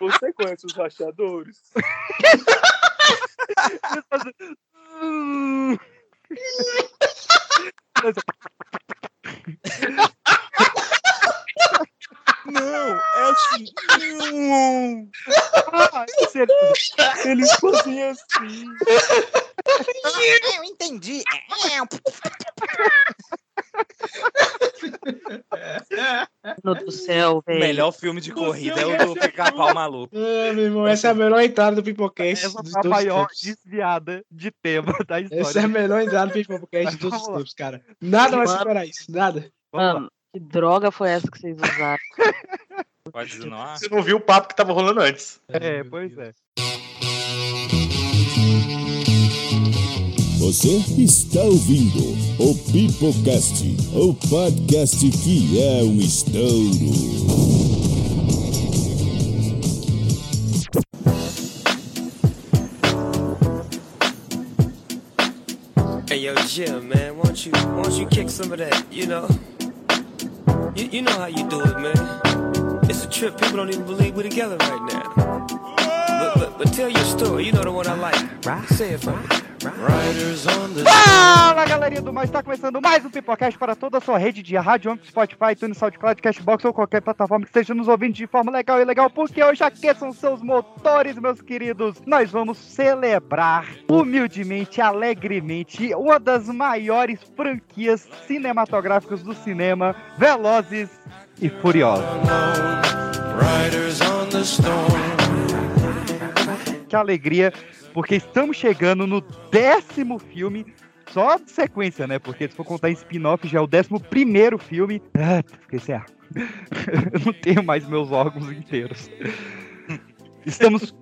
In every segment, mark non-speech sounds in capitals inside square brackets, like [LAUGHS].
Você conhece os rachadores? Não, é assim. Ah, eles, fazem assim. Eu entendi. Céu, O velho. melhor filme de corrida é o do Pica-Pau Maluco. Ah, meu irmão, essa é a melhor entrada do Pipocast. Essa dos foi a maior tempos. desviada de tema da história. Essa é a melhor entrada do Pipocast de todos os tempos, cara. Nada vai superar isso, nada. Mano, que droga foi essa que vocês usaram? Pode. Você não viu o papo que tava rolando antes. É, pois é. Você está ouvindo o Pipocast, o podcast que é um estouro. Hey yo, Jim, man, won't you won't you kick some of that? You know, you, you know how you do it, man. It's a trip. People don't even believe we're together right now. But, but, but tell your story. You know the one I like. Say it for me. Fala galerinha do mais, está começando mais um Pipocast para toda a sua rede de rádio, Spotify, iTunes, SoundCloud, Cashbox ou qualquer plataforma que esteja nos ouvindo de forma legal e legal, porque hoje aqueçam seus motores, meus queridos. Nós vamos celebrar humildemente, alegremente, uma das maiores franquias cinematográficas do cinema, Velozes e Furiosos. Que alegria, porque estamos chegando no décimo filme só de sequência, né? Porque se for contar em spin-off, já é o décimo primeiro filme. Ah, fiquei sem ar. [LAUGHS] Eu não tenho mais meus órgãos inteiros. Estamos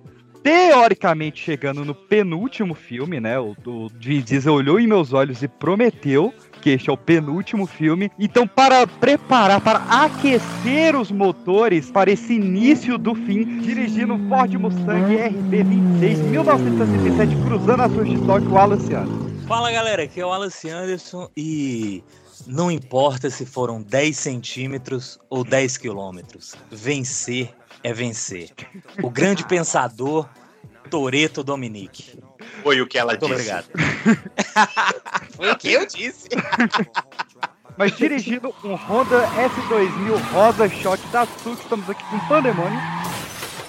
teoricamente chegando no penúltimo filme, né? O, o Diesel olhou em meus olhos e prometeu este é o penúltimo filme. Então, para preparar, para aquecer os motores para esse início do fim, dirigindo um Ford Mustang RB26 1967, cruzando as ruas de o Alan Ciano. Fala galera, aqui é o Alan Anderson e não importa se foram 10 centímetros ou 10 quilômetros, vencer é vencer. O grande pensador Toreto Dominique. Foi o que ela Muito disse. obrigado. [LAUGHS] Foi o que eu disse. Mas dirigindo um Honda S2000 Rosa Shot da Suzuki, estamos aqui com Pandemônio.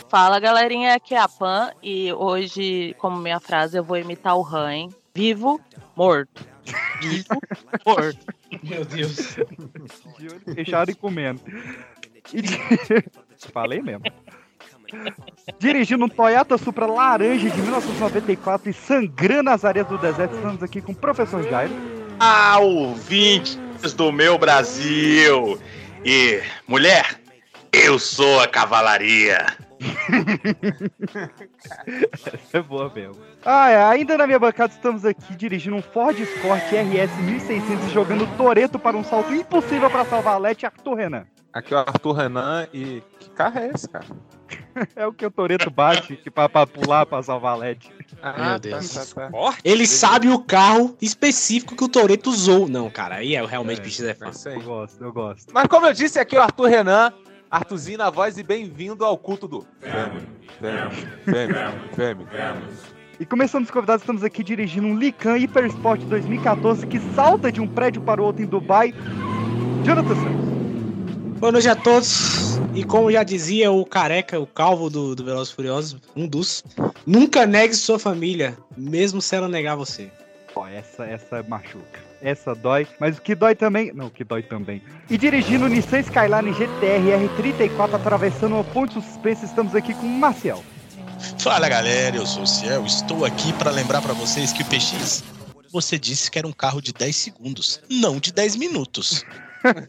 Fala galerinha, aqui é a Pan e hoje, como minha frase, eu vou imitar o Han, hein? Vivo, morto. Vivo, [LAUGHS] morto. Meu Deus. De olho fechado e comendo. E di- Falei mesmo. Dirigindo um Toyota Supra laranja de 1994 e sangrando as areias do deserto, estamos aqui com o professor Jairo. Ah, ouvintes do meu Brasil. E, mulher, eu sou a cavalaria. Essa é boa mesmo. Ah, é, ainda na minha bancada estamos aqui dirigindo um Ford Escort RS 1600 e jogando Toreto para um salto impossível para salvar a Lete Arthur Renan. Aqui é o Arthur Renan e que carro é esse, cara? [LAUGHS] É o que o Toreto bate que pra, pra pular para salvar a Lete. Ah, Meu Deus. tá. Ele sabe o carro específico que o Toreto usou. Não, cara, aí é realmente É, precisa é fácil. isso aí. Eu gosto, eu gosto. Mas como eu disse, aqui é o Arthur Renan, Arthurzinho na voz e bem-vindo ao culto do Fêmea. E começando os convidados, estamos aqui dirigindo um Lican Hypersport 2014 que salta de um prédio para o outro em Dubai. Jonathan Santos. Boa noite a todos. E como já dizia o careca, o calvo do, do Velozes e Furiosos, um dos, nunca negue sua família, mesmo se ela negar você. Ó, essa, essa machuca. Essa dói, mas o que dói também. Não, o que dói também. E dirigindo o Nissan Skyline GTR R34 atravessando uma ponte suspensa, estamos aqui com o Marcial. Fala galera, eu sou o Ciel, estou aqui para lembrar para vocês que o PX, você disse que era um carro de 10 segundos, não de 10 minutos. [LAUGHS]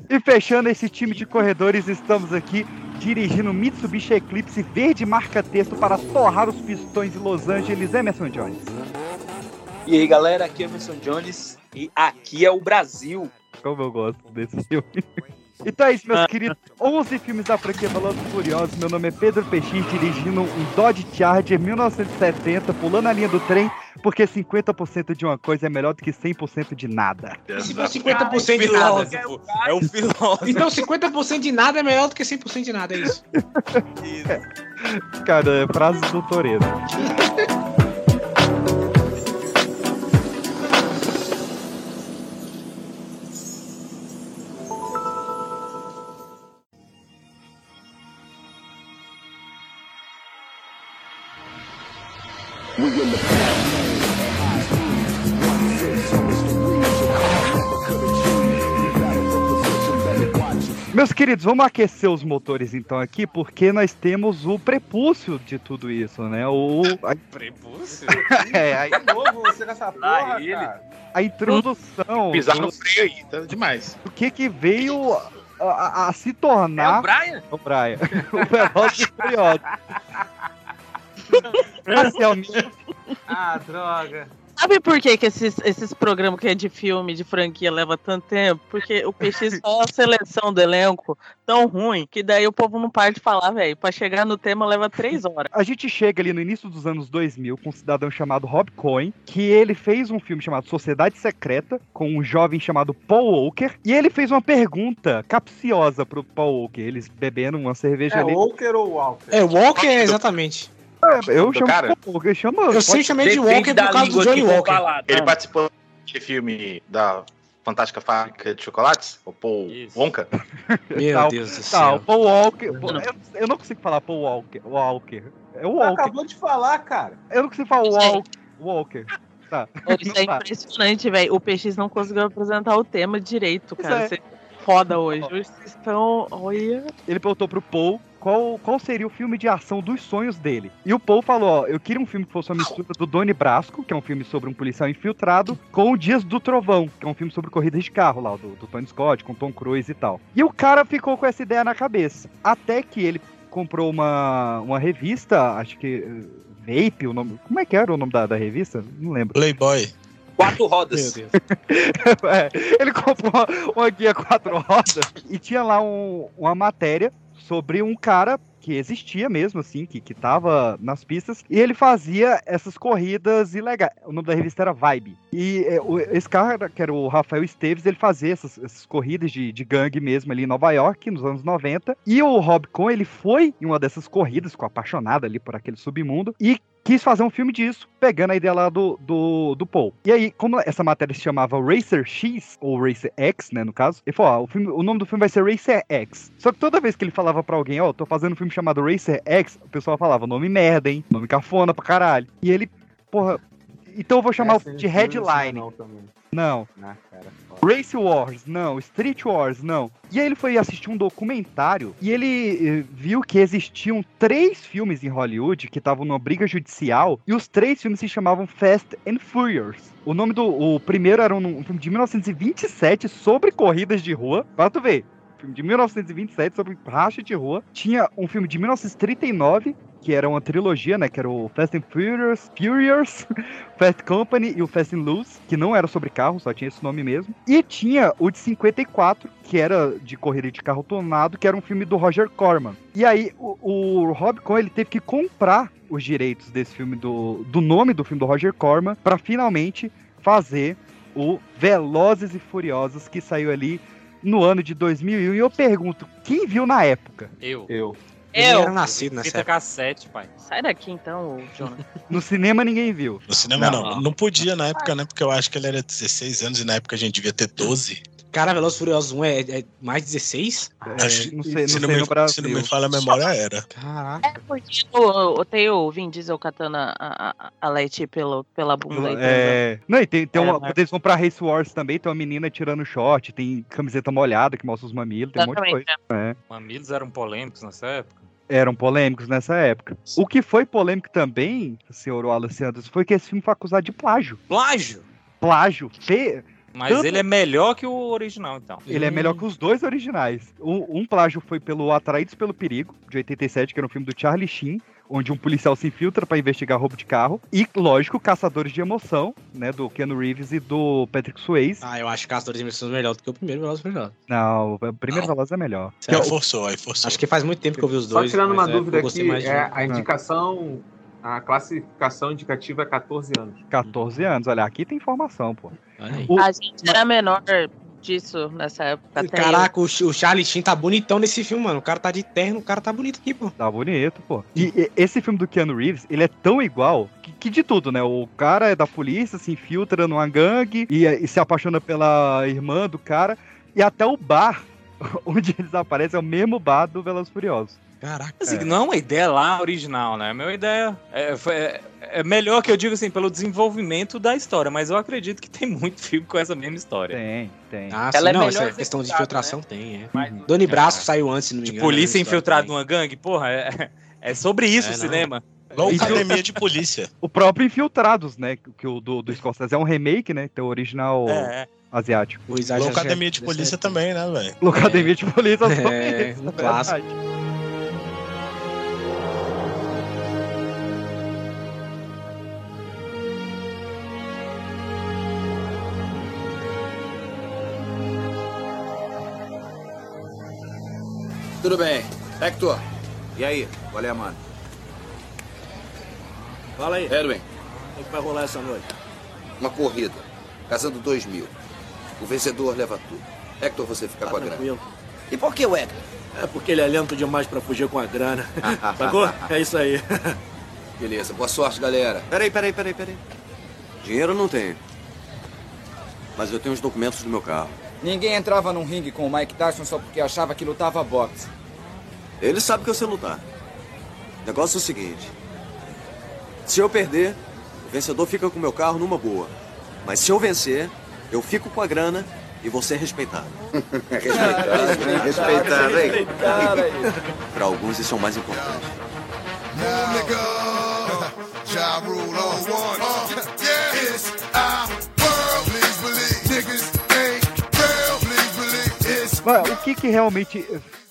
E fechando esse time de corredores, estamos aqui dirigindo o Mitsubishi Eclipse verde marca-texto para torrar os pistões de Los Angeles, Emerson Jones. E aí galera, aqui é Emerson Jones e aqui é o Brasil. Como eu gosto desse filme. [LAUGHS] Então é isso, meus queridos. 11 filmes da franquia Velozes Furiosos. Meu nome é Pedro Peixinho, dirigindo um Dodge Charger 1970, pulando a linha do trem porque 50% de uma coisa é melhor do que 100% de nada. E se for 50% de nada? Filósofo. É o [LAUGHS] filósofo. Então 50% de nada é melhor do que 100% de nada, é isso. [LAUGHS] Cara, é frase do Toreto. Queridos, vamos aquecer os motores então aqui, porque nós temos o prepúcio de tudo isso, né? O, a, [LAUGHS] Prepúcio? [LAUGHS] é, a, De novo você nessa [LAUGHS] porra, ele. cara. a introdução Pisar do, no freio aí, tá demais. do que que veio a, a- a se É o tornar Brian? o Brian, o Veloz e Furioso. Parcialmente, Ah, droga. Sabe por que, que esses, esses programas que é de filme, de franquia, leva tanto tempo? Porque o PX é uma seleção do elenco tão ruim que daí o povo não para de falar, velho. Pra chegar no tema leva três horas. a gente chega ali no início dos anos 2000 com um cidadão chamado Rob Cohen, que ele fez um filme chamado Sociedade Secreta, com um jovem chamado Paul Walker, e ele fez uma pergunta capciosa pro Paul Walker, eles bebendo uma cerveja É ali. Walker ou Walker? É, Walker é exatamente. É, eu do chamo cara? Paul Walker, chama... Eu sempre chamei de Walker por causa do Johnny Walker. falada. Ele participou daquele filme da Fantástica Fábrica de Chocolates? O Paul Isso. Wonka? [LAUGHS] Meu Tá, Deus do Tá, o céu. Paul Walker... Eu, eu não consigo falar Paul Walker. Walker. É o Walker. Acabou de falar, cara. Eu não consigo falar Walker. Walker. Tá. Isso é impressionante, velho. O PX não conseguiu apresentar o tema direito, Isso cara. é. Você foda hoje. Hoje vocês estão. Olha. ele perguntou pro Paul qual, qual seria o filme de ação dos sonhos dele. E o Paul falou, ó, eu queria um filme que fosse uma mistura do Donnie Brasco, que é um filme sobre um policial infiltrado, com o Dias do Trovão, que é um filme sobre corridas de carro lá, do, do Tony Scott, com Tom Cruise e tal. E o cara ficou com essa ideia na cabeça. Até que ele comprou uma, uma revista, acho que... Vape, o nome. Como é que era o nome da, da revista? Não lembro. Playboy. Quatro rodas. [LAUGHS] É, ele comprou uma, uma guia quatro rodas e tinha lá um- uma matéria sobre um cara que existia mesmo, assim, que, que tava nas pistas, e ele fazia essas corridas ilegais. O nome da revista era Vibe. E é, o- esse cara, que era o Rafael Esteves, ele fazia essas, essas corridas de, de gangue mesmo ali em Nova York, nos anos 90. E o Rob Cohen, ele foi em uma dessas corridas, ficou apaixonado ali por aquele submundo, e quis fazer um filme disso, pegando a ideia lá do, do, do Paul. E aí, como essa matéria se chamava Racer X, ou Racer X, né, no caso, ele falou, ó, o, filme, o nome do filme vai ser Racer X. Só que toda vez que ele falava pra alguém, ó, tô fazendo um filme chamado Racer X, o pessoal falava, nome merda, hein, nome cafona pra caralho. E ele, porra, então eu vou chamar o de headline. Não. Ah, cara, foda. Race Wars, não. Street Wars, não. E aí ele foi assistir um documentário e ele eh, viu que existiam três filmes em Hollywood que estavam numa briga judicial e os três filmes se chamavam Fast and Furious. O nome do o primeiro era um, um filme de 1927 sobre corridas de rua. Pra tu ver. Filme de 1927 sobre racha de rua. Tinha um filme de 1939 que era uma trilogia, né? Que era o Fast and Furious, Furious, [LAUGHS] Fast Company e o Fast and Loose, que não era sobre carro, só tinha esse nome mesmo. E tinha o de 54, que era de corrida de carro tonado, que era um filme do Roger Corman. E aí o, o Rob Cohen ele teve que comprar os direitos desse filme do, do nome do filme do Roger Corman para finalmente fazer o Velozes e Furiosos que saiu ali no ano de 2001. E eu pergunto, quem viu na época? Eu. Eu. Eu Eu. era nascido nessa época. cassete, pai. Sai daqui então, ô, Jonah. No cinema ninguém viu. No cinema Não, não. não. Não, podia na época, né? Porque eu acho que ele era 16 anos e na época a gente devia ter 12. Cara, Velozes e Furiosos 1 é, é mais 16? É, Acho- não sei, não se, sei não me, se não me falha a memória, era. Caraca. É porque o, o, tem o Vin Diesel catando a, a, a Leti pelo, pela bunda. aí, É... Não, e tem, tem É, uma. mas- eles vão pra Race Wars também, tem uma menina tirando shot, tem camiseta molhada que mostra os mamilos, tem um monte de coisa. É. Mamilos eram polêmicos nessa época. Eram polêmicos nessa época. O que foi polêmico também, senhor Wallace Anderson, foi que esse filme foi acusado de plágio. Plágio! Plágio. Fe... Mas Tanto- ele é melhor que o original, então. Ele é melhor que os dois originais. Um, um plágio foi pelo Atraídos pelo Perigo, de 87, que era um filme do Charlie Sheen, onde um policial se infiltra pra investigar roubo de carro. E, lógico, Caçadores de Emoção, né, do Keanu Reeves e do Patrick Swayze. Ah, eu acho Caçadores de Emoções é melhor do que o primeiro Velozes e Furiosos. Não, o primeiro Veloz é melhor. Sério? Aí forçou, aí forçou. Acho que faz muito tempo que eu vi os Só dois. tirando mas uma é, dúvida eu aqui, é, a indicação A classificação indicativa é 14 anos. 14 anos, olha, aqui tem informação, pô. O- A gente era menor disso nessa época. até Caraca, o, Ch- o Charlie Sheen tá bonitão nesse filme, mano. O cara tá de terno, o cara tá bonito aqui, pô. Tá bonito, pô. E, e esse filme do Keanu Reeves, ele é tão igual que, que de tudo, né? O cara é da polícia, se infiltra numa gangue e, e se apaixona pela irmã do cara. E até o bar [LAUGHS] onde eles aparecem é o mesmo bar do Velozes e Furiosos. Caraca. Assim, Não é uma ideia lá original, né? A minha ideia é, foi- é- é melhor que eu digo assim, pelo desenvolvimento da história, mas eu acredito que tem muito filme com essa mesma história. Tem, tem. Ah, Ela sim, é não, essa questão de infiltração tem, é. Doni Brasco saiu antes, se não me De engano. polícia né, infiltrado numa gangue, porra, é, é sobre isso É, o cinema. E- Academia de Polícia. [LAUGHS] O próprio Infiltrados, né? Que o do, do Scorsese é um remake, né? Tem o original É, asiático. O Academia de Polícia também, né, velho? Locademia de Polícia É, sobre um clássico. Tudo bem. Hector, e aí? Qual é a mano? Fala aí. Edwin, O que vai rolar essa noite? uma corrida. Casando dois mil. O vencedor leva tudo. Hector, você fica com a grana. Tá Tranquilo. E por que o Hector? É porque ele é lento demais pra fugir com a grana. [LAUGHS] Sacou? É isso aí. Beleza, boa sorte, galera. Peraí, peraí, peraí, peraí. Dinheiro eu não tenho. Mas eu tenho os documentos do meu carro. Ninguém entrava num ringue com o Mike Tyson só porque achava que lutava boxe. Ele sabe que eu sei lutar. O negócio é o seguinte: se eu perder, o vencedor fica com o meu carro numa boa. Mas se eu vencer, eu fico com a grana e vou ser respeitado. [LAUGHS] Respeitado, respeitado, hein? Respeitado aí. Para alguns isso é o mais importante. Ja Rule on one. Yeah, it's our Mas o que que realmente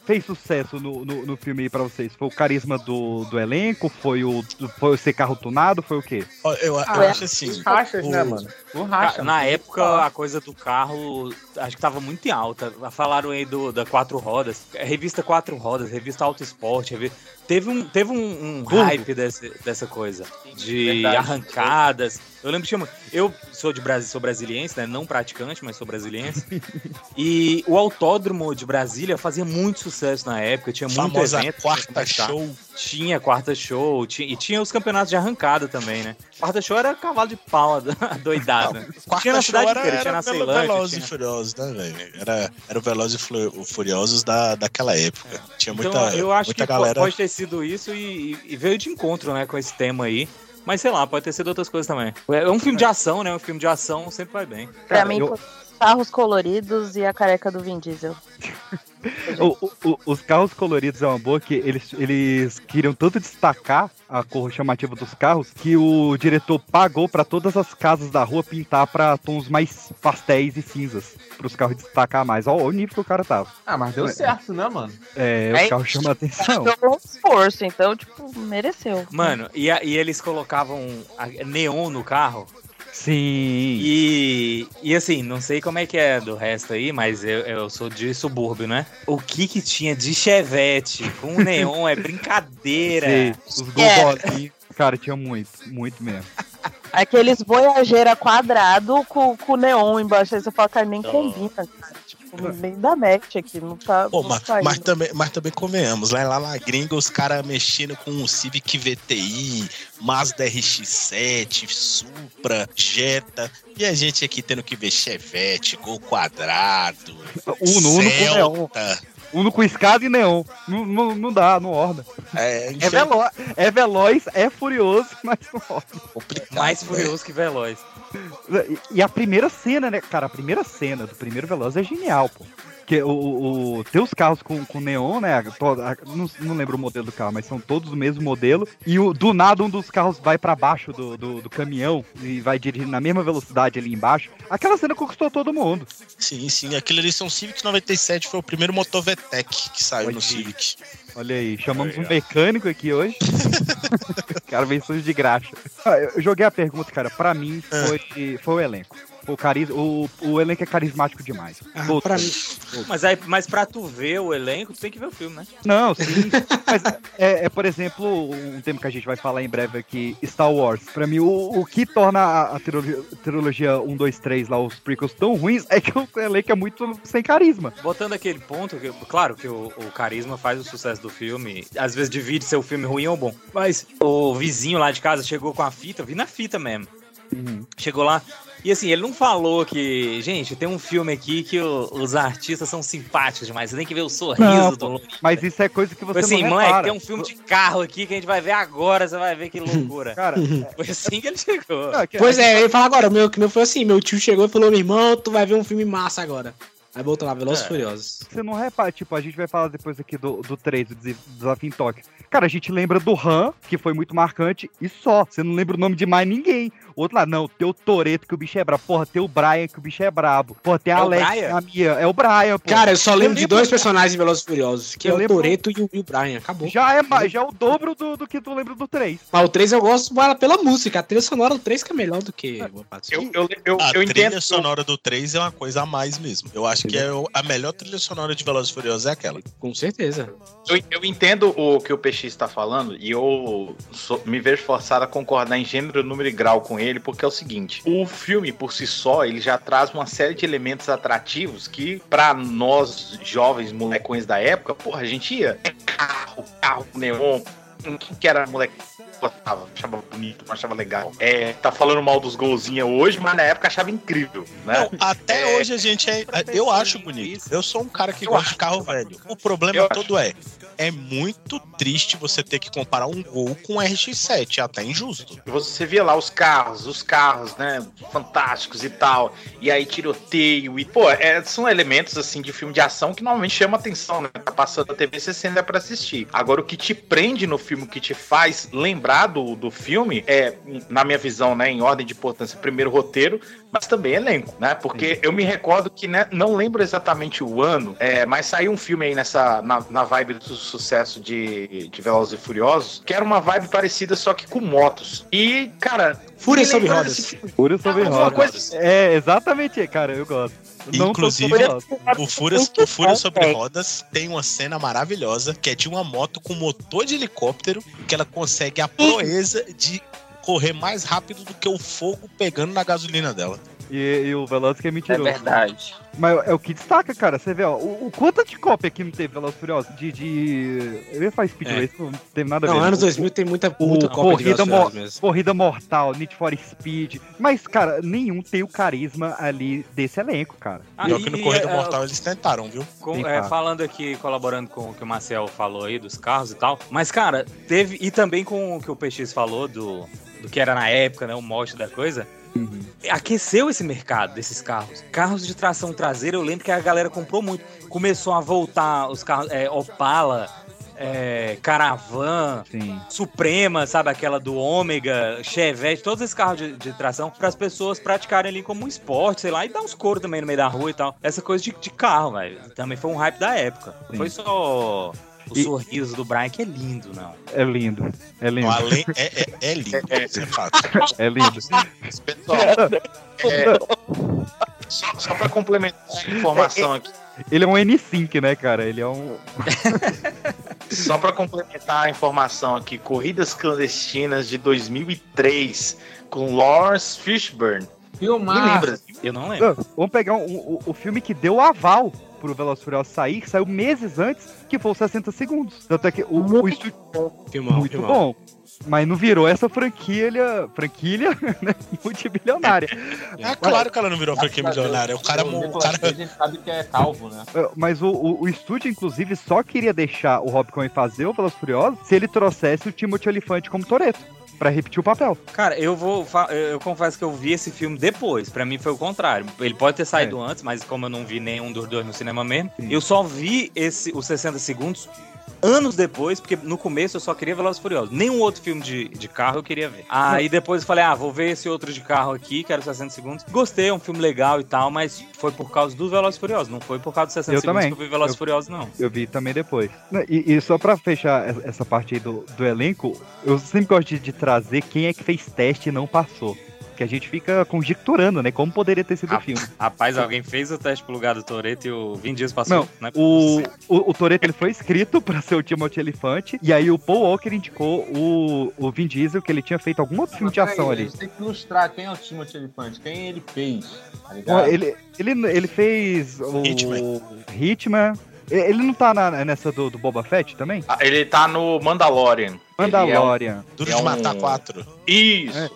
fez sucesso no, no, no filme aí pra vocês? Foi o carisma do, do elenco? Foi o foi o ser carro tunado? Foi o quê? Ó, Eu, eu Ah, acho assim. rachas, o- né, mano? O Ca- Na época, a coisa do carro, acho que tava muito em alta. Falaram aí do, da Quatro Rodas. É, Revista Quatro Rodas, revista Auto Esporte. revi- Teve um, teve um, um hype desse, dessa coisa. De Verdade. arrancadas. Eu lembro que tinha. Eu sou de Brasil, sou brasiliense, né? Não praticante, mas sou brasiliense. [LAUGHS] e o autódromo de Brasília fazia muito sucesso na época. Tinha muito Famosa evento. quarta show. Tinha quarta show, tinha, e tinha os campeonatos de arrancada também, né? Quarta show era cavalo de pau, [LAUGHS] doidado. né? Quarta tinha na cidade era, inteira, tinha na Ceilândia. Velozes tinha- e Furiosos, né, velho? Era, era o Velozes e Furiosos da, daquela época. Tinha muita, Então, eu acho muita que galera. pode ter sido isso e, e veio de encontro, né, com esse tema aí. Mas sei lá, pode ter sido outras coisas também. É um filme de ação, né? Um filme de ação sempre vai bem. Pra mim, foi carros coloridos e a careca do Vin Diesel. [LAUGHS] O- o- os carros coloridos é uma boa que eles, eles queriam tanto destacar a cor chamativa dos carros que o diretor pagou pra todas as casas da rua pintar pra tons mais pastéis e cinzas. Para os carros destacar mais. Olha o nível que o cara tava. Ah, mas deu certo, né, mano? É, É o carro chama atenção. Deu um esforço, então, tipo, mereceu. Mano, e, a- e eles colocavam a- neon no carro. Sim. E, e assim, não sei como é que é do resto aí, mas eu, eu sou de subúrbio, né? O que que tinha de chevette com neon é brincadeira. Sim, os É. golbolinhos. Cara, tinha muito, muito mesmo. Aqueles Voyageira quadrado com, com neon embaixo. Aí você fala, cara, nem combina, cara. Tipo, nem da match aqui, não tá. Pô, não mas, tá mas também, mas também convenhamos, lá, lá na gringa os caras mexendo com o Civic VTI, Mazda RX-7, Supra, Jetta, e a gente aqui tendo que ver Chevette, Gol Quadrado, Uno, Uno com neon. Celta. Uno com escada e neon. Não, não, não dá, não orna. É, É, velo é veloz, é furioso, mas não orna. Mais furioso que veloz. E, e a primeira cena, né, cara? A primeira cena do primeiro Veloz é genial, pô. Que o, o, o- tem os carros com, com neon, né? to- a- não, não lembro o modelo do carro, mas são todos do mesmo modelo. E o, do nada um dos carros vai pra baixo do, do, do caminhão e vai dirigindo na mesma velocidade ali embaixo. Aquela cena conquistou todo mundo. Sim, sim, aquilo ali são Civic 97, foi o primeiro motor VTEC que saiu no. Civic. Olha aí, chamamos um mecânico aqui hoje. [LAUGHS] o cara veio sujo de graxa. Ah, eu joguei a pergunta, cara. Pra mim, foi, foi o elenco. O, cariz... o, o elenco é carismático demais. Puta. pra mim- Mas, aí, mas pra tu ver o elenco, tu tem que ver o filme, né? Não, sim. Mas é, é, por exemplo, um tema que a gente vai falar em breve aqui, Star Wars. Pra mim, o, o que torna a, a trilogia, trilogia 1, 2, 3, lá, os prequels tão ruins, é que o elenco é muito sem carisma. Botando aquele ponto, que, claro que o, o carisma faz o sucesso do filme, às vezes divide ser o filme ruim ou bom. Mas o vizinho lá de casa chegou com a fita, eu vi na fita mesmo. Chegou lá. E assim, ele não falou que, gente, tem um filme aqui que o- os artistas são simpáticos demais. Você tem que ver o sorriso Não, do pô, mas isso é coisa que você assim, não mãe, repara. tem um filme de carro aqui que a gente vai ver agora, você vai ver que loucura. [LAUGHS] Cara, foi assim que ele chegou. Pois é, ele fala agora, o meu, que meu foi assim, meu tio chegou e falou, meu irmão, tu vai ver um filme massa agora. Aí botou lá, Velozes e É. Furiosos. Você não repara, tipo, a gente vai falar depois aqui do, do 3, do Desafio em Tóquio. Cara, a gente lembra do Han, que foi muito marcante, e só. Você não lembra o nome de mais ninguém. O outro lá, não, tem o Toreto, que o bicho é brabo. Porra, tem o Brian, que o bicho é brabo. Porra, tem a É Alex, a Mia. É o Brian, pô. Cara, eu só lembro de lembro- dois personagens de Velozes e Furiosos, que Eu é o lembro- Toreto e o, e o Brian. Acabou. Já é, já é o dobro do, do que tu lembra do 3. Mas o 3 eu gosto pela- pela música. A trilha sonora do 3 que é melhor do que o Eu, eu, eu, a eu trilha entendo. sonora do 3 é uma coisa a mais mesmo. Eu acho que é a melhor trilha sonora de Velozes e Furiosos é aquela. Com certeza. Eu, eu entendo o que o PX está falando e eu sou- me vejo forçado a concordar em gênero, número e grau com ele, porque é o seguinte: o filme por si só ele já traz uma série de elementos atrativos que, pra nós jovens molecões da época, porra, a gente ia. É carro, carro, neon. Que era moleque? Gostava, achava bonito, achava legal. É, tá falando mal dos golzinhos hoje, mas na época achava incrível, né? Não, até hoje a gente é. Eu acho bonito. Eu sou um cara que gosta de carro velho. O problema todo é. É muito triste você ter que comparar um Gol com um RX-7, é até injusto. Você via lá os carros, os carros, né, fantásticos e tal, e aí tiroteio e, pô, é, são elementos, assim, de filme de ação que normalmente chama atenção, né, tá passando na TV, você senta pra assistir. Agora, o que te prende no filme, o que te faz lembrar do, do filme, é, na minha visão, né, em ordem de importância, primeiro roteiro, mas também elenco, né, porque eu me recordo que, né, não lembro exatamente o ano, é, mas saiu um filme aí nessa, na, na vibe do sucesso de, de Velozes e Furiosos, que era uma vibe parecida, só que com motos. E, cara... Fúria sobre rodas. Fúria sobre rodas. coisa- É, exatamente, cara, eu gosto. Não Inclusive, o Fúria, o Fúria sobre Rodas tem uma cena maravilhosa que é de uma moto com motor de helicóptero que ela consegue a proeza de correr mais rápido do que o fogo pegando na gasolina dela. E, e o Velozes que é mentiroso. É verdade. Mas é o que destaca, cara. Você vê, ó, o, o quanto de cópia que não teve Velozes Furiosos? De, de... Eu ia falar Speed É. Race, não teve nada a Não, ver. anos O- 2000 tem muita, muita cópia de corrida, mo- mesmo. corrida Mortal, Need for Speed. Mas, cara, nenhum tem o carisma ali desse elenco, cara. Ah, Pior e- que no Corrida é, Mortal eles tentaram, viu? Com- Tem é, falando aqui, colaborando com o que o Marcel falou aí dos carros e tal. Mas, cara, teve. E também com o que o PX falou do, do que era na época, né? O mote da coisa. Aqueceu esse mercado desses carros. Carros de tração traseira, eu lembro que a galera comprou muito. Começou a voltar os carros. é, Opala. É, Caravan, Suprema, sabe? Aquela do Ômega, Chevette, todos esses carros de, de tração, para as pessoas praticarem ali como um esporte, sei lá, e dar uns couro também no meio da rua e tal. Essa coisa de, de carro, velho. Também foi um hype da época. Não Sim. foi só o E- sorriso do Brian, que é lindo, não. É lindo. É lindo. Não, além, é, é, é lindo, isso é fato. É lindo. Pessoal, é, só, só pra complementar a informação aqui, Ele é um N5, né, cara? Ele é um. [LAUGHS] só pra complementar a informação aqui, Corridas Clandestinas de 2003 com Lawrence Fishburne. Filmar. Me lembra? Eu não lembro. Vamos pegar um- o, o filme que deu aval pro Velozes e Furiosos sair, que saiu meses antes, que foi o 60 segundos. Tanto é que o, o estúdio... Filmão, muito filmão. bom. Mas não virou essa franquia, franquia [LAUGHS] né, multibilionária. É claro que ela não virou franquia milionária. O cara, O o Nicolas cara a gente sabe que é calvo, né? É, Mas o, o, o estúdio, inclusive, só queria deixar o Rob Cohen fazer o Velozes e Furiosos se ele trouxesse o Timothy Olyphant como Toreto, pra repetir o papel. Cara, eu vou. Eu confesso que eu vi esse filme depois. Pra mim foi o contrário. Ele pode ter saído É. antes, mas como eu não vi nenhum dos dois no cinema mesmo, eu só vi esse, os 60 segundos anos depois, porque no começo eu só queria Velozes e Furiosos. Nenhum outro filme de, de carro eu queria ver. Aí depois eu falei, ah, vou ver esse outro de carro aqui, que era os 60 segundos. Gostei, é um filme legal e tal, mas foi por causa dos Velozes e Furiosos, não foi por causa dos 60 Eu segundos também. que eu vi Velozes e Eu- Furiosos, não. Eu vi também depois. E, e só pra fechar essa parte aí do, do elenco, eu sempre gosto de, de trazer quem é que fez teste e não passou. Que a gente fica conjecturando, né? Como poderia ter sido o filme. Rapaz, alguém fez o teste pro lugar do Toreto e o Vin Diesel passou. Não, Não é o, o, o Toretto ele foi escrito [LAUGHS] pra ser o Timothy Elefante, e aí o Paul Walker indicou o, o Vin Diesel, que ele tinha feito algum outro filme de ação A ali. gente tem que ilustrar quem é o Timothy Elefante, quem ele fez, tá ligado? Ele, ele, ele fez o Hitman. Hitman. Ele não tá na- nessa do, do Boba Fett também? Ah, Ele tá no Mandalorian. Mandalorian. Duro É de um- matar quatro. Isso. É.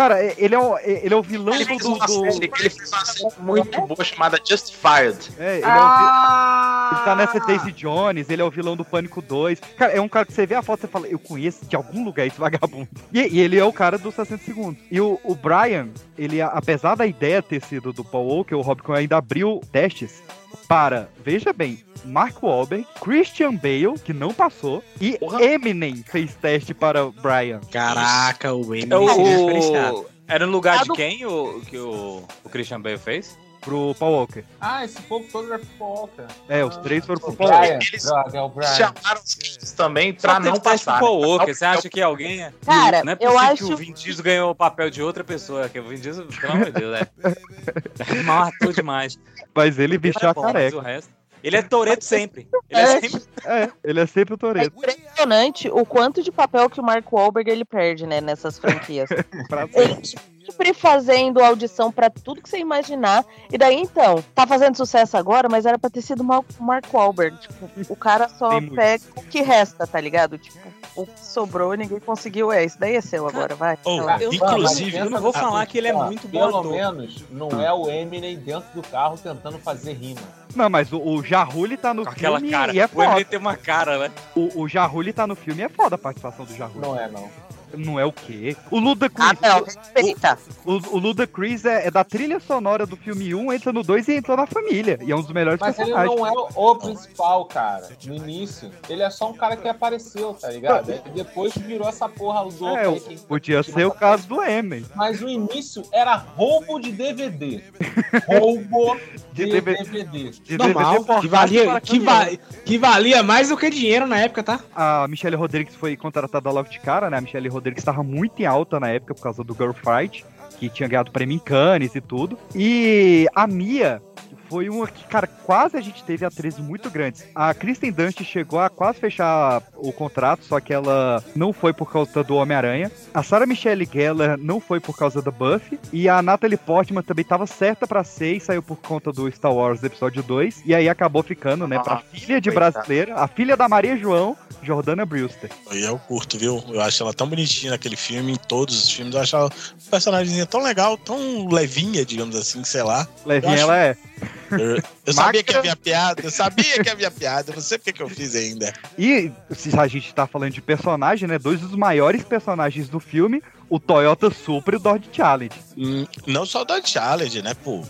Cara, e- ele é o, ele é o vilão Ele do. uma do- série, ele fez uma série muito boa chamada Justified. É, ele, é o, vi- ele tá nessa Daisy Jones, ele é o vilão do Pânico 2. Cara, é um cara que você vê a foto e você fala, eu conheço de algum lugar esse vagabundo. E, e ele é o cara dos 60 segundos. E o, o Brian, ele, apesar da ideia ter sido do Paul Walker, o Rob Cohen ainda abriu testes para, veja bem, Mark Wahlberg, Christian Bale, que não passou, e Eminem fez teste para o Brian. Caraca, o É Eminem diferenciado. o... Era no lugar Ah, de do- quem o, que o, o Christian Bale fez? Pro Paul Walker. Ah, esse povo todo é fofoca. É, os três foram pro O Paul Walker. Eles- droga, é o Eles Brian. chamaram os caras também Só pra teve não pro passar. Paul Walker. Você acha que alguém... é- Cara, não é eu possível acho- que o Vin Diesel ganhou o papel de outra pessoa. Que o Vin Diesel, pelo amor de Deus, é... é mal ator demais. Mas ele vestiu a Bom, mas careca. o resto... Ele é Toreto sempre. Ele é É. sempre... É, ele é sempre o É Toreto. impressionante o quanto de papel que o Mark Wahlberg ele perde, né, nessas franquias. [LAUGHS] ele sempre fazendo audição pra tudo que você imaginar. E daí, então, tá fazendo sucesso agora, mas era pra ter sido o Mar- o Mark Wahlberg. Tipo, o cara só Tem muito. pega o que resta, tá ligado? Tipo, o que sobrou ninguém conseguiu. É, isso daí é seu agora, vai. Oh. Eu- inclusive, eu não vou falar que ele é muito bom Pelo ator. menos não é o Eminem dentro do carro tentando fazer rima. Não, mas o, o Jarulli tá no Com aquela filme cara. e é o Eminem foda. tem uma cara, né? O, o Jarulli tá no filme e é foda a participação do Jarulli. Não é, não. Não é o quê? O Ludacris. Ah, não, respeita. O, o Ludacris é, é da trilha sonora do filme 1, entra no 2 e entra na família. E é um dos melhores Mas ele personagens. não é o principal, cara. No início. Ele é só um cara que apareceu, tá ligado? Aí depois virou essa porra do É, aí o- que- podia ser o caso do Eminem. Mas o início era roubo de DVD. Roubo [LAUGHS] de, De DVD. DVD. De Normal, DVD que valia, que, va- que valia mais do que dinheiro na época, tá? A Michelle Rodrigues foi contratada logo de cara, né? A Michelle Rodrigues estava muito em alta na época por causa do Girl Fight, que tinha ganhado prêmio em Cannes e tudo. E a Mia foi uma que, cara, quase a gente teve atrizes muito grandes. A Kristen Dunst chegou a quase fechar o contrato, só que ela não foi por causa do Homem-Aranha. A Sarah Michelle Gellar não foi por causa da Buffy. E a Natalie Portman também estava certa pra ser e saiu por conta do Star Wars Episódio 2. E aí acabou ficando, né, pra Ah, filha de brasileira, a filha da Maria João, Jordana Brewster. E eu curto, viu? Eu acho ela tão bonitinha naquele filme, em todos os filmes. Eu acho ela um personagem tão legal, tão levinha, digamos assim, sei lá. Levinha acho- ela é. Eu, eu sabia que havia piada, eu sabia que havia piada, eu não sei porque que eu fiz ainda. E se a gente tá falando de personagem, né? Dois dos maiores personagens do filme, o Toyota Supra e o Dodge Challenge. Hum, Não só da Challenge, né, pô?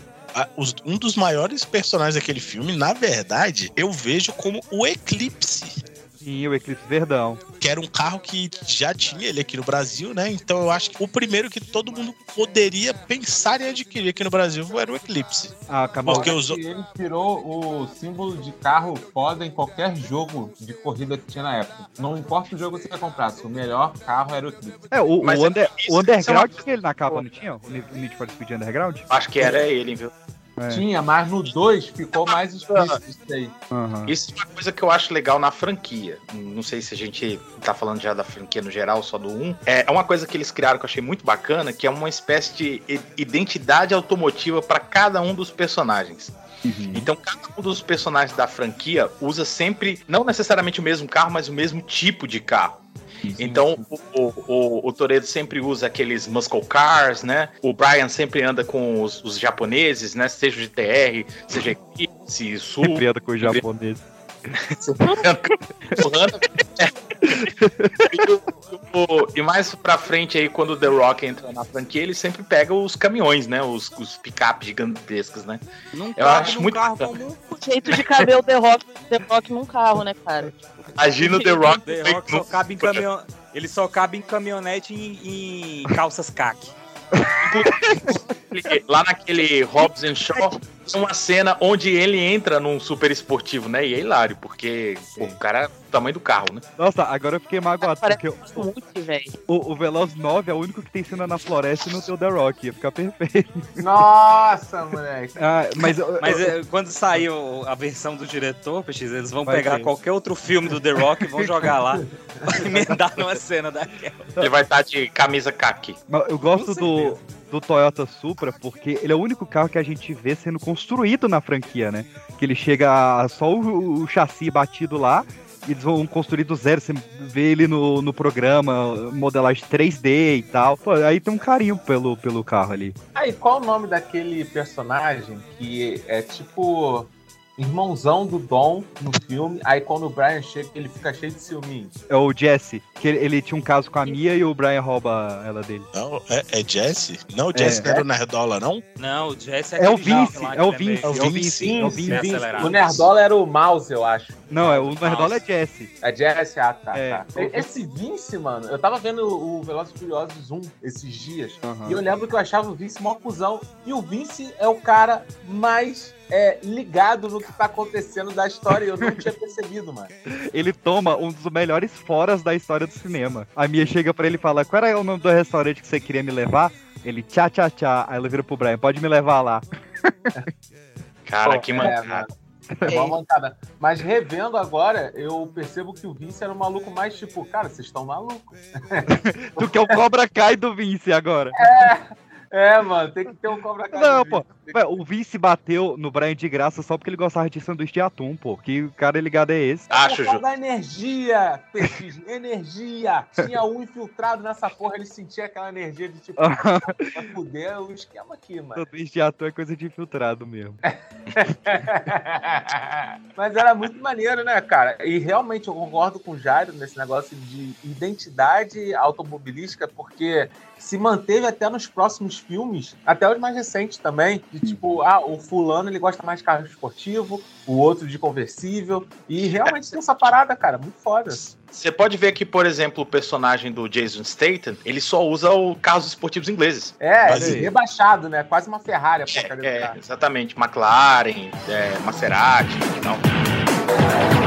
Um dos maiores personagens daquele filme, na verdade, eu vejo como o Eclipse. Sim, o Eclipse Verdão. Que era um carro que já tinha ele aqui no Brasil, né? Então eu acho que o primeiro que todo mundo poderia pensar em adquirir aqui no Brasil era o Eclipse. Ah, acabou. Porque os, E ele tirou o símbolo de carro foda em qualquer jogo de corrida que tinha na época. Não importa o jogo que você comprasse, o melhor carro era o Eclipse. É, o, Mas o, é under- o Underground é tinha ele na capa, não tinha? O Need for Speed Underground? Acho que era ele, viu? É. Tinha, mas no 2 ficou mais explícito isso aí. Aham. Isso é uma coisa que eu acho legal na franquia. Não sei se a gente tá falando já da franquia no geral, só do 1. É uma coisa que eles criaram que eu achei muito bacana, que é uma espécie de identidade automotiva para cada um dos personagens. Então, cada um dos personagens da franquia usa sempre, não necessariamente o mesmo carro, mas o mesmo tipo de carro. Então, o, o, o, o Toreto sempre usa aqueles muscle cars, né? O Brian sempre anda com os, os japoneses, né? Seja o GTR, seja Eclipse, [LAUGHS] Sul. Sempre anda com o japonês. e, [LAUGHS] o- e mais pra frente aí, quando o The Rock entra na franquia, ele sempre pega os caminhões, né? Os, os picape gigantescos, né? Não Eu acho muito bacana. O jeito de caber o The Rock, The Rock num carro, né, cara? [LAUGHS] Imagina o The Rock. [LAUGHS] The Rock só cabe em caminhão... Ele só cabe em caminhonete e em calças caque. Lá naquele Hobbs and Shaw, Tem uma cena onde ele entra num super esportivo, né? E é hilário, porque pô, o cara tamanho do carro, né? Nossa, agora eu fiquei magoado, porque o, Muito, velho. o, o Veloz 9 é o único que tem cena na floresta e não tem o The Rock. Ia ficar perfeito. Nossa, moleque. Ah, mas eu- Mas eu- é, quando saiu a versão do diretor, PX, eles vão Vai pegar ter. qualquer outro filme do The Rock e vão jogar lá [LAUGHS] pra emendar numa cena daquela. Ele vai estar de camisa caqui. Eu gosto do, do Toyota Supra porque ele é o único carro que a gente vê sendo construído na franquia, né? Que ele chega só o, o chassi batido lá. Eles vão construir do zero, você vê ele no, no programa, modelagem 3D e tal. Pô, aí tem um carinho pelo, pelo carro ali. Aí, qual o nome daquele personagem que é tipo irmãozão do Dom no filme? Aí quando o Brian chega, ele fica cheio de ciúminho. É o Jesse, que ele, ele tinha um caso com a Mia e o Brian rouba ela dele. Não, é, é Jesse? Não, o Jesse É. não era o Nerdola, não? Não, o Jesse É o aquele jovem Vince, lá que é o Vince, é o Vince, é o Vince. Bem acelerado. O Nerdola era o Mouse, eu acho. Não, é, o Nerdola é Jesse. É Jesse? Ah, tá, É. tá. Esse Vince, mano, eu tava vendo o Velozes e Furiosos 1 esses dias. E eu lembro que eu achava o Vince mó cuzão. E o Vince é o cara mais é, ligado no que tá acontecendo da história. E eu não tinha percebido, mano. Ele toma um dos melhores foras da história do cinema. A Mia chega pra ele e fala: Qual era o nome do restaurante que você queria me levar? Ele, tchá, tchá, tchá. Aí ela vira pro Brian: Pode me levar lá. [LAUGHS] Cara, Pô, que é, mancada. mano. É uma mancada. Mas revendo agora, eu percebo que o Vince era um maluco mais tipo, cara, vocês estão malucos. [LAUGHS] Tu quer o Cobra Kai do Vince agora. É, mano, tem que ter um Cobra Kai. Não, pô. O Vince bateu no Brian de graça só porque ele gostava de sanduíche de atum, pô. Que cara ligado é esse? Acho, causa Ju. da energia, PX, [LAUGHS] energia. Tinha um infiltrado nessa porra, ele sentia aquela energia de tipo, [LAUGHS] vai fuder o esquema aqui, mano. Sanduíche de atum é coisa de infiltrado mesmo. [LAUGHS] Mas era muito maneiro, né, cara? E realmente eu concordo com o Jairo nesse negócio de identidade automobilística, porque se manteve até nos próximos filmes, até os mais recentes também, de tipo, ah, o fulano ele gosta mais de carro esportivo, o outro de conversível, e realmente tem essa parada, cara, muito foda. Você pode ver que, por exemplo, o personagem do Jason Statham, ele só usa o carros esportivos ingleses. É, Mas aí- rebaixado, né? Quase uma Ferrari a porcaria do É, carro. exatamente. McLaren, é, Maserati e tal.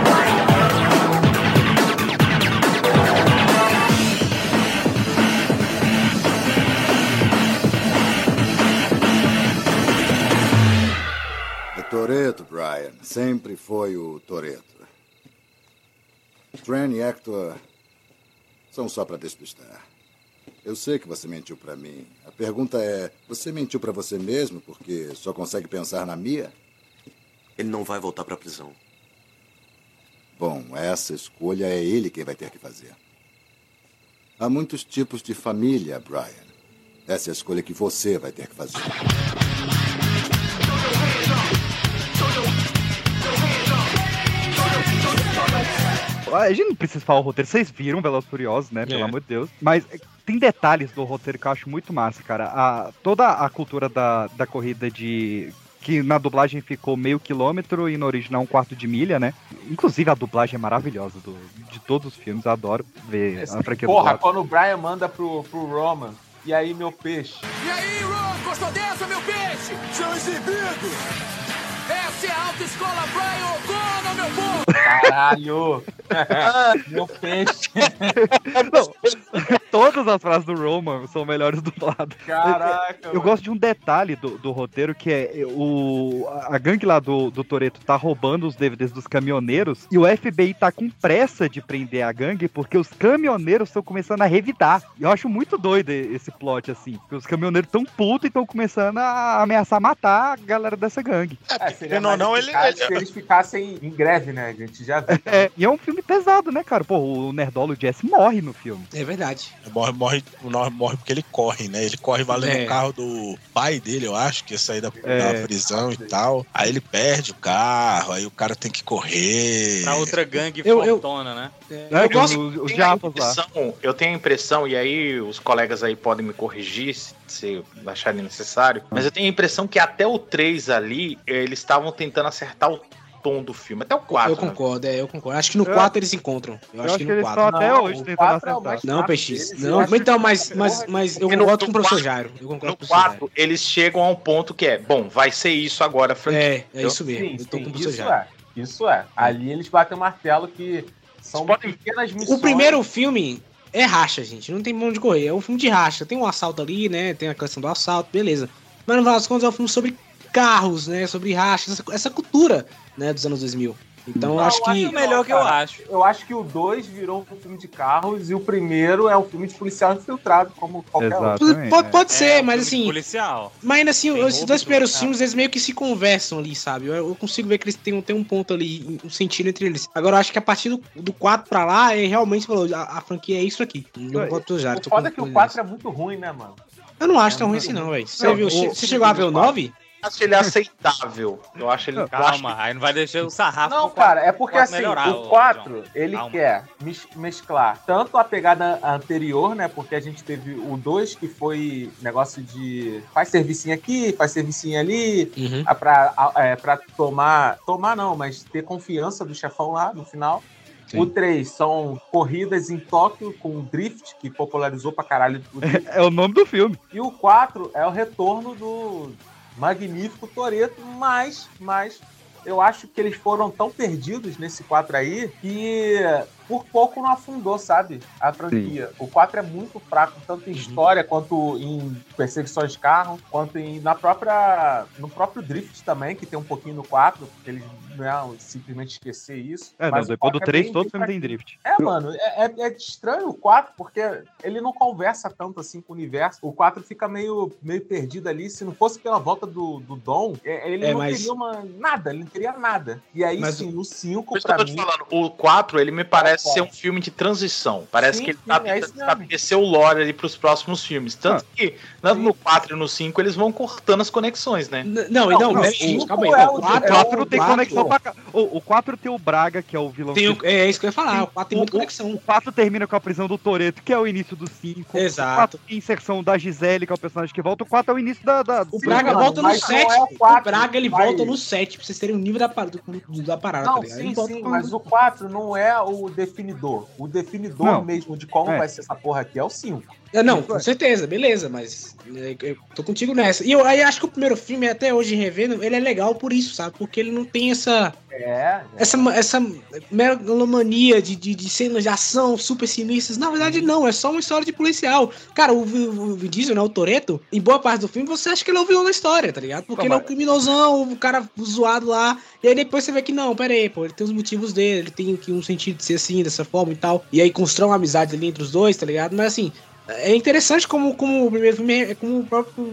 Toreto, Brian. Sempre foi o Toreto. Tran e Hector são só para despistar. Eu sei que você mentiu para mim. A pergunta é: você mentiu para você mesmo porque só consegue pensar na Mia? Ele não vai voltar pra prisão. Bom, essa escolha é ele quem vai ter que fazer. Há muitos tipos de família, Brian. Essa é a escolha que você vai ter que fazer. A gente não precisa falar o roteiro, vocês viram Velozes e Furiosos, né? Pelo É. amor de Deus. Mas é, tem detalhes do roteiro que eu acho muito massa, cara. A, toda a cultura da, da corrida de. Que na dublagem ficou meio quilômetro e no original um quarto de milha, né? Inclusive a dublagem é maravilhosa do, de todos os filmes, eu adoro ver a franquia Porra, quando o Brian manda pro, pro Roman, e aí meu peixe? E aí, Ron, gostou dessa, meu peixe? Seu exibido! Essa é a autoescola Brian O'Connor, meu povo! Caralho! [LAUGHS] meu peixe! Não, todas as frases do Roman são melhores dubladas. Caraca, Eu mano. gosto de um detalhe do, do roteiro que é o a gangue lá do, do Toreto tá roubando os DVDs dos caminhoneiros e o FBI tá com pressa de prender a gangue porque os caminhoneiros estão começando a revidar. E eu acho muito doido esse plot assim, porque os caminhoneiros tão putos e estão começando a ameaçar matar a galera dessa gangue. É, seria mais não, ele- ele- se eles ficassem em greve, né? A gente já viu. É, e é um filme pesado, né, cara? Pô, o Nerdola o Jesse morre no filme. É verdade. Morre, morre, morre, morre porque ele corre, né? Ele corre valendo É. o carro do pai dele, eu acho, que ia sair da, É. da prisão e tal. Aí ele perde o carro, aí o cara tem que correr. Pra outra gangue Eu- eu- fortona, né? É, eu que gosto- os, os tenho a japas lá. impressão- eu tenho a impressão, e aí os colegas aí podem me corrigir se, se acharem necessário, mas eu tenho a impressão que até o 3 ali, eles estavam tentando acertar o tom do filme. Até o 4. Eu concordo, é, eu concordo. Acho que no Eu- 4 eles se encontram. Eu, eu acho acho que que no eles 4. estão até Não, hoje o é o acertar. mais Não, deles, eu Não, então, mas, mas, mas eu concordo no- com o professor Jairo. Eu concordo No com o professor Jairo. 4, eles chegam a um ponto que é, bom, vai ser isso agora, a franquia. É, é isso mesmo. Sim, eu tô sim, com o professor isso Jairo. é. Isso é. Ali eles batem o martelo que são Podem- pequenas missões. O primeiro filme é racha, gente. Não tem mão de correr. É um filme de racha. Tem um assalto ali, né? Tem a questão do assalto, beleza. Mas no final das contas é um filme sobre carros, né? Sobre racha, essa, essa cultura, né? Dos anos 2000. Então eu Não, acho que. o melhor que eu acho. Eu acho que o 2 virou um filme de carros e o primeiro é um filme de policial infiltrado, como qualquer outro. Exatamente. Pode, é. pode É, ser, um mas assim. Policial. Mas ainda assim, Tem esses dois primeiros filmes, eles meio que se conversam ali, sabe? Eu, eu consigo ver que eles têm, têm um ponto ali, um sentido entre eles. Agora, eu acho que a partir do, do 4 pra lá, é realmente falou, a, a franquia é isso aqui. Não concordo já. O foda é que o 4 é muito ruim, né, mano? Eu não acho é tão ruim assim, não, velho. Você, Não, viu, o- você chegou a ver o 9? Eu acho ele aceitável. Eu acho ele. eu acho Calma, aí não vai deixar o sarrafo. Não, cara, é porque assim, melhorar, o ô, 4, John. ele Calma. quer mes- mesclar tanto a pegada anterior, né? Porque a gente teve o 2, que foi negócio de faz servicinho aqui, faz servicinho ali, Uhum. pra, é, pra tomar. Tomar não, mas ter confiança do chefão lá no final. Sim. O 3 são corridas em Tóquio com o Drift, que popularizou pra caralho o Drift. [LAUGHS] É o nome do filme. E o 4 é o retorno do magnífico Toreto, mas, mas eu acho que eles foram tão perdidos nesse 4 aí que por pouco não afundou, sabe? A franquia. O 4 é muito fraco, tanto em história quanto em perseguições de carro, quanto em, na própria. no próprio Drift também, que tem um pouquinho no 4, porque eles não simplesmente esquecer isso. É, não, Mas o depois do 4 é 3, bem- todo filme tem drift. É, mano, é, é- é estranho o 4, porque ele não conversa tanto assim com o universo. O 4 fica meio, meio perdido ali. Se não fosse pela volta do, do Dom, é, ele É, não mas- teria uma, nada, ele não teria nada. E aí Mas sim, no 5, Por isso que pra eu tô te mim. falando, o 4, ele me parece É, ser um filme de transição. Parece Sim, que ele sim, tá é estabelecer o lore ali pros próximos filmes. Tanto que, tanto no 4 e no 5, eles vão cortando as conexões, né? N- Não, Não, não, não, pera o aí, cinco calma aí. é Não, o- O quatro- é 4 o tem quatro. conexão pra cá. O, o 4 tem o Braga, que é o vilão. tem o- é isso que eu ia falar. O 4 tem muita conexão. O 4 termina com a prisão do Toreto, que é o início do 5. Exato. O 4 tem inserção da Gisele, que é o personagem que volta. O 4 é o início da. da O Sim, Braga mano, volta no mas não 7. é o Braga ele volta no 7, pra vocês terem o nível da, da parada. tá Não, ligado? sim, sim, mas o 4 não é o definidor. O definidor Não. mesmo de como É. vai ser essa porra aqui é o 5. É, não, com certeza, beleza, mas é, eu tô contigo nessa. E eu aí acho que o primeiro filme, até hoje revendo, ele é legal por isso, sabe? Porque ele não tem essa É. essa, essa megalomania de, de, de cenas de ação super sinistras. Na verdade, não, é só uma história de policial. Cara, o, o Vin Diesel, né, o Toreto, em boa parte do filme, você acha que ele é o vilão da história, tá ligado? Porque ele é o mas- criminosão, o cara zoado lá. E aí depois você vê que não, pera aí, pô, ele tem os motivos dele, ele tem aqui um sentido de ser assim, dessa forma e tal. E aí constrói uma amizade ali entre os dois, tá ligado? Mas assim, é interessante como, como filme é como o próprio.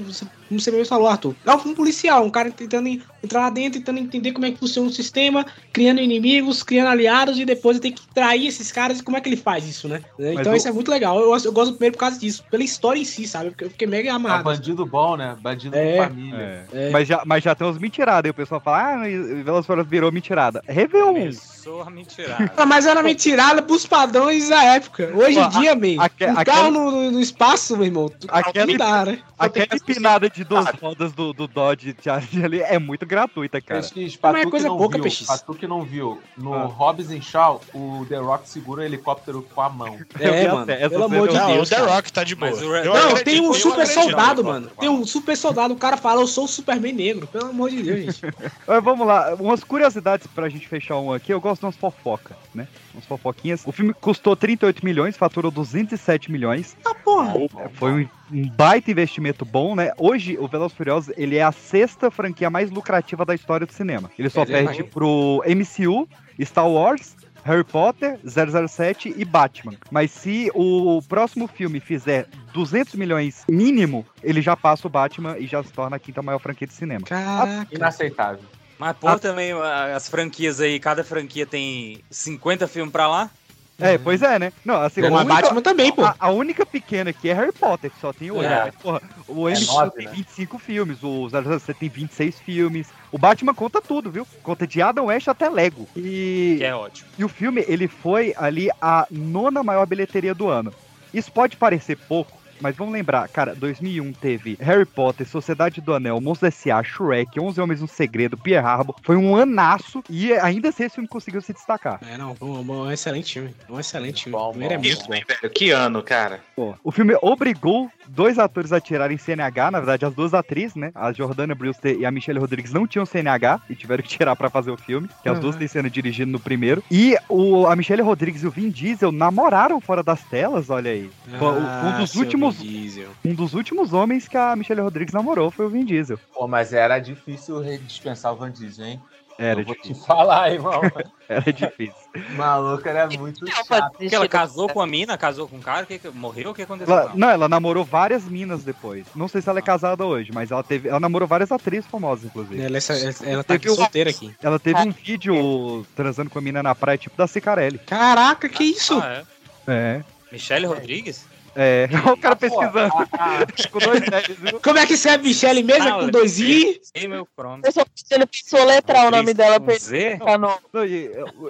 Como você mesmo falou, Arthur. É um filme policial, um cara tentando en- entrar lá dentro, tentando entender como é que funciona o sistema, criando inimigos, criando aliados e depois tem que trair esses caras e como é que ele faz isso, né? Então o- isso é muito legal. Eu, gosto- eu gosto do primeiro por causa disso, pela história em si, sabe? Porque eu fiquei mega É um amarrado. bandido bom, né? Bandido É. com família. É. É. Mas, já, mas já tem uns mentirados. Aí o pessoal fala, ah, mas Velas Furiosas virou mentirada. Começou a mentirada. Ah, [LAUGHS] Mas era mentirada pros padrões da época. Hoje em dia, meio. aque- Um aquela- carro no, no- no espaço, meu irmão. tu- Aquela- Não dá, né? Aquela empinada de duas rodas do, do Dodge Charger ali é muito gratuita, cara. Pesquis, Mas é que coisa não pouca, viu, PX. Patu que não viu. No Ah. Hobbs and Shaw, o The Rock segura o helicóptero com a mão. [LAUGHS] É, mano. Pelo amor de eu- Não, Deus. o The. Rock tá de boa. Não, tem um super soldado, mano. Tem um super soldado. O cara fala, eu sou o Superman negro. Pelo amor de Deus, gente. Mas vamos lá, umas curiosidades pra gente fechar um aqui. Eu gosto de umas fofocas, né? Umas fofoquinhas. O filme custou 38 milhões, faturou 207 milhões. Ah, porra. É, Foi um, um baita investimento bom, né? Hoje, o Velozes Furiosos, ele é a sexta franquia mais lucrativa da história do cinema. Ele só Ele é perde mais- pro MCU, Star Wars, Harry Potter, 007 e Batman. Mas se o próximo filme fizer 200 milhões mínimo, ele já passa o Batman e já se torna a quinta maior franquia de cinema. Caraca. Inaceitável. Mas, pô, também a- as franquias aí, cada franquia tem 50 filmes pra lá. É, pois é, né? Não, assim, Como a a única- Batman também, pô. A, a única pequena aqui é Harry Potter, que só tem oito. É. Mas, porra, o MCU nove, tem né? 25 filmes, o 007 tem 26 filmes. O Batman conta tudo, viu? Conta de Adam West até Lego. E, Que é ótimo. e o filme, ele foi ali a nona maior bilheteria do ano. Isso pode parecer pouco, mas vamos lembrar, cara, 2001 teve Harry Potter, Sociedade do Anel, Monstros S.A., Shrek, 11 Homens no Segredo, Pierre Harbor. Foi um anaço e ainda assim esse filme conseguiu se destacar. É, não, um, um excelente filme. Um excelente filme. O primeiro é Isso, muito bom. hein, velho? Que ano, cara? Pô, o filme obrigou dois atores a tirarem CNH, na verdade, as duas atrizes, né? A Jordana Brewster e a Michelle Rodrigues não tinham CNH e tiveram que [LAUGHS] tirar pra fazer o filme, que as Uhum. duas têm cena dirigindo no primeiro. E o, a Michelle Rodrigues e o Vin Diesel namoraram fora das telas, olha aí. O- um Ah, dos seu últimos Vin um dos últimos homens que a Michelle Rodrigues namorou foi o Vin Diesel. Pô, mas era difícil dispensar o Van Diesel, hein? Era Eu vou te difícil. falar, irmão. [LAUGHS] Era difícil. [LAUGHS] Maluco era muito chato. Porque ela casou com a mina, casou com o cara, que, que- morreu? O que aconteceu? Ela- ela? não, ela namorou várias minas depois. Não sei se ela é casada hoje, mas ela teve, ela namorou várias atrizes famosas, inclusive. Ela, é- ela tá aqui Teve um- solteira aqui. Ela teve um vídeo transando com a mina na praia, tipo da Cicarelli. Caraca, que isso? Ah, é? É. Michelle Rodrigues? É, olha [LAUGHS] o cara Ah, pesquisando. Com dois L's, viu? Como é que serve Michelle mesmo? É Ah, com dois I? Ei, meu. Eu só pensou letrar o nome dela pra Z? ficar no. Não,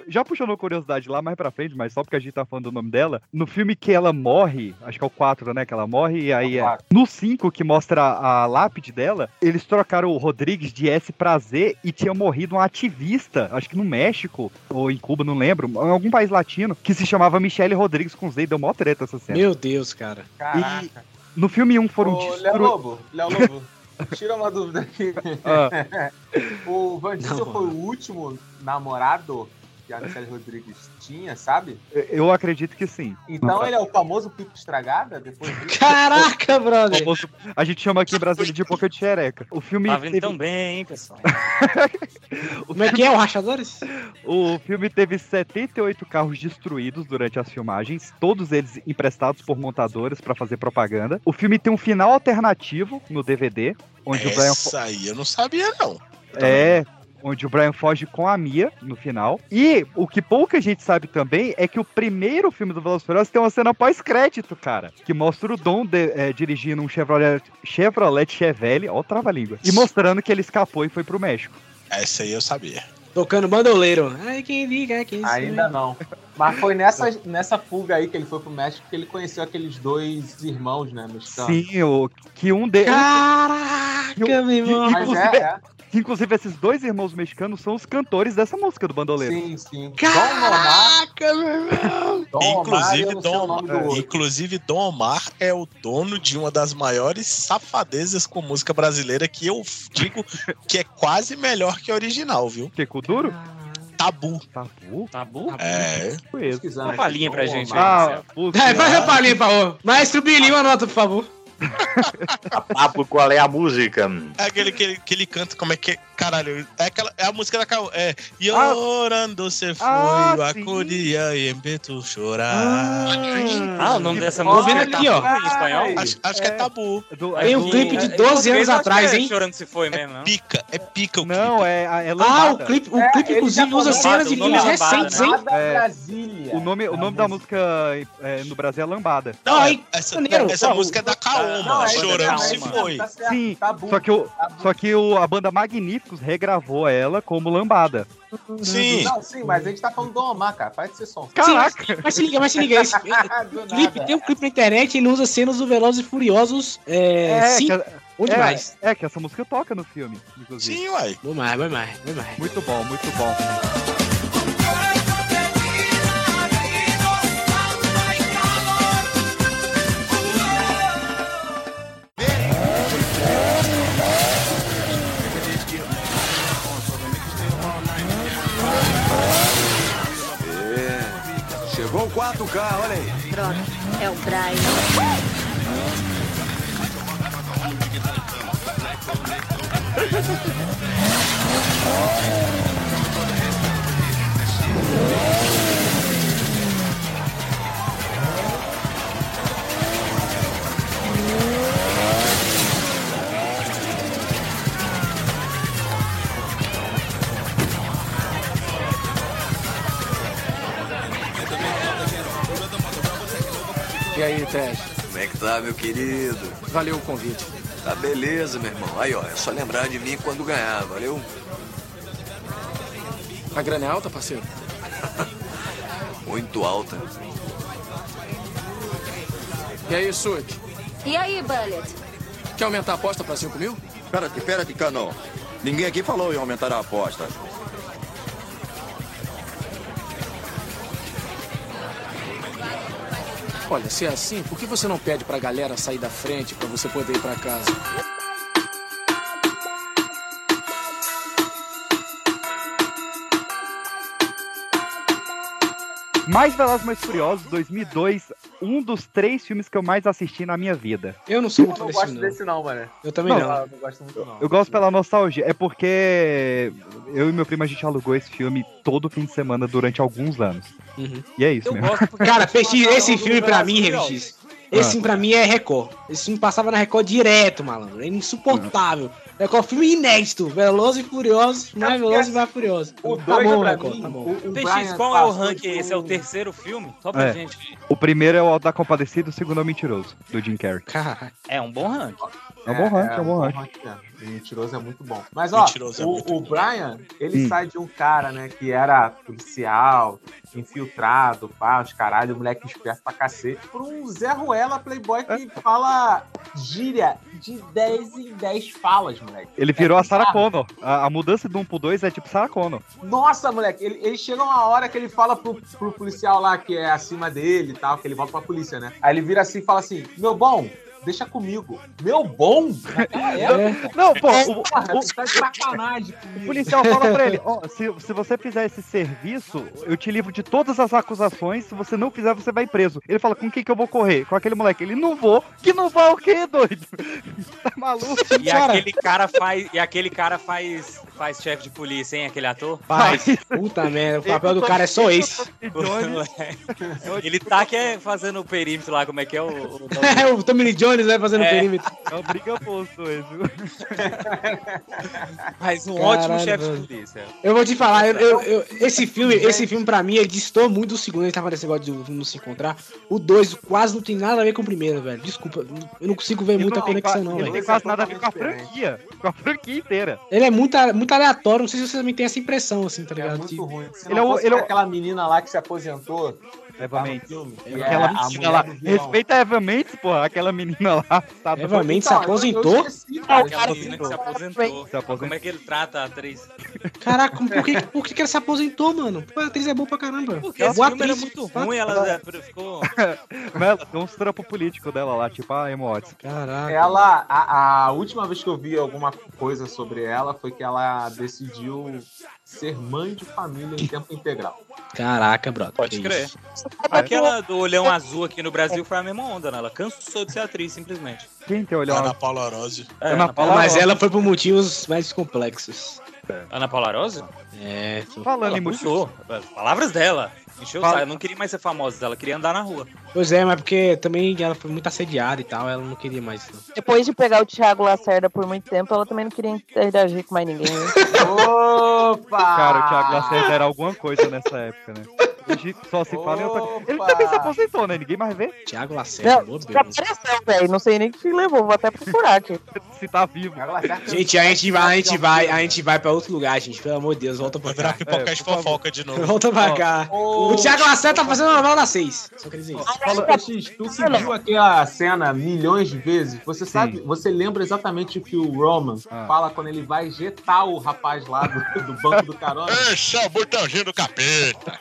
Já puxando uma curiosidade lá mais pra frente, mas só porque a gente tá falando do nome dela, no filme que ela morre, acho que é o 4, né, que ela morre, e aí é, no 5, que mostra a lápide dela, eles trocaram o Rodrigues de S pra Z e tinha morrido um ativista, acho que no México, ou em Cuba, não lembro, em algum país latino, que se chamava Michele Rodrigues com Z, e deu mó treta essa cena. Meu Deus, cara. Caraca. No filme 1 foram Ô, Léo. Lobo, Léo Lobo, [LAUGHS] tira uma dúvida aqui. Ah. [LAUGHS] o Van Diesel foi o último namorado que a Michelle Rodrigues tinha, sabe? Eu acredito que sim. Então ele é o famoso pipo estragada depois disso? Caraca, brother. Famoso- A gente chama aqui em Brasília de boca de xereca. O filme Tá vindo teve- tão bem, hein, pessoal? [LAUGHS] Como é que é o Rachadores? O filme teve 78 carros destruídos durante as filmagens, todos eles emprestados por montadoras pra fazer propaganda. O filme tem um final alternativo no DVD, onde o Brian Essa aí eu não sabia, não. é onde o Brian foge com a Mia no final. E o que pouca gente sabe também é que o primeiro filme do Velozes e Furiosos tem uma cena pós-crédito, cara, que mostra o Dom de- é, dirigindo um Chevrolet, Chevrolet Chevelle, ó trava-língua, e mostrando que ele escapou e foi pro México. Essa aí eu sabia. Tocando bandoleiro. Ai, quem liga, quem Ainda não. Mas foi nessa, nessa fuga aí que ele foi pro México que ele conheceu aqueles dois irmãos, né, mexicanos. Sim, o, que um deles... Caraca, meu irmão. Mas é, é. Inclusive, esses dois irmãos mexicanos são os cantores dessa música do Bandoleiro. Sim, sim. Dom Omar. Caraca, meu irmão. Inclusive, Dom o Omar, outro. inclusive, Dom Omar é o dono de uma das maiores safadezas com música brasileira que eu digo que é quase melhor que a original, viu? Que com duro? Tabu. Tabu? Tabu? É. Uma palhinha pra gente. Ah. É, faz a palhinha, por favor. Maestro Bilinho, anota, por favor. [LAUGHS] Papo, qual é a música? É aquele que ele, que ele canta, como é que é? Caralho, é, aquela, é a música da Caô. É. E Ah. orando você foi, Ah, a sim. curia e embeto chorar. Ah, o nome dessa música é aqui, ó. em espanhol? Acho, acho que é tabu. Do- Tem é um clipe de Em 12 português, anos atrás, é hein? Chorando se foi mesmo, não? Pica, é pica o Não, é, é Ah, o lambada. clipe, o É, clipe inclusive usa cenas de é lambada, recentes, né? hein? Nada É, Brasília. O nome, o É nome da música. é, no Brasil é Lambada. Não, Ah, é- hein? essa, Maneiro. essa música é da Kaoma, Não, é chorando isso, se é foi. tá certo, Sim, tabu. só que, o, Tabu. só que o, a banda Magníficos regravou ela como Lambada. Sim. Não, sim, mas a gente tá falando do Omar, cara. De ser som. Caraca! Mas se liga, mas se liga. Esse, [LAUGHS] clipe, tem um clipe na internet, ele usa cenas do Velozes e Furiosos. É, É, sim, que, bom demais. é, é que essa música toca no filme, inclusive. Sim, uai. Bom mais, bom mais, bom mais. Muito bom, muito bom. 4K, olha aí. Droga, é o Brian. [LAUGHS] E aí, Ted? Como é que tá, meu querido? Valeu o convite. Tá beleza, meu irmão. Aí, ó, é só lembrar de mim quando ganhar, valeu? A grana é alta, parceiro? [LAUGHS] Muito alta. E aí, Suk? E aí, Bullet? Quer aumentar a aposta pra 5 mil? Pera-te, pera-te, Canon. Ninguém aqui falou em aumentar a aposta. Olha, se é assim, por que você não pede pra galera sair da frente pra você poder ir pra casa? Mais Velozes Mais Furiosos, 2002, um dos três filmes que eu mais assisti na minha vida. Eu não sou Eu muito não desse, gosto não. desse não, mano. Eu também não. Eu não gosto muito não. Eu gosto pela nostalgia. É porque eu e meu primo a gente alugou esse filme todo fim de semana durante alguns anos. Uhum. E é isso mesmo. [LAUGHS] Cara, PX, esse filme pra mim, RX, esse filme pra mim é Record. Esse filme passava na Record direto, malandro. É insuportável. Record, filme inédito. Velozes e Furiosos, mais Velozes e mais Furiosos. O Tá dois, bom, pra Record, mim, tá bom. o, o PX, Brian qual é o ranking? Esse é o terceiro filme? Só pra É. gente. O primeiro é o da Compadecido, o segundo é o Mentiroso, do Jim Carrey. Caralho. É um bom ranking. É um bom ranking, é um bom ranking. O Mentiroso é muito bom. Mas, ó, Mentiroso é o, muito o Brian, ele Hum. sai de um cara, né, que era policial, infiltrado, pá, os caralho, moleque esperto pra cacete, por um Zé Ruela playboy que fala gíria de 10 em 10 falas, moleque. Ele virou a Sarah. Connor. A, a mudança do 1 pro 2 é tipo Sarah Connor. Nossa, moleque, ele, ele chega uma hora que ele fala pro, pro policial lá que é acima dele e tal, que ele volta pra polícia, né? Aí ele vira assim e fala assim: Meu bom, deixa comigo. Meu bom? Época. Não, pô, É, o, o- tá sacanagem o policial fala pra ele: ó, se, se você fizer esse serviço, eu te livro de todas as acusações. Se você não fizer, você vai preso. Ele fala: com quem que eu vou correr? Com aquele moleque. Ele não vou. Que não vai o quê, doido? [LAUGHS] tá maluco? E aquele cara faz. E aquele cara faz. Faz chefe de polícia, hein? Aquele ator? Faz. Puta merda, o papel do cara é só esse. [LAUGHS] Ele tá que é fazendo o perímetro lá, como é que é o. o [LAUGHS] É o Tommy Lee Jones, né, fazendo É. perímetro. É o briga posto esse. Faz [LAUGHS] um Caralho, ótimo chefe de polícia. Eu vou te falar, eu, eu- eu- esse filme, esse filme pra mim, ele distou muito do segundo, ele tava nesse negócio de não se encontrar. O 2 quase não tem nada a ver com o primeiro, velho. Desculpa, eu não consigo ver muita não conexão, não, velho. tem quase nada a ver com a franquia. Com a franquia inteira. Ele é muito, muito aleatório, não sei se você também tem essa impressão, assim, tá É ligado? muito Tipo, ruim. Se Ele é o- ele é aquela menina lá que se aposentou. Eva Mendes. É Aquela é a menina lá. Respeita a Eva Mendes, porra. Aquela menina lá. Tá Eva Mendes se eu- aposentou? esqueci, cara. Aquela menina que se aposentou. Se aposentou. Como é que ele trata a atriz? Caraca, por que, por que que ela se aposentou, mano? Pô, a atriz é boa pra caramba. Porque É boa filme era atriz. muito ruim, ela é, ficou. [LAUGHS] Mas ela tem uns trampos políticos dela lá, tipo a Emma Watson. Caraca. Ela, a, a última vez que eu vi alguma coisa sobre ela foi que ela decidiu ser mãe de família em tempo integral. Caraca, brother. Pode crer. isso. Aquela do olhão azul aqui no Brasil foi a mesma onda, né? Ela cansou de ser atriz, simplesmente. Quem tem olhão? Ana Paula Orozio. É, Ana Paula Mas Rosa. ela foi por motivos mais complexos. Ana Paula Rosa? É, Falando Ela em puxou. Palavras dela. Encheu o Fala-. Ela não queria mais ser famosa, ela queria andar na rua. Pois é, mas porque também ela foi muito assediada e tal, ela não queria mais. Não. Depois de pegar o Thiago Lacerda por muito tempo, ela também não queria interagir com mais ninguém. [LAUGHS] Opa! Cara, o Thiago Lacerda era alguma coisa nessa época, né? Hoje só se fala em outra coisa. Ele também se aposentou, né? Ninguém mais vê. Thiago Lacerda, meu já Deus. apareceu, velho. Não sei nem o que levou. Vou até procurar aqui. [LAUGHS] Se tá vivo. Gente, a gente vai, a gente vai, a gente vai pra outro lugar, gente. Pelo amor de Deus, volta pra Vai virar cá. pipoca de fofoca de novo. Volta pra cá. O Thiago Lacerda tá fazendo a novela das seis. Só queria dizer isso. Tu que viu aquela cena milhões de vezes, você sabe, você lembra exatamente o que o Roman Ah. fala quando ele vai ejetar o rapaz lá do, do banco do carona? Esse é o botãozinho do capeta.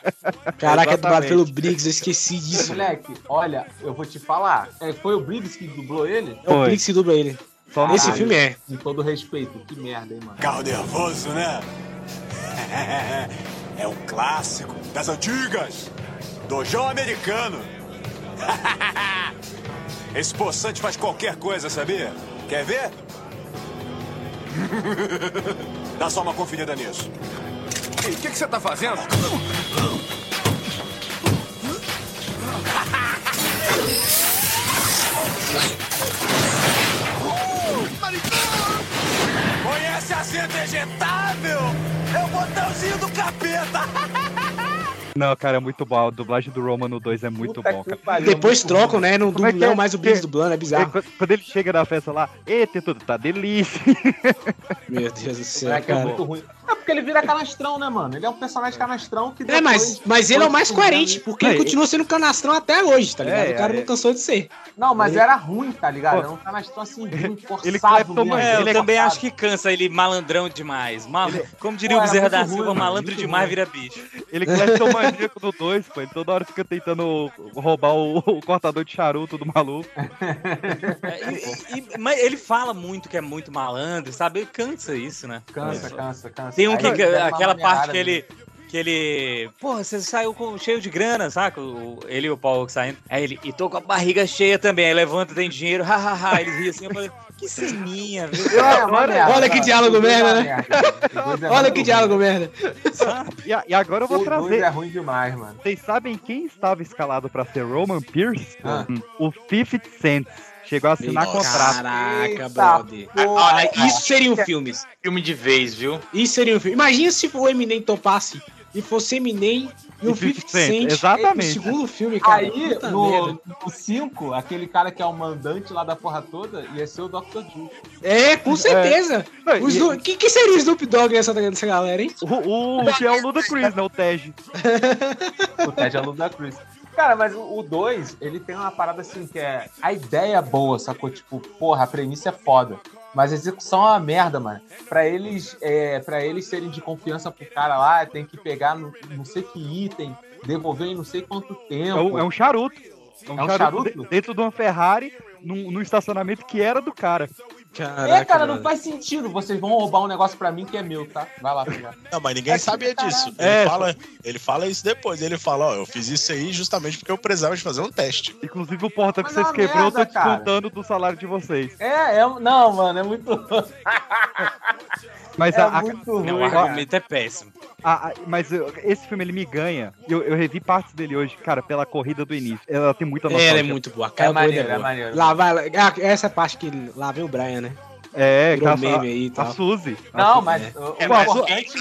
Caraca, é dublado pelo Briggs, eu esqueci disso. Moleque, olha, eu vou te falar. É, foi o Briggs que dublou ele? É o. Briggs que dubla ele. No Esse Caralho, filme é. Com todo respeito, que merda, hein, mano. Carro nervoso, né? [LAUGHS] É um clássico das antigas. Dojão americano. [LAUGHS] Esse poçante faz qualquer coisa, sabia? Quer ver? [LAUGHS] Dá só uma conferida nisso. O que, que você tá fazendo? Conhece assento ejetável? É o botãozinho do capeta. [LAUGHS] Não, cara, é muito bom. A dublagem do Roman no 2 é muito Puta bom, cara. pariu, Depois muito trocam, né? Não Como é dublam que é? mais o Briggs dublando, é É, bizarro. quando- Quando ele chega na festa lá, eita, tudo tá delícia. Meu Deus do céu, Moleque, é cara. muito ruim. É porque ele vira canastrão, né, mano? Ele é um personagem canastrão que. É, mas, depois- mas ele é o mais depois coerente, porque ele continua sendo canastrão até hoje, tá ligado? É, o cara é. não cansou de ser. Não, mas Ele- era ruim, tá ligado? Era um canastrão assim, ruim, forçado Ele mesmo. é, eu Ele também forçado. acho que cansa ele malandrão demais. Mal... Como diria Pô, o Bezerra da ruim, Silva, mano, malandro demais ruim. vira bicho. Ele é o maníaco do 2, pô. Ele toda hora fica tentando roubar o, o cortador de charuto do maluco. E- e- mas ele fala muito que é muito malandro, sabe? Cansa isso, né? Cansa, cansa, cansa. Tem um que, ele que- aquela parte que ele. Que ele. Porra, você saiu com, cheio de grana, saca? O, ele e o Paulo saindo. Aí ele. E tô com a barriga cheia também. Aí levanta, tem dinheiro. Hahaha. Eles riam assim. Eu falei. Que ceninha, viu? Olha que diálogo merda, né? Olha que diálogo merda. E, agora eu vou trazer. é ruim demais, mano. Vocês sabem quem estava escalado pra ser Roman Pierce? Ah. O 50 Cent. Chegou a assinar Nossa. contrato. Caraca, brother. Ah, isso seria um filme. Filme de vez, viu? Isso seria um filme. Imagina se o Eminem topasse e fosse Eminem e o 50 Cent. Exatamente. O segundo filme, cara. Aí, no merda. 5, aquele cara que é o mandante lá da porra toda ia ser o Dr. Dre. É, com certeza. É. O Snoop- que, que seria o Snoop Dogg nessa, nessa galera, hein? O, o que é o Ludacris, né? O Tej. O Ted é aluno da Cruz. Cara, mas o 2, ele tem uma parada assim que é. A ideia é boa, sacou? Tipo, porra, a premissa é foda. Mas a execução é uma merda, mano. Pra eles, é, pra eles serem de confiança pro cara lá, tem que pegar no- não sei que item, devolver em não sei quanto tempo. É um, é um charuto. É um charuto? de- Dentro de uma Ferrari, num, num estacionamento que era do cara. É, cara, não faz sentido. Vocês vão roubar um negócio pra mim que é meu, tá? Vai lá pegar. Não, mas ninguém sabia disso. Ele, É, fala, ele fala isso depois. Ele fala, ó, eu fiz isso aí justamente porque eu precisava de fazer um teste. Inclusive o porta que Mas vocês é quebrou, eu tô merda, descontando do salário de vocês. É, é. Não, mano, é muito. [LAUGHS] Mas É a, a- muito Não, o ruim, cara. argumento é péssimo. A- a- mas eu- esse filme ele me ganha. Eu, eu revi partes dele hoje, cara, pela corrida do início. Ela tem muita Ela é muito boa. Aquela É maneiro, doida é boa. maneiro. Lá vai, lá- ah, essa parte que lá vem o Brian, né? É, Virou a, meme aí e a, Suzy. Não, A mas o, É, o mas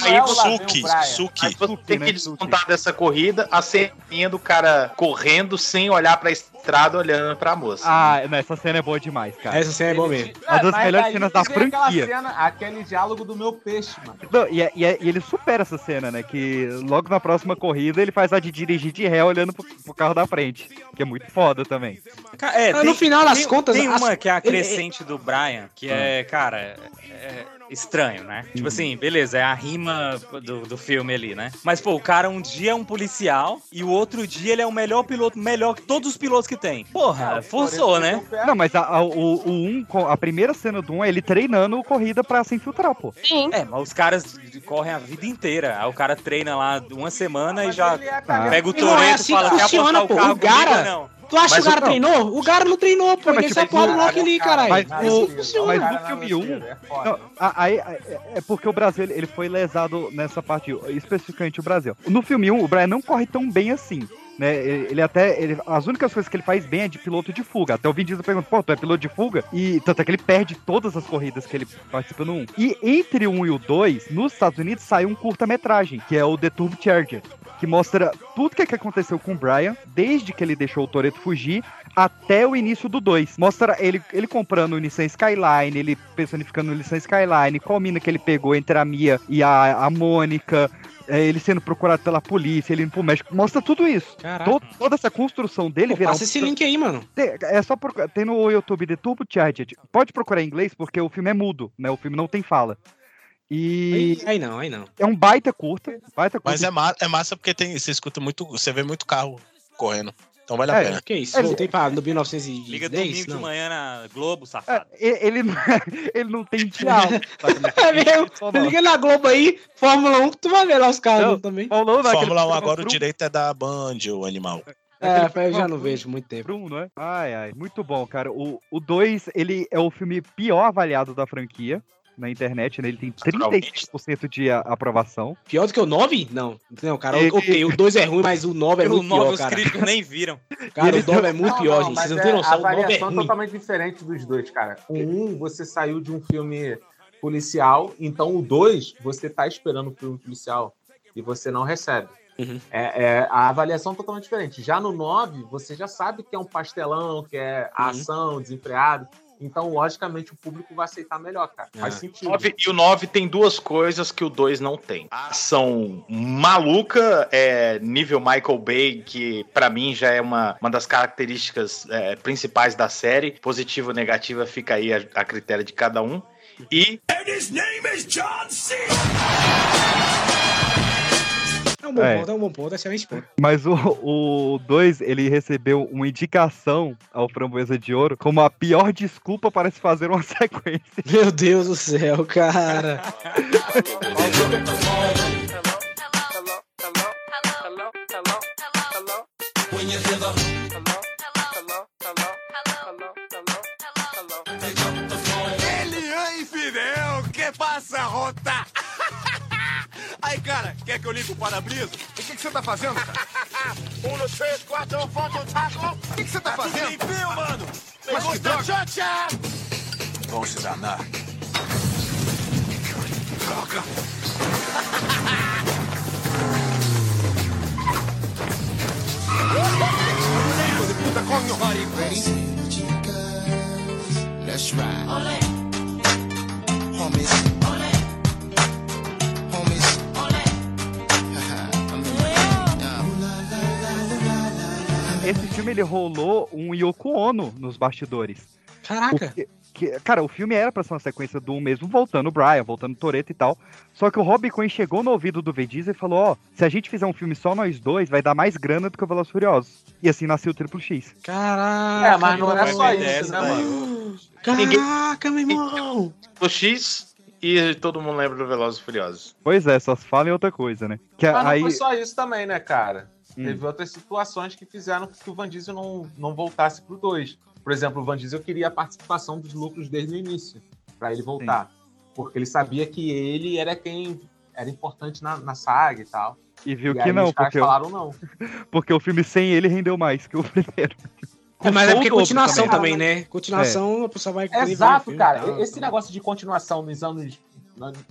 aí é o Suki. Suki. Tem né, que descontar dessa corrida a ceninha do cara correndo sem olhar pra estrada, olhando pra moça. Ah, não, essa cena é boa demais, cara. Essa cena é boa mesmo. Uma das mas melhores cenas que da franquia. Cena, aquele diálogo do meu peixe, mano. Não, e, é- e é- e ele supera essa cena, né? Que logo na próxima corrida ele faz a de dirigir de ré olhando pro, pro carro da frente. Que é muito foda também. É, Mas no final das tem- contas, Tem as- uma que é a ele- crescente do Brian, que é, cara, é, é estranho, né? Tipo assim, beleza, é a rima do, do filme ali, né? Mas, pô, o cara um dia é um policial e o outro dia ele é o melhor piloto, melhor que todos os pilotos que tem. Porra, forçou, né? Não, mas a, a- o, o um, a primeira cena do 1 um é ele treinando corrida pra se infiltrar, pô. Sim. É, mas os caras correm a vida inteira. Aí o cara treina lá uma semana e já é pega o E é assim e fala, que quer funciona, apostar o pô. carro O cara- comigo não? Tu acha Mas que o cara não. treinou? O cara não treinou, pô. Não, mas Ele tipo, só pode bloco cara, ali, cara, caralho. Mas o- assim, mas no na filme 1, besteira, é aí, é- é porque o Brasil ele, ele foi lesado nessa parte, especificamente o Brasil. No filme 1, o Brian não corre tão bem assim. Né, ele ele até. ele- as únicas coisas que ele faz bem é de piloto de fuga. Até o Vin Diesel pergunta, pô, tu é piloto de fuga? E tanto é que ele perde todas as corridas que ele participa no 1. E entre o 1 e o 2, nos Estados Unidos saiu um curta-metragem, que é o The Turbo Charger. Que mostra tudo que, que aconteceu com o Brian, desde que ele deixou o Toreto fugir até o início do 2. Mostra ele, ele comprando o Nissan Skyline, ele personificando o Nissan Skyline, qual mina que ele pegou entre a Mia e a, a Mônica, é, ele sendo procurado pela polícia, ele indo pro México. Mostra tudo isso. Toda essa construção dele Pô, virar passa um- esse link aí, mano. tem, é só procurar, tem no YouTube The Turbo Charged. Pode procurar em inglês porque o filme é mudo, né? O filme não tem fala. E Aí, aí não, aí não. é um baita curta, baita curta. Mas é, ma é massa porque tem, você escuta muito, você vê muito carro correndo. Então vale a É. pena. Que isso? É, Voltei pra no 1910? Liga domingo de Não. manhã na Globo, safado. É, ele, não- [LAUGHS] ele não tem diálogo. [LAUGHS] É mesmo? Liga na Globo aí, Fórmula 1, que tu vai ver lá os caras Não, também. Falou naquele Fórmula 1 programa agora o direito é da Band, o animal. É, eu já não vejo muito tempo. Brum, não é? Ai, ai, muito bom, cara. O 2, ele é o filme pior avaliado da franquia na internet, né? Ele tem 36% de aprovação. Pior do que o 9? Não. Não, cara, Ele- ok, o 2 é ruim, mas o 9 é muito nove, pior, os cara. críticos nem viram. [LAUGHS] Cara, Ele o 9 é muito Não, pior, não, gente. mas Vocês não é têm noção, a o 9 é ruim. totalmente diferente dos dois, cara. O um, você saiu de um filme policial, então o dois, você tá esperando um filme policial e você não recebe. Uhum. É, é a avaliação totalmente diferente. Já no 9, você já sabe que é um pastelão, que é a Uhum. ação, desenfreado. Então, logicamente, o público vai aceitar melhor, cara. Faz sentido. Nove- e o 9 tem duas coisas que o 2 não tem. A ação maluca, é, nível Michael Bay, que pra mim já é uma, uma das características é, principais da série. Positiva ou negativa fica aí a, a critério de cada um. E And his name is John C. É um bom É. ponto, é um bom ponto, excelente ponto. Mas o 2, ele recebeu uma indicação ao Framboesa de Ouro como a pior desculpa para se fazer uma [LAUGHS] sequência. Meu Deus do céu, cara. Elian Fidel, que passa, Rota? Aí, cara, quer que eu limpe o para-brisa? O que, que você tá fazendo, cara? [LAUGHS] um, dois, três, quatro, eu volto, eu taco. O que, que você tá fazendo? Limpinho, mano. Mas que droga. Xoxa! Vão se danar. Droga. Puta, come. Let's ride. Homies. Homies. Esse filme ele rolou um Yoko Ono nos bastidores. Caraca. Porque- que- cara, o filme era pra ser uma sequência do mesmo, voltando o Brian, voltando o Toreto e tal. Só que o Robbie Cohen chegou no ouvido do Vin Diesel e falou: Ó, se a gente fizer um filme só nós dois, vai dar mais grana do que o Velozes e Furiosos. E assim nasceu o Triple X. Caraca. É, mas não é só isso, né, mano? Caraca, meu irmão. o X e todo mundo lembra do Velozes e Furiosos. Pois é, só se fala em outra coisa, né? Que Mas não aí. foi só isso também, né, cara? Hum. Teve outras situações que fizeram com que o Van Diesel não, não voltasse pro 2. Por exemplo, o Van Diesel queria a participação dos lucros desde o início, pra ele voltar. Porque ele sabia que ele era quem era importante na, na saga e tal. E viu E que aí não, os caras porque, o- falaram não. [LAUGHS] porque o filme sem ele rendeu mais que o primeiro. É, mas é porque o continuação também, né? Continuação, É. a pessoa vai o Exato, filme cara. tal, Esse então. negócio de continuação nos anos.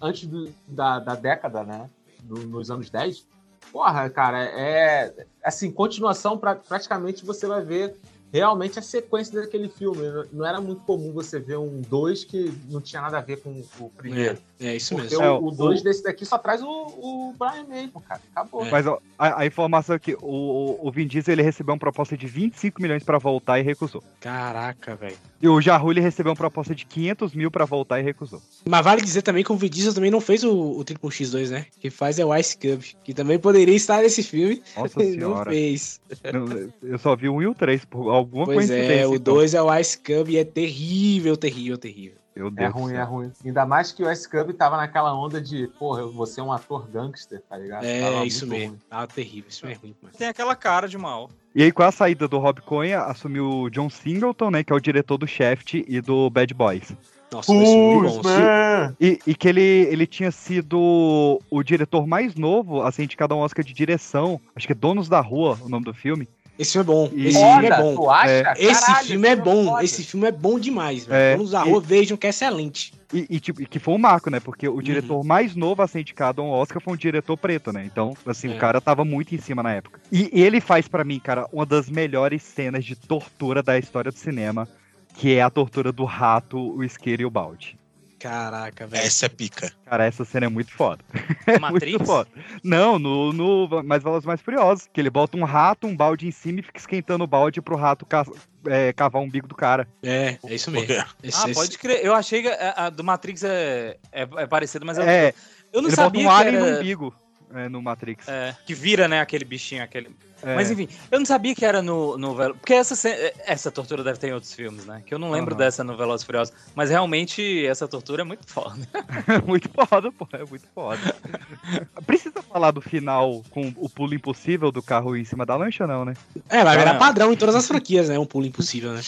Antes do- da, da década, né? Do- nos anos 10. Porra, cara, é. Assim, continuação, pra, praticamente você vai ver realmente a sequência daquele filme. Não- era muito comum você ver um 2 que não tinha nada a ver com o primeiro. É, é isso Porque mesmo. É, o 2 o- desse daqui só traz o, o Brian mesmo, cara. Acabou. Mas ó, a, a informação é que o, o Vin Diesel ele recebeu uma proposta de 25 milhões pra voltar e recusou. Caraca, velho. E o Jarru ele recebeu uma proposta de 500 mil pra voltar e recusou. Mas vale dizer também que o Vin Diesel também não fez o, o Triple X2, né? Quem faz é o Ice Cub, que também poderia estar nesse filme. Nossa [LAUGHS] não senhora. fez. Não, Eu só vi o 1 e o 3, por alguma Pois coincidência. é, o então. 2 é o Ice Cub e é terrível, terrível, terrível. Meu É Deus do ruim, céu. é ruim. Ainda mais que o S-Cub tava naquela onda de, porra, você é um ator gangster, tá ligado? Tava É, muito isso ruim. mesmo. Ah, terrível, isso é ruim, mano. Tem aquela cara de mal. E aí, com a saída do Rob Cohen, assumiu o John Singleton, né? Que é o diretor do Shaft e do Bad Boys. Nossa, bons. man. E, e que ele, ele tinha sido o diretor mais novo a ser indicado a um Oscar de direção. Acho que é Donos da Rua, o nome do filme. Esse filme é bom. E- Esse filme é bom. tu acha? É. Esse Caralho, filme é bom. foda. Esse filme é bom demais, É, velho. Donos da Rua, vejam que é excelente. E, e, tipo, e que foi um marco, né? Porque Uhum. o diretor mais novo a ser indicado a um Oscar foi um diretor preto, né? Então, assim, É. o cara tava muito em cima na época. E ele faz pra mim, cara, uma das melhores cenas de tortura da história do cinema, que é a tortura do rato, o isqueiro e o balde. Caraca, velho. Essa é pica. Cara, essa cena é muito foda. [LAUGHS] É Matrix? muito foda. Não, no, no Mais Velozes Mais Furiosos. Que ele bota um rato, um balde em cima e fica esquentando o balde pro rato ca- é, cavar o umbigo do cara. É, é isso mesmo. Esse- Ah, esse- pode crer. Eu achei que a, a do Matrix é, é, é parecido, mas eu, É, eu não ele sabia bota um que alien era... no umbigo é, no Matrix. É, que vira, né, aquele bichinho, aquele... É. Mas enfim, eu não sabia que era no, no Velo... Porque essa, ce- essa tortura deve ter em outros filmes, né? Que eu não lembro Aham. dessa no Velozes e Furiosos. Mas realmente, essa tortura é muito foda. É [LAUGHS] muito foda, pô. É muito foda. [LAUGHS] Precisa falar do final com o pulo impossível do carro em cima da lancha, não, né? É, vai virar Ah. padrão em todas as franquias, né? Um pulo impossível, né?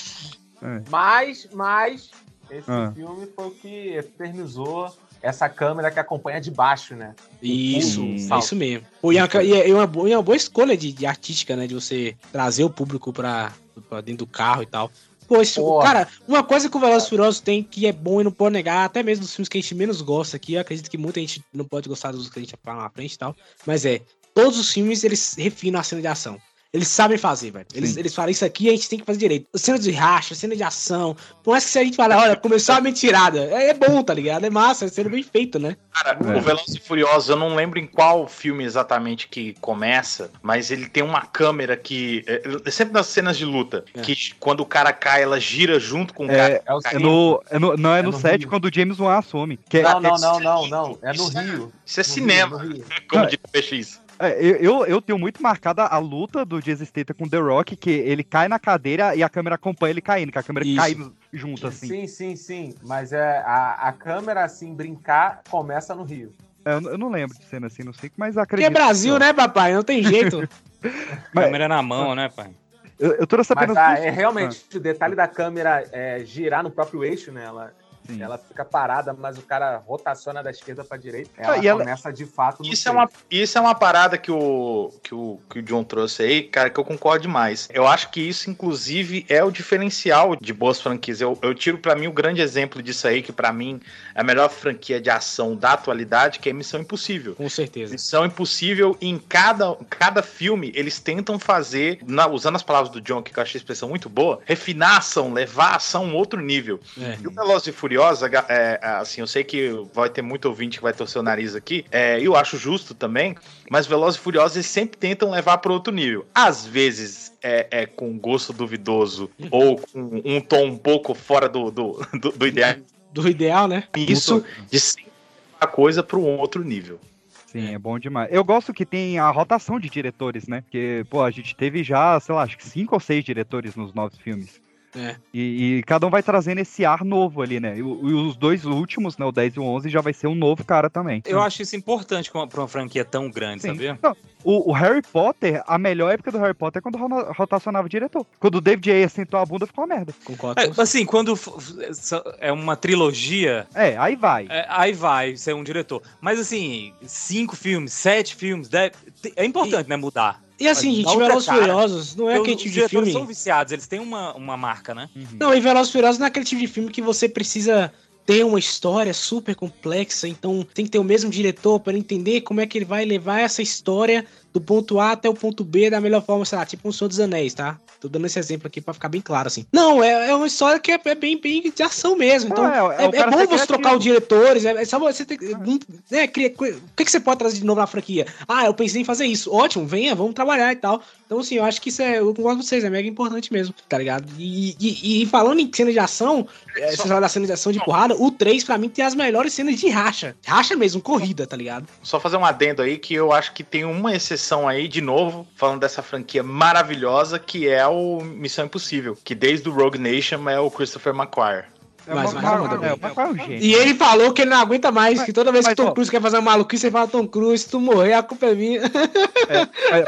Mas, mas, esse Ah. filme foi o que eternizou essa câmera que acompanha de baixo, né? Isso, Hum, é isso mesmo. Pô, e é uma, e é uma boa, e é uma boa escolha de, de artística, né? De você trazer o público pra, pra dentro do carro e tal. Pô, esse, Porra. cara, uma coisa que o Velozes Furiosos tem que é bom e não pode negar, até mesmo dos filmes que a gente menos gosta aqui, eu acredito que muita gente não pode gostar dos que a gente vai falar na frente e tal, mas é, todos os filmes eles refinam a cena de ação. Eles sabem fazer, velho. Eles, eles falam isso aqui, a gente tem que fazer direito. Cena de racha, cena de ação. Por mais que se a gente fala, olha, começou a mentirada. É, é bom, tá ligado? É massa, é sendo bem feito, né? Cara, É. o Velozes e Furiosos, eu não lembro em qual filme exatamente que começa, mas ele tem uma câmera que. É, é sempre nas cenas de luta, que quando o cara cai, ela gira junto com o cara. É, é no, é no- não, é, É no no 7 Rio. quando o James Wan assume. Que é- Não, não, não, não, não. É no Isso é- Rio. Isso é No cinema, Rio, no Rio. [LAUGHS] como diz o PX. É, eu, eu, eu tenho muito marcada a luta do Jason Statham com The Rock, que ele cai na cadeira e a câmera acompanha ele caindo, que a câmera Isso. cai junto, assim. Sim, sim, sim. Mas é a, a câmera, assim, brincar, começa no Rio. É, Eu, eu não lembro de cena assim, não sei, mas Porque acredito. é Brasil, né, papai? Não tem jeito. Mas- [LAUGHS] [LAUGHS] Câmera na mão, né, pai? Eu, eu trouxe Mas apenas. ah, duas- é realmente o detalhe da câmera é girar no próprio eixo, né? Ela, Sim. ela fica parada, mas o cara rotaciona da esquerda pra direita. Ela e ela- começa de fato no Isso é, uma, isso é uma parada que o, que, o, que o John trouxe aí, cara, que eu concordo demais. Eu acho que isso, inclusive, é o diferencial de boas franquias. Eu, eu tiro pra mim o grande exemplo disso aí, que pra mim é a melhor franquia de ação da atualidade, que é Missão Impossível. Com certeza. Missão Impossível, em cada, cada filme, eles tentam fazer, na- usando as palavras do John, que eu achei a expressão muito boa, refinar a ação, levar a ação a um outro nível. É. E o Velozes e ga- é, assim, eu sei que vai ter muito ouvinte que vai torcer o nariz aqui, é, eu acho justo também, mas Velozes e Furiosos eles sempre tentam levar para outro nível. Às vezes é, é com gosto duvidoso [LAUGHS] ou com um tom um pouco fora do, do, do, do ideal. Do ideal, né? Isso de sempre a coisa para um outro nível. Sim, é bom demais. Eu gosto que tem a rotação de diretores, né? Porque, pô, a gente teve já, sei lá, acho que cinco ou seis diretores nos novos filmes. É. E, e cada um vai trazendo esse ar novo ali, né? E, e os dois últimos, né? O 10 e o 11, já vai ser um novo cara também. Eu acho isso importante pra uma- pra uma franquia tão grande, Sim. sabia? Não, o, o Harry Potter, a melhor época do Harry Potter é quando rotacionava o diretor. Quando o David Ayer sentou a bunda, ficou uma merda. Concordo. É, assim, quando é uma trilogia, É, aí vai. é, aí vai ser um diretor. Mas assim, cinco filmes, sete filmes, deve- é importante, né, mudar. E assim, gente, Velozes. Furiosos não é aquele os tipo de filme... são viciados, eles têm uma, uma marca, né? Não, e Velozes e Furiosos não é aquele tipo de filme que você precisa ter uma história super complexa, então tem que ter o mesmo diretor para entender como é que ele vai levar essa história do ponto A até o ponto B da melhor forma, sei lá, tipo um Senhor dos Anéis, tá? Tô dando esse exemplo aqui pra ficar bem claro, assim. Não, é, é uma história que é, é bem, bem de ação mesmo. Então, é- é é, é bom ser você criativo. trocar os diretores, é, é só você ter. Né, cria, o que, que você pode trazer de novo na franquia? Ah, eu pensei em fazer isso. Ótimo, venha, vamos trabalhar e tal. Então, assim, eu acho que isso é. Eu concordo com vocês, é mega importante mesmo, tá ligado? E, e, e falando em cena de ação, é, falaram da cena de ação de porrada, o 3, pra mim, tem as melhores cenas de racha. Racha mesmo, corrida, tá ligado? Só fazer um adendo aí que eu acho que tem uma exceção aí, de novo, falando dessa franquia maravilhosa, que é o Missão Impossível, que desde o Rogue Nation é o Christopher McQuire. É, Mas- o mas Macaco- manda bem. é, o é. E ele falou que ele não aguenta mais, que toda vez que mas, Tom ó- Cruise quer fazer uma maluquice, ele fala Tom Cruise, se tu morrer, a culpa é minha.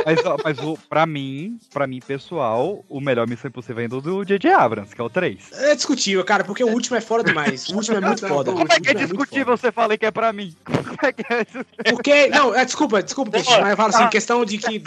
Mas, mas, mas o, pra mim, pra mim, pessoal, o melhor Missão Impossível ainda é do J.J. Abrams, que é o 3. É discutível, cara, porque o último é foda demais. O último é muito foda. Como é que é discutível você fala que é pra mim? Como é que é? Porque, não, é, desculpa, desculpa, Peixe, mas eu falo assim, questão de que.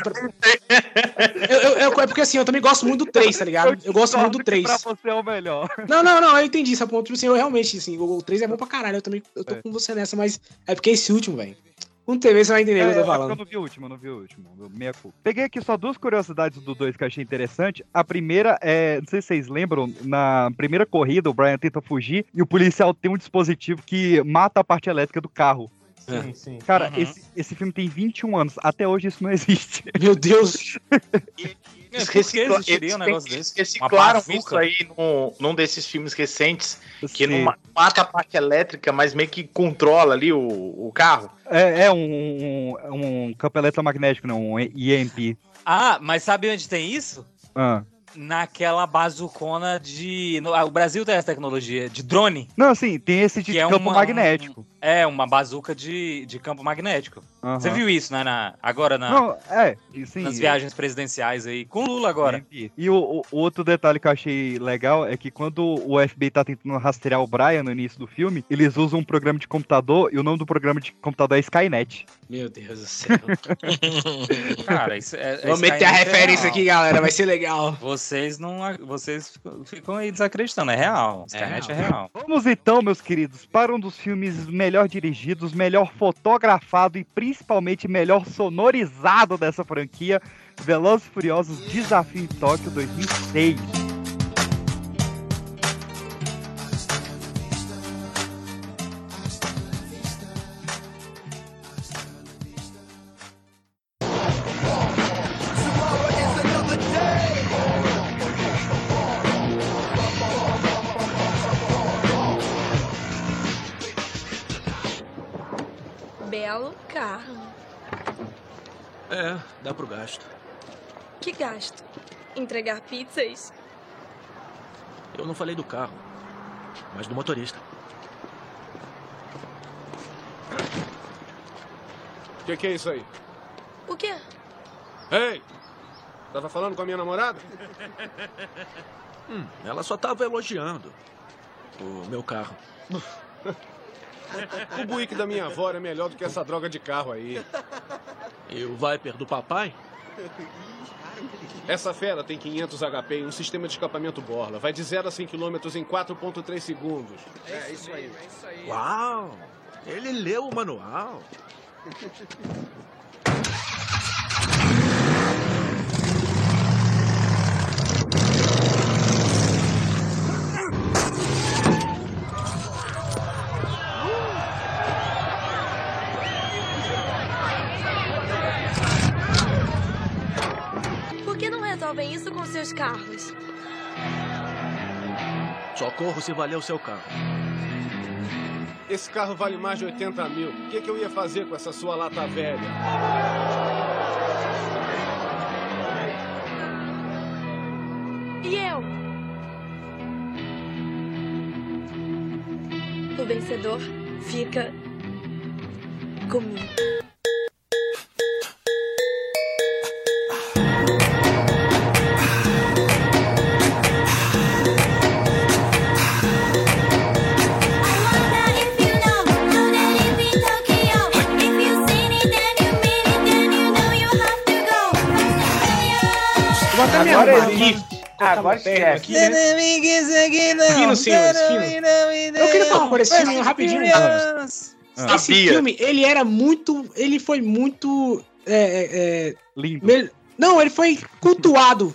Eu, eu- eu- é porque assim, eu também gosto muito do 3, tá ligado? Eu gosto muito do 3. Pra você é o melhor. Não, não, não, eu entendi esse ponto. Tipo assim, eu realmente, assim, o 3 é bom pra caralho, eu também eu tô com você nessa, mas é porque esse último, velho. Com TV você vai entender o que eu tô É, é porque eu falando. não vi o último, eu não vi o último. Meia culpa. Peguei aqui só duas curiosidades do 2 que eu achei interessante. A primeira é, não sei se vocês lembram, na primeira corrida o Brian tenta fugir e o policial tem um dispositivo que mata a parte elétrica do carro. Sim, sim. Cara, Uhum. esse, esse filme tem 21 anos. Até hoje isso não existe. Meu Deus. [LAUGHS] É, que recicla- existiria um eles negócio desse? eles Uma reciclaram bazuca? isso aí num, num desses filmes recentes, que Sim. não ma- mata a parte elétrica, mas meio que controla ali o, o carro. É, é um, um, um campo eletromagnético, não, um EMP. Ah, mas sabe onde tem isso? Ah. Naquela bazucona de. no- ah, o Brasil tem essa tecnologia de drone. Não, assim, tem esse de Que é campo uma- magnético. É, uma bazuca de, de campo magnético. Aham. Você viu isso, né? Na, agora na, Não, é, sim. nas viagens presidenciais aí. Com o Lula agora. E o, o- outro detalhe que eu achei legal é que quando o FBI tá tentando rastrear o Brian no início do filme, eles usam um programa de computador e o nome do programa de computador é Skynet. Meu Deus do céu. [LAUGHS] Cara, isso é. Vou meter a referência aqui, galera, vai ser legal. Vocês não. Vocês ficam- ficam aí desacreditando. É real. Skynet é real. Vamos então, meus queridos, para um dos filmes melhor dirigidos, melhor fotografado e principalmente melhor sonorizado dessa franquia, Velozes Furiosos Desafio em Tóquio 2006. É, dá pro gasto. Que gasto? Entregar pizzas? Eu não falei do carro, mas do motorista. O que, que é isso aí? O quê? Ei! Tava falando com a minha namorada? Hum, ela só tava elogiando o meu carro. [LAUGHS] O Buick da minha avó é melhor do que essa droga de carro aí. E o Viper do papai? Essa fera tem 500 HP e um sistema de escapamento Borla. Vai de 0 a 100 km em 4.3 segundos. É isso aí. Uau! Ele leu o manual. Por que não com seus carros? Socorro se valer o seu carro. Esse carro vale mais de 80 mil. O que, que eu ia fazer com essa sua lata velha? E eu? O vencedor fica comigo. Agora esquece. aqui, né? Fino, senhores, fino. Eu queria falar coisa desse filme rapidinho. Esse Sabia. filme, ele era muito. Ele foi muito. É, é, é, Lindo. mel- Não, ele foi cultuado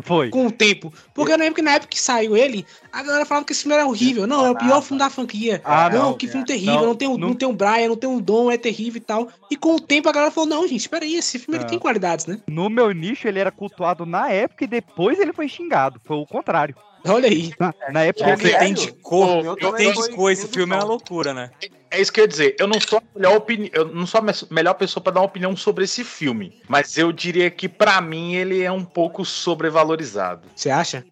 Foi. com o tempo. Porque eu lembro que na época que saiu ele, a galera falava que esse filme era horrível. Não, é o pior filme da franquia. Ah, não, não, que filme é. terrível. Não, Não, tem, o- não, tem o Brian, não tem o Dom, é terrível e tal. E com o tempo a galera falou: não, gente, espera aí, esse filme ele É. tem qualidades, né? No meu nicho, ele era cultuado na época e depois ele foi xingado. Foi o contrário. Olha aí. Na, na época ele- tem de cor, Eu foi de cor esse filme é uma loucura, né? É isso que eu ia dizer. Eu não sou a melhor opinião, eu não sou a me- melhor pessoa para dar uma opinião sobre esse filme, mas eu diria que pra mim ele é um pouco sobrevalorizado. Você acha?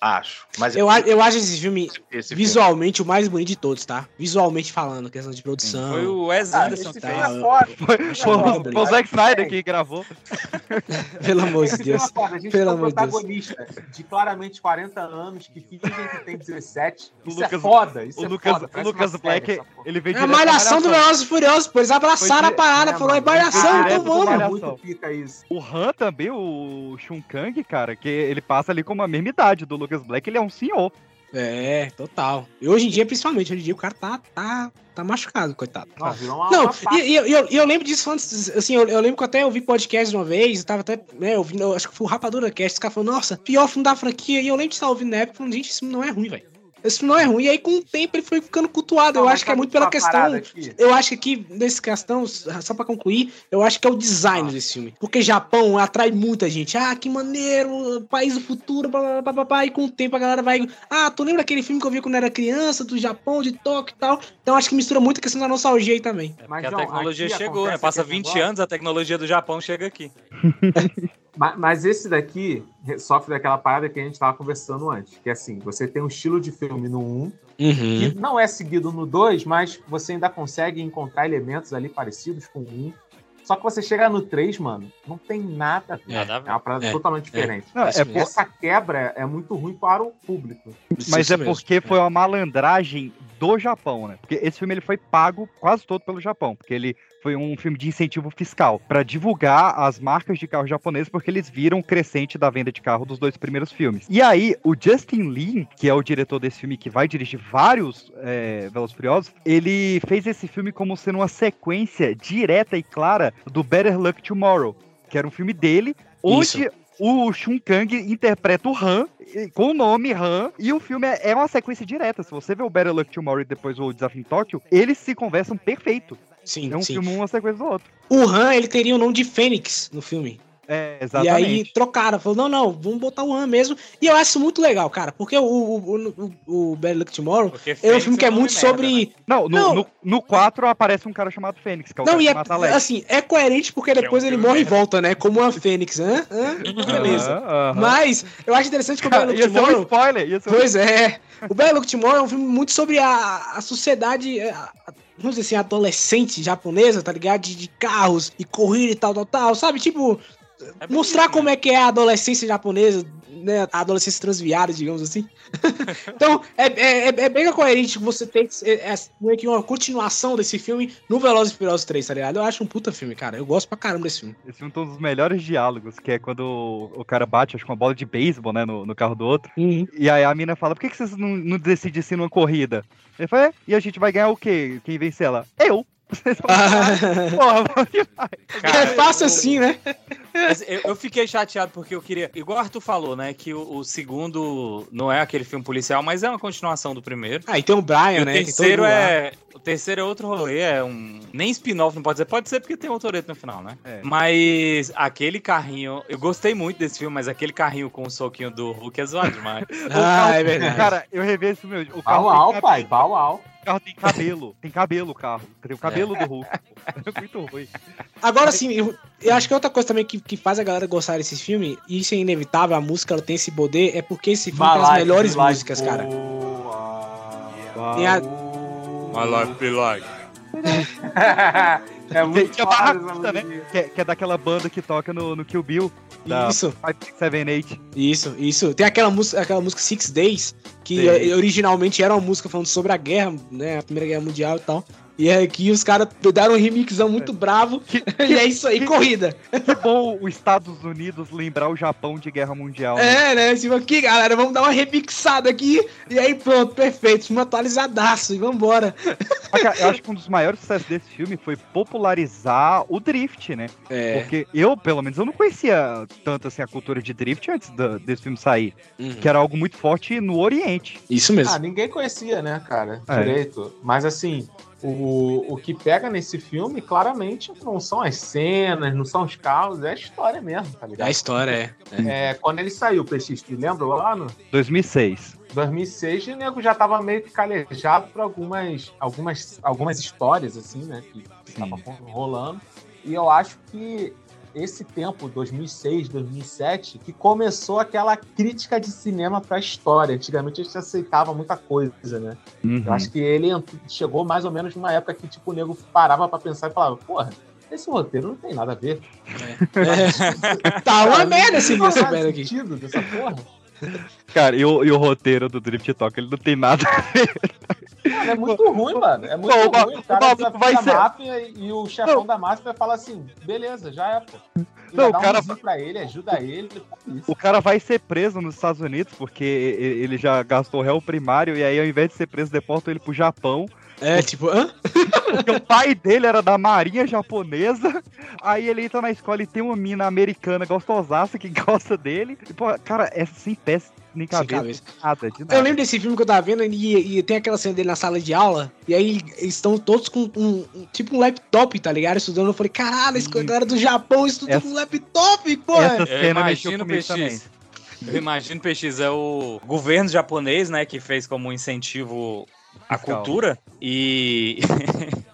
Acho. Mas Eu, a- eu acho esse filme esse filme. visualmente o mais bonito de todos, tá? Visualmente falando, questão de produção. Foi o Wes Ah, Anderson que filme fez. é foda. Foi, foi, o- foi o Zack Snyder que gravou. [LAUGHS] Pelo amor de Deus. filme é. A gente Pelo amor de Deus. protagonista de claramente 40 anos que fingem que tem 17. O Isso é Lucas- foda. Isso o é Lucas, foda. o Lucas uma Black, série, ele veio É a malhação do Velozes e Furiosos, pô. Eles abraçaram Foi a parada, dire- falou, é malhação, então do vamos. Muito pica isso. O Han também, o Shun Kang, cara, que ele passa ali com a mesma idade do Lucas Black, ele é um senhor. É, total. E hoje em dia, principalmente, hoje em dia o cara tá, tá, tá machucado, coitado. Não, virou uma- Não, uma e, e eu, e eu, e eu lembro disso antes, assim, eu, eu lembro que até eu vi podcast uma vez, eu tava até, né, ouvindo, eu acho que foi o Rapadura Cast, os caras falaram, nossa, pior filme da franquia, e eu lembro de estar ouvindo na época, falando, gente, filme não é ruim, velho. Esse filme não é ruim, e aí com o tempo ele foi ficando cultuado, eu Não, acho mas que é muito pela questão, aqui? eu acho que aqui, nesse questão, só pra concluir, eu acho que é o design desse filme, porque Japão atrai muita gente, ah, que maneiro, país do futuro, blá, blá, blá, blá, blá, e com o tempo a galera vai, ah, tu lembra aquele filme que eu vi quando era criança, do Japão, de Tóquio e tal, então acho que mistura muito a questão da nostalgia aí também. Mas, Porque a tecnologia chegou, né? Passa aquele 20 negócio- anos, a tecnologia do Japão chega aqui. [LAUGHS] Ma- Mas esse daqui sofre daquela parada que a gente tava conversando antes. Que é assim, você tem um estilo de filme no 1, que não é seguido no 2, mas você ainda consegue encontrar elementos ali parecidos com o 1. Só que você chega no 3, mano, não tem nada. Nada É, uma parada É, totalmente é. diferente. Não, é por- Essa quebra é muito ruim para o público. Mas é porque foi uma malandragem do Japão, né? Porque esse filme ele foi pago quase todo pelo Japão, porque ele foi um filme de incentivo fiscal pra divulgar as marcas de carro japoneses, porque eles viram o crescente da venda de carro dos dois primeiros filmes. E aí, o Justin Lin, que é o diretor desse filme, que vai dirigir vários é, Velozes Furiosos, ele fez esse filme como sendo uma sequência direta e clara do Better Luck Tomorrow, que era um filme dele, onde o Shun Kang interpreta o Han, com o nome Han, e o filme é, é uma sequência direta. Se você vê o Better Luck Tomorrow e depois o Desafio em Tóquio, eles se conversam perfeito. Sim, É um sim. filme uma sequência do outro. O Han, ele teria o nome de Fênix no filme. É, E exatamente. aí trocaram, falou, não, não, vamos botar o Han mesmo. E eu acho isso muito legal, cara, porque o, o, o, o, Better Luck Tomorrow é um filme que é é um muito merda, sobre... Não, no, Não. no, no 4 aparece um cara chamado Fênix, que é o Não, cara e que é, assim, é coerente porque depois ele morre e volta, né? Como uma fênix, hã? Hã? Beleza. Aham, aham. Mas eu acho interessante que o Belo ia ser um Tomorrow... spoiler, ser um- Pois é. O Belo Tomorrow é um filme muito sobre a, a sociedade... é, a- a- Vamos dizer assim, adolescente japonesa, tá ligado? De, de carros e corrida e tal, tal, tal. Sabe, tipo... Mostrar como é que é a adolescência japonesa, né? A adolescência transviada, digamos assim. [LAUGHS] então, é, é, é- é bem coerente você ter é, é, meio que uma continuação desse filme no Velozes e Furiosos 3, tá ligado? Eu acho um puta filme, cara. Eu gosto pra caramba desse filme. Esse filme tem um dos melhores diálogos, que é quando o, cara bate, acho que uma bola de beisebol, né, no, no carro do outro. E aí a mina fala, por que, que vocês não, não decidem se numa corrida? Ele fala, é, e a gente vai ganhar o quê? Quem vence ela? Eu! [LAUGHS] Porra, demais. é fácil assim, né? Eu, eu fiquei chateado porque eu queria. Igual o Arthur falou, né? Que o, o segundo não é aquele filme policial, mas é uma continuação do primeiro. Ah, e tem o Brian, E o né? Tem terceiro é. O terceiro é outro rolê, é um. Nem spin-off, não pode dizer. Pode ser porque tem o Toreto no final, né? É. Mas aquele carrinho. Eu gostei muito desse filme, mas aquele carrinho com o soquinho do Hulk é zoado demais. [LAUGHS] O carro- Cara, eu revi esse filme. O carro Pau tem pai, pau au. O carro tem cabelo. Tem cabelo o carro. Tem o cabelo do Hulk. É muito ruim. Agora sim, eu, eu acho que outra coisa também que, que faz a galera gostar desse filme, e isso é inevitável, a música ela tem esse poder, é porque esse filme tem as Vai, melhores vai, músicas, cara. boa. Tem a- My life be like. [LAUGHS] é muito Barracuda, né? Que é, que é daquela banda que toca no, no Kill Bill. Da Isso. 578. Isso, isso. Tem aquela música, aquela música Six Days, que Sim. eh, originalmente era uma música falando sobre a guerra, né? A Primeira Guerra Mundial e tal. E aqui os caras deram um remixão muito bravo. [LAUGHS] e é isso aí, corrida. Que bom os Estados Unidos lembrar o Japão de Guerra Mundial. né? É, né? Tipo, aqui, galera, vamos dar uma remixada aqui. E aí, pronto, perfeito. Filme atualizadaço. E vambora. Eu acho que um dos maiores sucessos desse filme foi popularizar o drift, né? É. Porque eu, pelo menos, eu não conhecia tanto assim a cultura de drift antes da- desse filme sair. Uhum. Que era algo muito forte no Oriente. Isso mesmo. Ah, ninguém conhecia, né, cara? É. Direito. Mas assim, o, o que pega nesse filme, claramente, não são as cenas, não são os carros, é a história mesmo, tá É ligado? a história, é. É, quando ele saiu, PX, tu lembra lá no 2006. 2006, o nego já tava meio que calejado por algumas, algumas, algumas histórias, assim, né, que estavam rolando. E eu acho que esse tempo, 2006, 2007, que começou aquela crítica de cinema pra história. Antigamente a gente aceitava muita coisa, né? Uhum. Eu acho que ele chegou mais ou menos numa época que, tipo, o nego parava pra pensar e falava, porra, esse roteiro não tem nada a ver. É. [LAUGHS] Tá uma merda esse merda aqui. sentido dessa porra. Cara, e o, e o roteiro do Drift Talk, ele não tem nada a ver. Mano, é muito ruim, mano. É muito Não, o ruim. O o cara desafia vai ser- máfia e, o chefão da máfia fala assim, beleza, já é, pô. Não, Não, o cara um pra ele, ajuda ele. O cara vai ser preso nos Estados Unidos porque ele já gastou réu primário e aí ao invés de ser preso, deportam ele pro Japão. É, tipo, hã? Porque o pai dele era da marinha japonesa. Aí ele entra na escola e tem uma mina americana gostosaça que [LAUGHS] gosta dele. E, pô, cara, essa sem pé, nem cabeça. cabeça. Nada, de nada. Eu lembro desse filme que eu tava vendo e, e tem aquela cena dele na sala de aula, e aí eles estão todos com um, um- tipo um laptop, tá ligado? Estudando. Eu falei, caralho, esse galera do Japão estuda com laptop, pô. essa cena mexeu imagino, comigo PX. também. Eu imagino, PX, é o governo japonês, né, que fez como incentivo a cultura. E. [LAUGHS]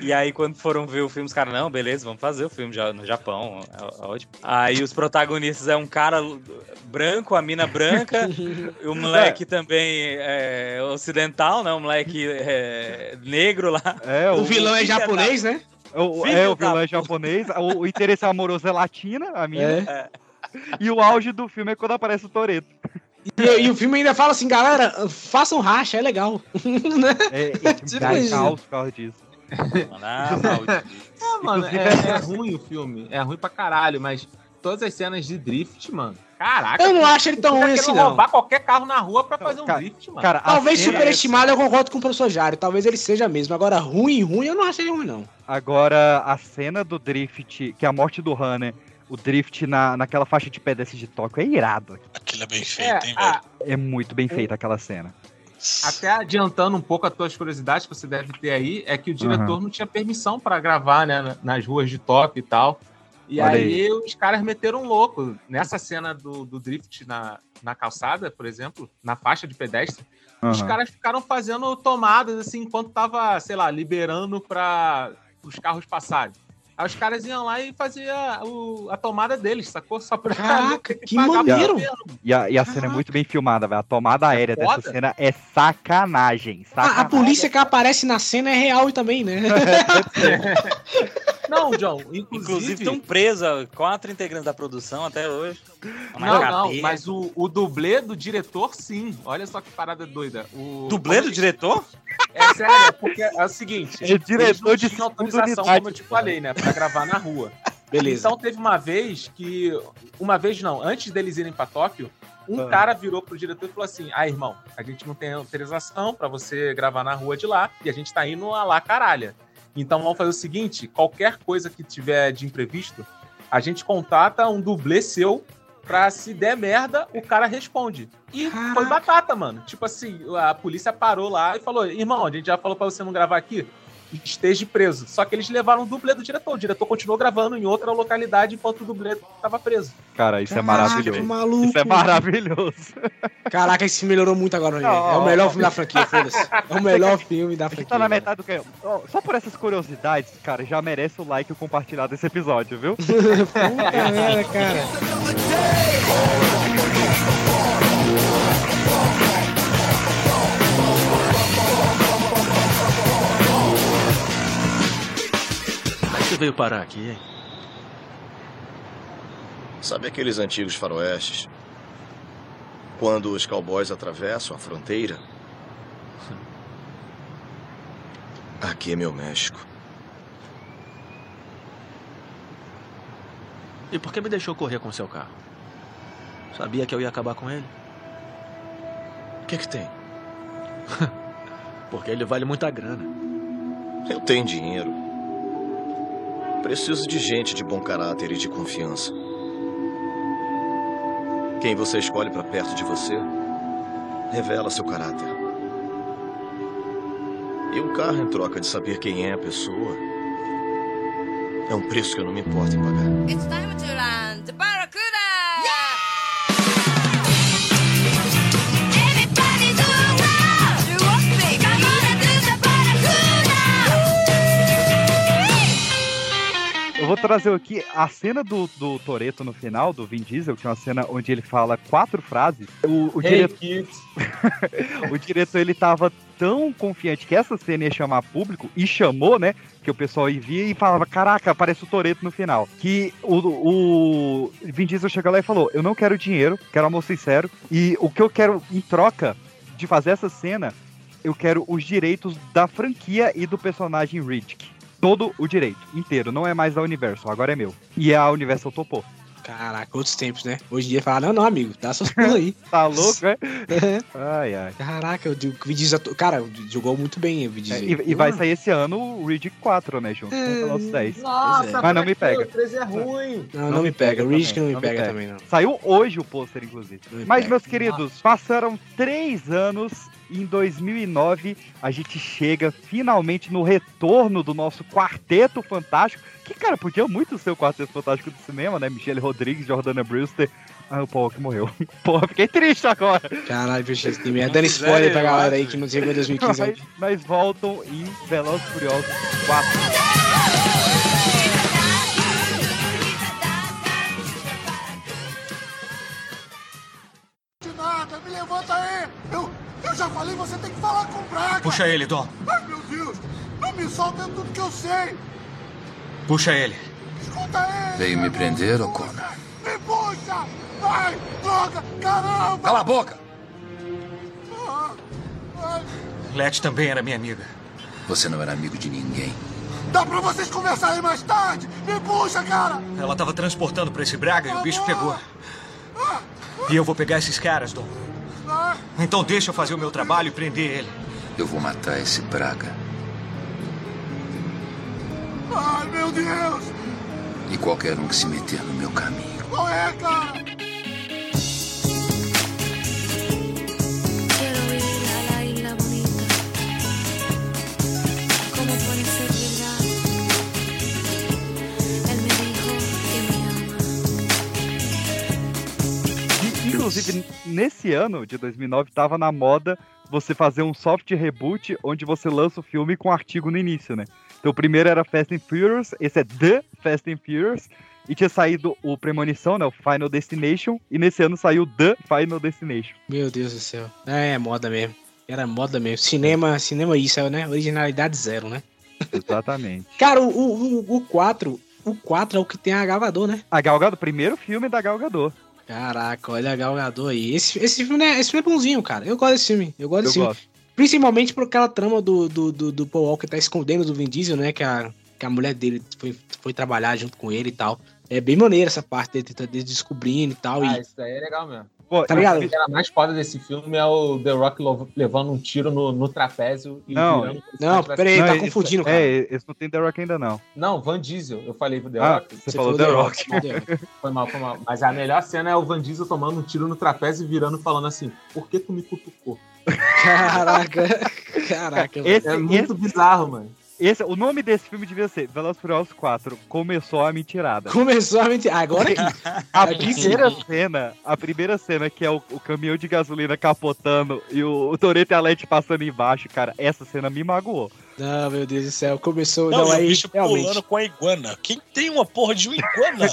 E aí, quando foram ver o filme, os caras, não, beleza, vamos fazer o filme já no Japão, é, é ótimo. Aí os protagonistas é um cara branco, a mina branca, [LAUGHS] e o moleque também é ocidental, né? O moleque é, negro lá. É, O vilão é da- japonês, né? O, Filho é, o da vilão é japonês, o, o interesse amoroso é latina, a minha. É. E o auge do filme é quando aparece o Toreto. E, e o filme ainda fala assim, galera, façam racha, é legal. [LAUGHS] Né? É, e Tipo dá isso. caos por causa disso. Ah. É, mano, é, Inclusive, é ruim o filme. É ruim pra caralho, mas todas as cenas de drift, mano. Caraca. Eu não acho ele tão fica ruim assim, não. roubar qualquer carro na rua pra fazer um cara, drift, mano. Cara, Talvez superestimado eu concordo com o professor Jário, talvez ele seja mesmo. Agora, ruim, ruim, eu não acho ele ruim, não. Agora, a cena do Drift, que é a morte do Han, né? O drift na, naquela faixa de pedestre de Tóquio é irado. Aquilo é bem feito, hein, velho? É muito bem feita aquela cena. Até adiantando um pouco as tuas curiosidades que você deve ter aí, é que o diretor Aham. não tinha permissão para gravar, né, na- nas ruas de Tóquio e tal. E Olha aí, aí. os caras meteram um louco. Nessa cena do, do drift na, na calçada, por exemplo, na faixa de pedestre, os Aham. caras ficaram fazendo tomadas assim enquanto tava, sei lá, liberando para os carros passarem. Aí os caram iam lá e faziam a tomada deles, sacou? Só pra Caraca, [LAUGHS] que maneiro! E a, e a cena é muito bem filmada, velho. A tomada aérea dessa foda. cena é sacanagem. A, a sacanagem. polícia que aparece na cena é real também, né? [LAUGHS] [LAUGHS] Não, John, Inclusive, inclusive. estão presos quatro integrantes da produção até hoje. Não, não, mas o, o dublê do diretor, sim. Olha só que parada doida. O... Dublê do diretor? É sério, é porque é o seguinte. É diretor de autorização, unidade. como eu te falei, né? Pra gravar na rua. [LAUGHS] Beleza. Então teve uma vez que. Uma vez não, antes deles irem pra Tóquio, um Ah. cara virou pro diretor e falou assim: Ah, irmão, a gente não tem autorização pra você gravar na rua de lá e a gente tá indo a lá caralha. Então vamos fazer o seguinte: qualquer coisa que tiver de imprevisto, a gente contata um dublê seu pra se der merda, o cara responde. E foi batata, mano. Tipo assim, a polícia parou lá e falou: irmão, a gente já falou pra você não gravar aqui. Esteja preso. Só que eles levaram o dublê do diretor. O diretor continuou gravando em outra localidade enquanto o dublê tava preso. Cara, isso é Caraca, maravilhoso. que maluco. Isso é maravilhoso. Caraca, filme melhorou muito agora? Não, É o melhor filme da franquia, foda-se. É o melhor filme da A gente franquia. tá na metade do que. Só por essas curiosidades, cara, já merece o like e o compartilhar desse episódio, viu? [LAUGHS] Puta merda, cara. Você veio parar aqui, hein? Sabe aqueles antigos faroestes? Quando os cowboys atravessam a fronteira? Aqui é meu México. E por que me deixou correr com seu carro? Sabia que eu ia acabar com ele? O que, que tem? [LAUGHS] Porque ele vale muita grana. Eu tenho dinheiro. Preciso de gente de bom caráter e de confiança. Quem você escolhe para perto de você revela seu caráter. E um carro em troca de saber quem é a pessoa é um preço que eu não me importo em pagar. It's time to land vou trazer aqui a cena do, do Toreto no final, do Vin Diesel, que é uma cena onde ele fala quatro frases. O, o Hey, diretor, [LAUGHS] o diretor ele tava tão confiante que essa cena ia chamar público e chamou, né? Que o pessoal ia via e falava: Caraca, aparece o Toreto no final. Que o, o Vin Diesel chegou lá e falou: Eu não quero dinheiro, quero amor sincero. E o que eu quero em troca de fazer essa cena, eu quero os direitos da franquia e do personagem Riddick. Todo o direito, inteiro. Não é mais da Universal, agora é meu. E a Universal topou. Caraca, outros tempos, né? Hoje em dia fala, não, não, amigo, dá seus pulos aí. [LAUGHS] Tá louco, é? [LAUGHS] [LAUGHS] Ai, ai. Caraca, o Diesel, cara, jogou muito bem o Vin É, e, e vai sair esse ano o Riddick 4, né, junto com o Velozes 10. Nossa, Mas não me pega. O 13 é ruim. Não, não, me pega. O Riddick não me pega, também, não. Saiu hoje o pôster, inclusive. me Mas, pega. meus queridos, passaram três anos. Em 2009, a gente chega finalmente no retorno do nosso Quarteto Fantástico. Que, cara, podia muito ser o Quarteto Fantástico do cinema, né? Michelle Rodrigues, Jordana Brewster. Ah, o Paul que morreu. [LAUGHS] Porra, fiquei triste agora. Caralho, bicho, esse time é dando spoiler pra galera aí que não chegou em 2015. Mas, mas voltam em Velozes Furiosos 4. Levanta aí! Eu, eu já falei, você tem que falar com o Braga! Puxa ele, Dom. Ai, meu Deus! Não me solta é tudo que eu sei! Puxa ele. Escuta ele! Veio me prender, O'Connor? Me puxa! Vai! Droga! Caramba! Cala a boca! Ah, ai, Let também era minha amiga. Você não era amigo de ninguém. dá pra vocês conversarem mais tarde! Me puxa, cara! Ela estava transportando para esse Braga e o bicho pegou. E eu vou pegar esses caras, Dom. Então deixa eu fazer o meu trabalho e prender ele. Eu vou matar esse Braga. ai, meu Deus! E qualquer um que se meter no meu caminho. Qual Inclusive, nesse ano de 2009, tava na moda você fazer um soft reboot onde você lança o filme com um artigo no início, né? Então o primeiro era Fast and Furious, esse é The Fast and Furious, e tinha saído o Premonição, né? O Final Destination, e nesse ano saiu The Final Destination. Meu Deus do céu. É, é moda mesmo. Era moda mesmo. Cinema, cinema isso, é, né? Originalidade zero, né? Exatamente. [LAUGHS] Cara, o, o, o 4, o 4 é o que tem a Galvador, né? A Gal Gadot, primeiro filme da Gal Gadot. Caraca, olha Galgador aí. Esse, esse, filme é, esse filme é bonzinho, cara. Eu gosto desse filme. Eu gosto Eu desse filme. gosto. Principalmente por aquela trama do, do, do, do Paul Walker tá escondendo do Vin Diesel, né? Que a, que a mulher dele foi, foi trabalhar junto com ele e tal. É bem maneiro essa parte dele descobrindo e tal. Ah, e... isso aí é legal mesmo. Pô, Tá ligado? A cena mais foda desse filme é o The Rock levando um tiro no, no trapézio e Não, virando não, peraí, tá esse- confundindo, cara. É, esse não tem The Rock ainda não. Não, Van Diesel. Eu falei pro The Ah, Rock. você falou The Rock. [LAUGHS] Foi mal, foi mal. Mas a melhor cena é o Van Diesel tomando um tiro no trapézio e virando falando assim: Por que tu me cutucou? Caraca, [LAUGHS] caraca. Esse- é muito bizarro, mano. Esse, o nome desse filme devia ser Velozes e Furiosos 4, Começou a Mentirada. Começou a mentir. Agora que. [LAUGHS] A primeira cena, a primeira cena que é o, o caminhão de gasolina capotando e o, o Toreto e a Leti passando embaixo, cara, essa cena me magoou. Não, meu Deus do céu. Começou. Não, Não, e o aí bicho realmente. pulando com a iguana. Quem tem uma porra de uma iguana?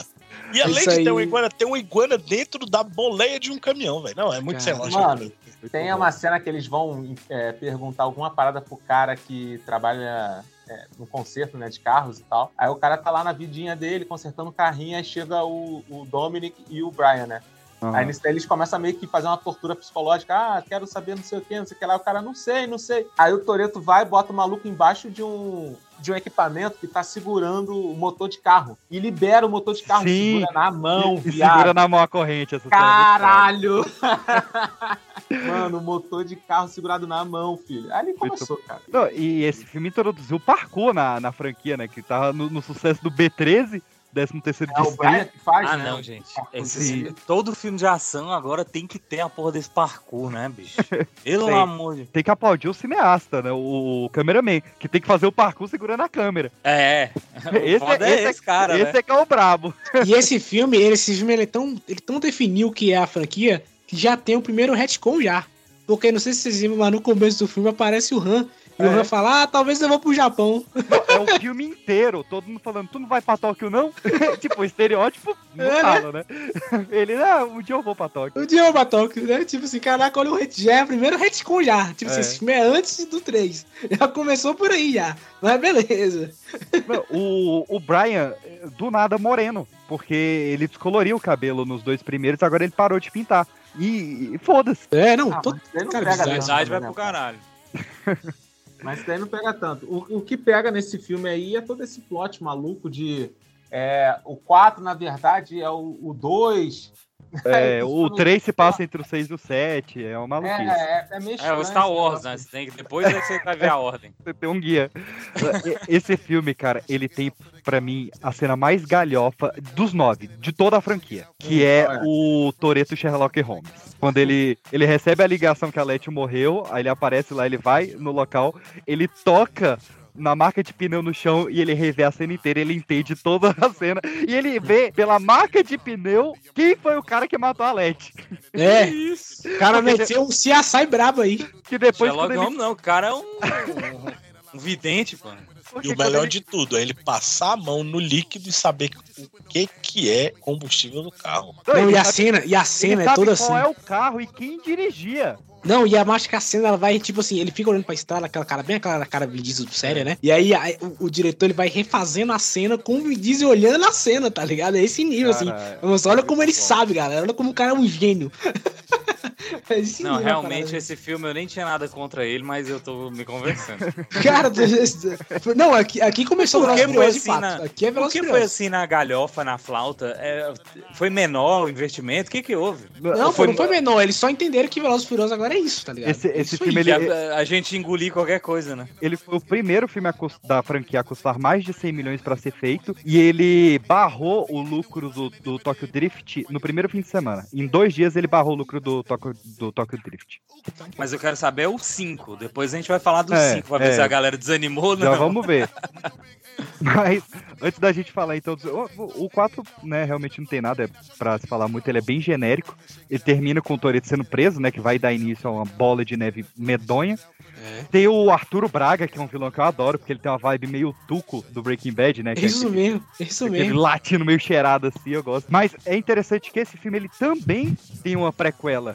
E [LAUGHS] além Isso de ter aí- uma iguana, tem uma iguana dentro da boleia de um caminhão, velho. Não, é muito sem lógica. Mano, tem uma cena que eles vão é, perguntar alguma parada pro cara que trabalha é, no conserto né, de carros e tal. Aí o cara tá lá na vidinha dele, consertando o carrinho, aí chega o, o Dominic e o Brian, né? Aham. Aí nisso daí eles começam a meio que fazer uma tortura psicológica. Ah, quero saber não sei o que, não sei o que lá. O cara, não sei, não sei. Aí o Toreto vai e bota o maluco embaixo de um, de um equipamento que tá segurando o motor de carro. E libera o motor de carro, Sim. segura na mão, E viado. segura na mão a corrente. Essa é. Caralho! [LAUGHS] Mano, o motor de carro segurado na mão, filho. Ali começou, cara. Não, e esse filme introduziu o parkour na, na franquia, né? Que tava no, no sucesso do B13, 13 terceiro É o Brian que faz, Ah, né? não, gente. Esse, todo filme de ação agora tem que ter a porra desse parkour, né, bicho? [LAUGHS] Pelo Tem. amor de Tem que aplaudir o cineasta, né? O, o cameraman, que tem que fazer o parkour segurando a câmera. É. [LAUGHS] Esse, O foda é esse cara, esse né? é que é o brabo. E esse filme, ele- esse filme, ele é tão, ele tão definiu o que é a franquia já tem o primeiro retcon já. Porque não sei se vocês lembram, mas no começo do filme aparece o Han. E o É. Han fala, ah, talvez eu vou pro Japão. É o filme inteiro, todo mundo falando, tu não vai pra Tóquio, não? [LAUGHS] tipo, o estereótipo não É, né? fala, [LAUGHS] né? Ele, não, um dia eu vou pra Tóquio. O dia eu Tóquio, né? Tipo assim, caraca, olha o ret- já é o primeiro retcon já. Tipo assim, É. esse filme é antes do 3. Já começou por aí já. Mas beleza. O, o Brian, do nada, moreno, porque ele descoloriu o cabelo nos dois primeiros, agora ele parou de pintar. E, e foda-se. É, não, Ah, todo não cara pega bizarro. vai né, pro cara? caralho. [LAUGHS] Mas isso daí não pega tanto. O, o que pega nesse filme aí é todo esse plot maluco de. é, o 4, na verdade, é o 2. É, o 3 se passa entre o 6 e o 7, é uma É, maluquice. é, é meio É estranho o Star Wars, né? Você tem que, depois é que você vai ver a ordem. [LAUGHS] Você tem um guia. Esse filme, cara, ele tem, pra mim, a cena mais galhofa dos nove, de toda a franquia. Que é qual é? o Toreto Sherlock Holmes. Quando ele, ele recebe a ligação que a Letty morreu, aí ele aparece lá, ele vai no local, ele toca na marca de pneu no chão e ele revê a cena inteira, ele entende toda a cena e ele vê pela marca de pneu quem foi o cara que matou a Letty. É, Isso. o cara meteu um CSI brabo aí. Que depois Sherlock ele Holmes não, o cara é um, um, vidente, pô. E o melhor de tudo é ele passar a mão no líquido e saber o que, que é combustível do carro. Não, ele e a cena, e a cena ele é sabe toda qual assim. é o carro e quem dirigia. Não, e a mais que a cena ela vai, tipo assim, ele fica olhando pra estrada, aquela cara, bem aquela cara Vin Diesel séria, né? E aí a- o, o diretor ele vai refazendo a cena com o Vin Diesel olhando a cena, tá ligado? É esse nível, assim. Cara, Mas olha como ele bom. sabe, galera. Olha como o cara é um gênio. [LAUGHS] Esse Não, é uma realmente parada. esse filme eu nem tinha nada contra ele, mas eu tô me conversando. [LAUGHS] Cara, [LAUGHS] não, aqui, aqui começou o Velozes Furiosos, assim na, Aqui é por que foi assim na galhofa, na flauta? É, foi menor o investimento? O que que houve? Não, pô, não foi menor. Eles só entenderam que Velozes e Furiosos agora é isso, tá ligado? Esse, esse filme, ele, A, a gente engolir qualquer coisa, né? ele foi o primeiro filme da franquia a custar mais de 100 milhões pra ser feito. E ele barrou o lucro do, do Tokyo Drift no primeiro fim de semana. Em dois dias ele barrou o lucro do Tokyo, do Tokyo Drift. Mas eu quero saber o 5. Depois a gente vai falar do É, 5, pra ver é. se a galera desanimou ou não. Já vamos ver. [LAUGHS] Mas antes da gente falar então, o, o 4, né, realmente não tem nada pra se falar muito, ele é bem genérico. Ele termina com o Toreto sendo preso, né, que vai dar início a uma bola de neve medonha. Tem o Arturo Braga, que é um vilão que eu adoro, porque ele tem uma vibe meio tuco do Breaking Bad, né? que é Isso aquele- mesmo, isso Aquele mesmo. latino meio cheirado assim, eu gosto. Mas é interessante que esse filme ele também tem uma prequela.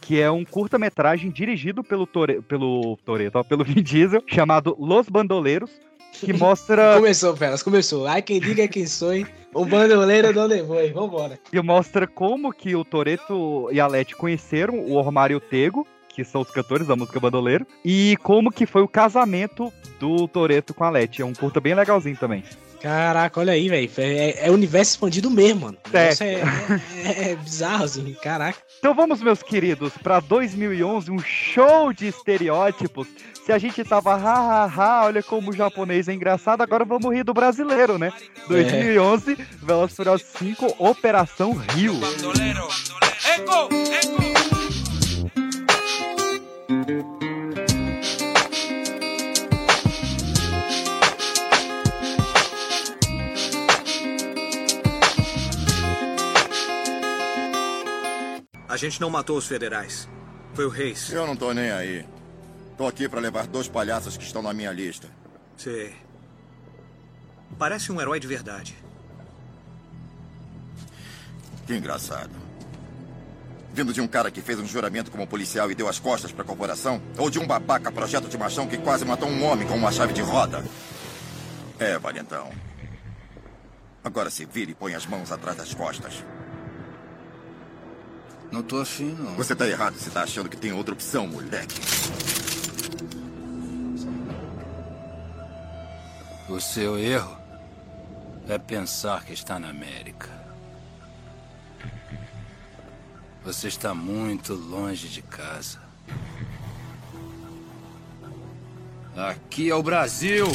Que é um curta-metragem dirigido pelo Tore, pelo Toreto, pelo [LAUGHS] Vin Diesel, chamado Los Bandoleiros, que mostra Começou, Felas, começou. Ai, quem diga quem sou, hein? O bandoleiro não levou, hein? Vambora. que mostra como que o Toreto e a Leti conheceram o Ormar e o Tego, que são os cantores da música Bandoleiro, e como que foi o casamento do Toreto com a Leti. É um curta bem legalzinho também. Caraca, olha aí, velho. É, é universo expandido mesmo, mano. O É. É, é- é bizarro, assim. Caraca. Então vamos, meus queridos, pra 2011, um show de estereótipos. Se a gente tava ha, ha, ha, olha como o japonês é engraçado, agora vamos rir do brasileiro, né? 2011, Velozes e Furiosos 5, Operação Rio. A gente não matou os federais. Foi o Reis. Eu não tô nem aí. Tô aqui pra levar dois palhaços que estão na minha lista. Sei. Parece um herói de verdade. Que engraçado. Vindo de um cara que fez um juramento como policial e deu as costas pra corporação? Ou de um babaca projeto de machão que quase matou um homem com uma chave de roda? É, valentão. Agora se vire e põe as mãos atrás das costas. Não tô afim, não. Você tá errado se tá achando que tem outra opção, moleque. O seu erro é pensar que está na América. Você está muito longe de casa. Aqui é o Brasil.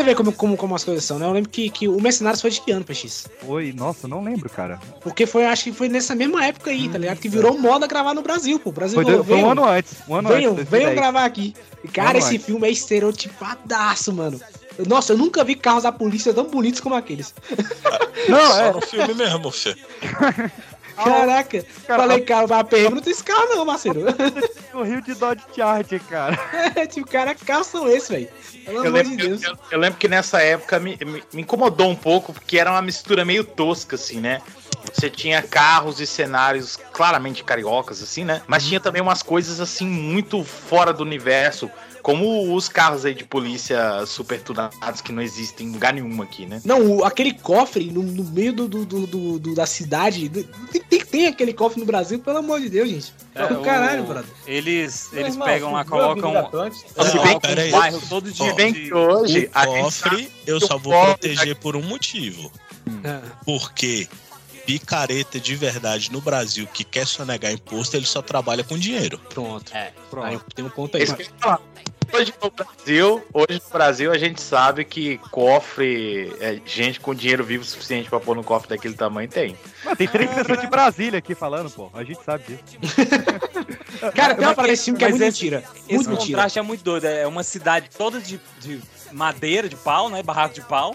Você vê como, como, como as coisas são, né? Eu lembro que, que o Mercenários foi de que ano, PX? Foi, nossa, não lembro, cara. Porque foi, acho que foi nessa mesma época aí, tá ligado? Que virou moda gravar no Brasil, pô. O Brasil Foi, falou, foi um "Venham, ano antes. Um ano venham, antes. venham 2010. gravar aqui. E, cara, ano esse antes. filme é estereotipadaço, mano. Nossa, eu nunca vi carros da polícia tão bonitos como aqueles. Não, Só é. no filme mesmo, Fê. [LAUGHS] Caraca, falei, cara, mas PM não tem esse carro não, parceiro. O Rio de Dodge Charger, cara. É, [LAUGHS] tipo, cara, que carros são esses, velho? Pelo Eu amor lembro, de Deus. eu- eu lembro que nessa época me, me- me incomodou um pouco, porque era uma mistura meio tosca, assim, né? Você tinha carros e cenários claramente cariocas, assim, né? Mas tinha também umas coisas, assim, muito fora do universo, como os carros aí de polícia super tunados que não existem em lugar nenhum aqui, né? Não, o- aquele cofre no, no meio do, do, do- do- da cidade. Tem, tem, tem aquele cofre no Brasil, pelo amor de Deus, gente. É, do o- caralho, brother. Eles, eles irmão, pegam lá, colocam. Não, colocam pera um aí. bairro todo de. Se bem que hoje O a gente cofre eu que só vou proteger por um motivo. Ah. Porque picareta de verdade no Brasil que quer sonegar imposto, ele só trabalha com dinheiro. Pronto. É, Aí tem um ponto aí. Hoje no Brasil, hoje no Brasil a gente sabe que cofre, é, gente com dinheiro vivo suficiente pra pôr no cofre daquele tamanho tem. Mano, tem três pessoas de Brasília aqui falando, pô. A gente sabe disso. [LAUGHS] Cara, tem uma parada desse filme que é Mas muito esse- mentira. Esse Muito mentira. contraste é muito doido. É uma cidade toda de, de madeira, de pau, né? Barraco de pau.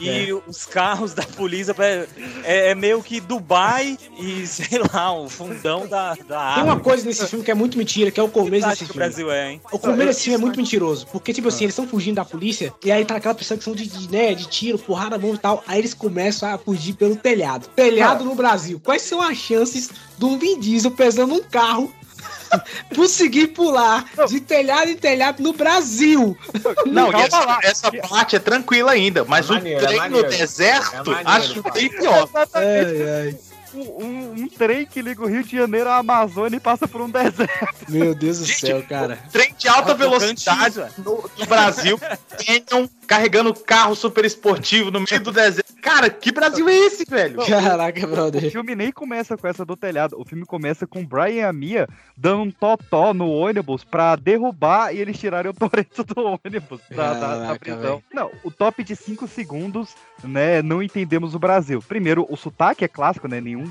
E os carros da polícia é, é- é meio que Dubai e, sei lá, um fundão da, da Tem uma coisa nesse filme que é muito mentira, que é o começo desse que o filme. Brasil é, hein? O começo desse filme é muito mentiroso. Porque, tipo assim, eles estão fugindo da polícia, e aí tá aquela perseguição de, de, né, de tiro, porrada, bomba e tal. Aí eles começam a fugir pelo telhado. Telhado no Brasil. Quais são as chances de um Vin Diesel pesando um carro [LAUGHS] conseguir pular de telhado em telhado no Brasil? Não, e essa, lá. essa parte é tranquila ainda, mas É o maneiro, é trem no maneiro. deserto, É maneiro, acho bem pior. Um, um- um trem que liga o Rio de Janeiro à Amazônia e passa por um deserto. Meu Deus do céu, cara. Trem de alta velocidade no, no Brasil, Canyon, carregando carro super esportivo no meio do deserto. Cara, que Brasil é esse, velho? [LAUGHS] Caraca, brother. O filme nem começa com essa do telhado. O filme começa com o Brian e a Mia dando um totó no ônibus pra derrubar e eles tirarem o Toreto do ônibus da, da- da Caraca, prisão. velho. Não, o top de 5 segundos, né? Não entendemos o Brasil. Primeiro, o sotaque é clássico, né? Nenhum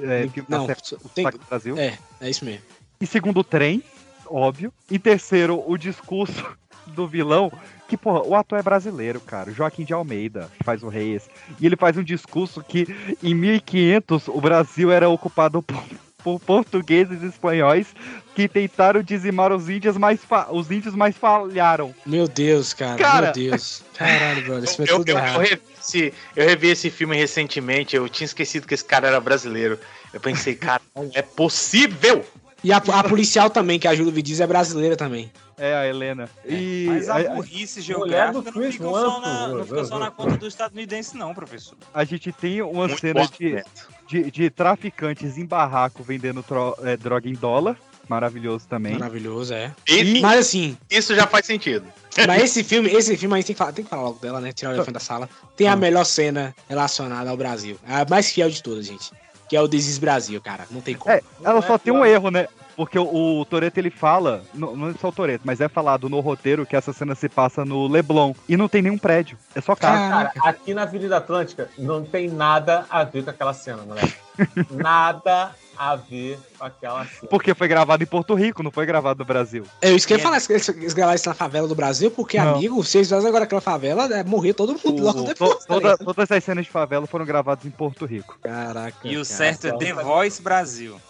é, filme Não, acerta o tem- sotaque do Brasil. É, é isso mesmo. E segundo, o trem, óbvio. E terceiro, o discurso [LAUGHS] do vilão. Que, porra, o ator é brasileiro, cara. Joaquim de Almeida, que faz o Reis. E ele faz um discurso que em 1500 o Brasil era ocupado por, por portugueses e espanhóis que tentaram dizimar os índios, mas os índios mais falharam. Meu Deus, cara. Cara. Meu Deus. Caralho, brother. Isso foi Eu, tudo eu, eu, revi esse, eu revi esse filme recentemente, eu tinha esquecido que esse cara era brasileiro. Eu pensei, cara, não é possível! E a, a policial também, que ajuda o Diesel, é brasileira também. É, a Helena. E Mas a burrice geográfica não fica só na, não fica só na conta do estadunidense, não, professor. A gente tem uma Muito cena bom de, de, de traficantes em barraco vendendo tro- é, droga em dólar. Maravilhoso também. Maravilhoso, é. E- Mas assim. Isso já faz sentido. Mas esse filme, esse filme a gente tem que falar, tem que falar logo dela, né? Tirar o elefante da sala. Tem a melhor cena relacionada ao Brasil. A mais fiel de todas, gente. Que é o Desis Brasil, cara. Não tem como. É, ela só tem um erro, né? Porque o, o Toreto ele fala, não, não é só o Toreto, mas é falado no roteiro que essa cena se passa no Leblon e não tem nenhum prédio, é só carro. Cara, aqui na Avenida Atlântica não tem nada a ver com aquela cena, moleque. [LAUGHS] nada a ver com aquela cena. Porque foi gravado em Porto Rico, não foi gravado no Brasil. É isso que eu ia falar, eles, eles gravaram isso na favela do Brasil, porque, Não. amigo, se eles fizessem agora aquela favela, é morrer todo mundo logo O- depois. to- toda- todas as cenas de favela foram gravadas em Porto Rico. Caraca. E o certo é The Voice Brasil.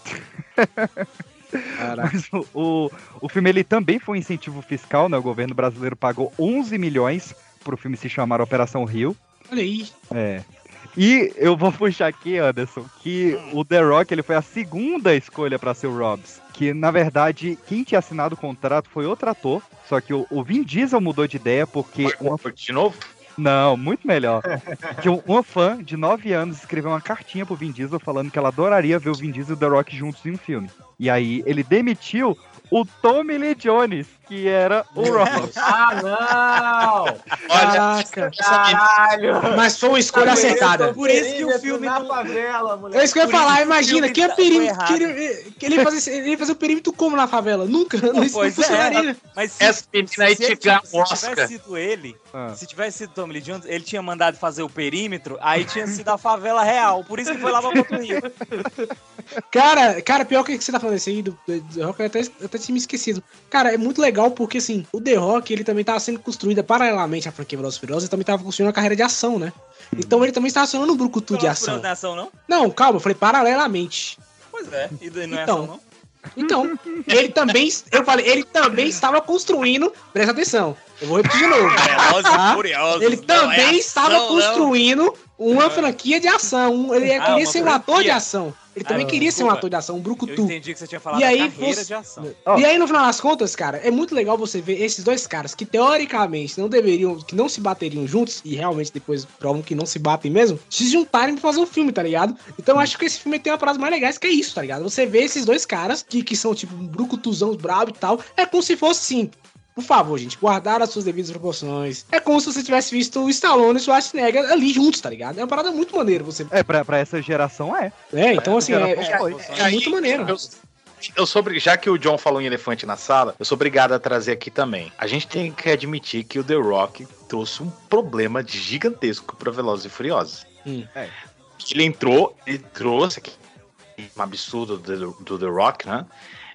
Mas o, o, o filme ele também foi um incentivo fiscal, né? O governo brasileiro pagou 11 milhões pro filme se chamar Operação Rio. Olha aí. É. E eu vou puxar aqui, Anderson, que o The Rock ele foi a segunda escolha para ser o Robs. Que na verdade, quem tinha assinado o contrato foi outro ator. Só que o, o Vin Diesel mudou de ideia porque. Uma... De novo? Não, muito melhor. que um- uma fã de 9 anos escreveu uma cartinha pro Vin Diesel falando que ela adoraria ver o Vin Diesel e o The Rock juntos em um filme. E aí ele demitiu o Tommy Lee Jones, que era o [LAUGHS] Rob. Ah, não! Caraca. Caralho! Mas foi uma escolha acertada. Por isso que o filme na favela, moleque. É isso que eu ia falar, imagina, que é perímetro. Que ele, que ele, ia fazer, ele ia fazer o perímetro como na favela? Nunca. Não, isso não Pois funcionaria. é, mas se, Essa menina aí se se Oscar. tivesse sido ele, Ah. se tivesse sido Tommy Lee Jones, ele tinha mandado fazer o perímetro, aí tinha sido a favela real. Por isso que foi lá pra Porto Rico. Cara, cara, pior que você tá falando isso aí do, do Rock, eu até, eu até tinha me esquecido. Cara, é muito legal porque, assim, o The Rock, ele também tava sendo construída paralelamente à franquia Velozes e Furiosos, ele também tava construindo uma carreira de ação, né? Então ele também estava acionando um brucutu de ação. Não é ação, não? Não, calma, eu falei paralelamente. Pois é, e daí não é Então. ação, não? Então, ele também, eu falei, ele também estava construindo, presta atenção, eu vou repetir de novo. [LAUGHS] Velozes tá? Furiosos, Ele não também é ação, estava não. construindo uma franquia de ação, um- ele Ah, queria uma ser um ator de ação. Ele também Ah, queria ser um desculpa. ator de ação, um Eu brucutu. entendi que você tinha falado E aí, você- de ação. E aí, no final das contas, cara, é muito legal você ver esses dois caras que teoricamente não deveriam, que não se bateriam juntos, e realmente depois provam que não se batem mesmo, se juntarem pra fazer um filme, tá ligado? Então eu acho que esse filme tem uma parada mais legais que é isso, tá ligado? Você vê esses dois caras, que, que são tipo um brucutuzão brabo e tal, é como se fosse assim. Por favor, gente, guardar as suas devidas proporções. É como se você tivesse visto o Stallone e o Schwarzenegger ali juntos, tá ligado? É uma parada muito maneira você. É, pra, pra essa geração é. É, então assim, é, é- foi. é muito maneiro. Eu, eu sou, já que o John falou em elefante na sala, eu sou obrigado a trazer aqui também. A gente tem que admitir que o The Rock trouxe um problema gigantesco pra Velozes e Furiosos. Hum. Ele entrou, ele trouxe aqui um absurdo do, do The Rock, né?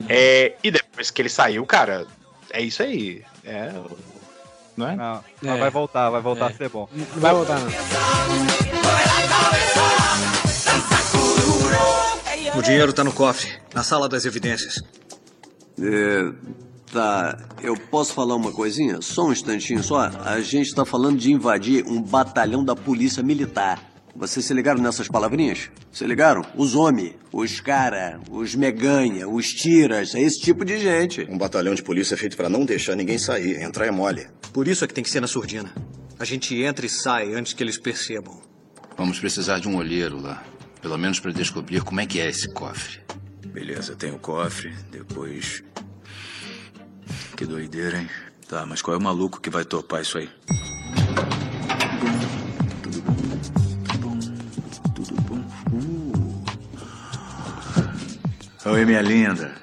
É, e depois que ele saiu, cara, é isso aí. É, não é? Não, É. mas vai voltar, vai voltar É. a ser bom. Não vai voltar, não. O dinheiro tá no cofre, na sala das evidências. É, tá, eu posso falar uma coisinha? Só um instantinho só. A gente tá falando de invadir um batalhão da polícia militar. Vocês se ligaram nessas palavrinhas? Se ligaram? Os homens, os cara, os meganha, os tiras, é esse tipo de gente. Um batalhão de polícia é feito pra não deixar ninguém sair. Entrar é mole. Por isso é que tem que ser na surdina. A gente entra e sai antes que eles percebam. Vamos precisar de um olheiro lá. Pelo menos para descobrir como é que é esse cofre. Beleza, tem o cofre, depois. Que doideira, hein? Tá, mas qual é o maluco que vai topar isso aí? Oi, minha linda.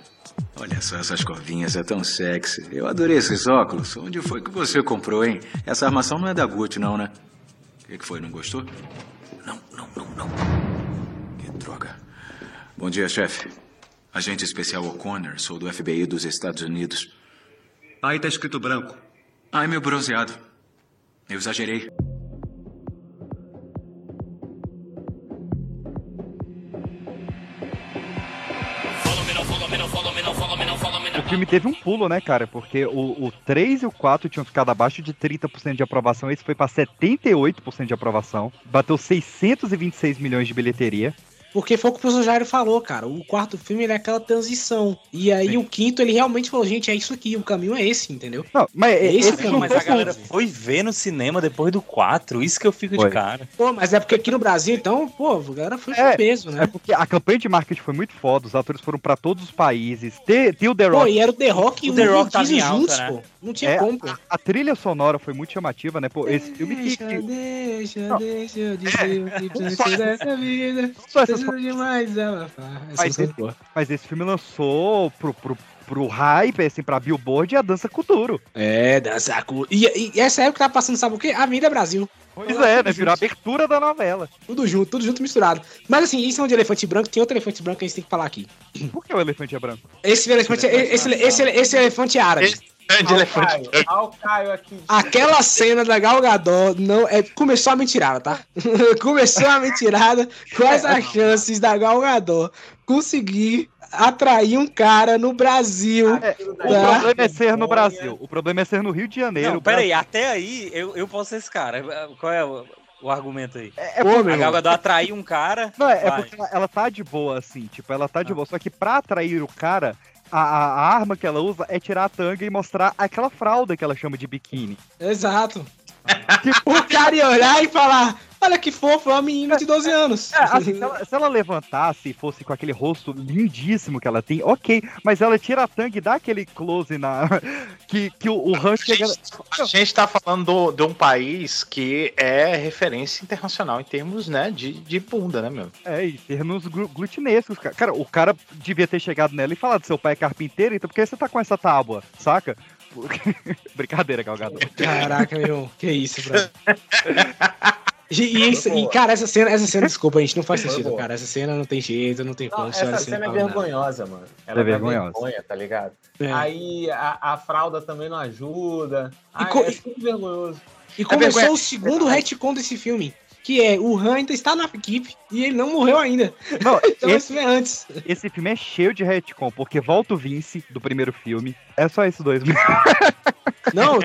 Olha só essas corvinhas, é tão sexy. Eu adorei esses óculos. Onde foi que você comprou, hein? Essa armação não é da Gucci, não, né? O que, que foi, não gostou? Não, não, não, não. Que droga. Bom dia, chefe. Agente especial O'Connor, sou do FBI dos Estados Unidos. Aí tá escrito branco. Ai, meu bronzeado. Eu exagerei. Filme teve um pulo, né, cara? Porque o, o 3 e o 4 tinham ficado abaixo de 30% de aprovação, esse foi pra 78% de aprovação. Bateu 626 milhões de bilheteria. Porque foi o que o professor Jairo falou, cara. O quarto filme ele é aquela transição. E aí o quinto, ele realmente falou, gente, é isso aqui, o caminho é esse, entendeu? Não, mas é esse o Mas, caminho. mas a galera foi ver no cinema depois do 4, isso que eu fico Foi. de cara. Pô, mas é porque aqui no Brasil, então, pô, a galera foi com peso, né? É porque a campanha de marketing foi muito foda, os atores foram pra todos os países. Tem, tem o The Rock. Pô, e era o The Rock e O The Rock Diesel em alta, juntos, né? pô. Não tinha É, como, pô. a, a trilha sonora foi muito chamativa, né? Pô, esse filme que. que- Deixa, Não. deixa eu dizer o que [LAUGHS] você dessa vida. só essas Preciso demais abafar. Essa Mas música é esse, mas esse filme lançou pro, pro, pro hype, assim, pra Billboard e a dança com duro. É, dança com... E, e essa época tava passando, sabe o quê? Avenida Brasil. Pois é, né? Virou a abertura da novela. Tudo junto, tudo junto misturado. Mas assim, isso é um de elefante branco, tem outro elefante branco que a gente tem que falar aqui. Por que o elefante é branco? Esse elefante, é- esse, esse, esse elefante é árabe. Grande elefante. Caio, Olha o Caio aqui. Aquela cena da Gal Gadot não é começou a mentirada, tá? [LAUGHS] começou a mentirada. Quais as chances da Gal Gadot conseguir atrair um cara no Brasil? O tá? problema é ser no Brasil. O problema é ser no Rio de Janeiro. Não, peraí, até aí eu, eu posso ser esse cara. Qual é o, o argumento aí? É, Pô, meu a Gal. Gadot atrair um cara. Não, é, é porque ela, ela tá de boa, assim, tipo, ela tá Ah. de boa. Só que pra atrair o cara, a, a- arma que ela usa é tirar a tanga e mostrar aquela fralda que ela chama de biquíni. Exato. O cara ia olhar e falar: Olha que fofo, é uma menina de 12 anos. É, assim, se ela, se ela levantasse e fosse com aquele rosto lindíssimo que ela tem, ok. Mas ela tira a tanga e dá aquele close na. [LAUGHS] que, que o, o Han chega. A gente tá falando do- de um país que é referência internacional em termos, né, de, de bunda, né, meu? É, em termos glu- glutinescos, cara. Cara, o cara devia ter chegado nela e falado: seu pai é carpinteiro, então por que você tá com essa tábua? Saca? [LAUGHS] Brincadeira, Galgado. Caraca, meu irmão, que isso, bro. [LAUGHS] E, e isso- e, cara, essa cena, essa cena, desculpa, gente, não faz sentido, cara. Essa cena não tem jeito, não tem Não, como. essa cena é não fala nada. vergonhosa, mano. Ela É vergonhosa. vergonha, tá ligado? É. Aí a, a fralda também não ajuda. Ah, co- é tudo vergonhoso. E É começou vergonha- o segundo retcon desse filme. Que é, o Han ainda está na equipe e ele não morreu ainda. Não, [LAUGHS] então esse- esse filme é antes. Esse filme é cheio de retcon, porque volta o Vince do primeiro filme. É só esses dois mesmo. [LAUGHS] Não,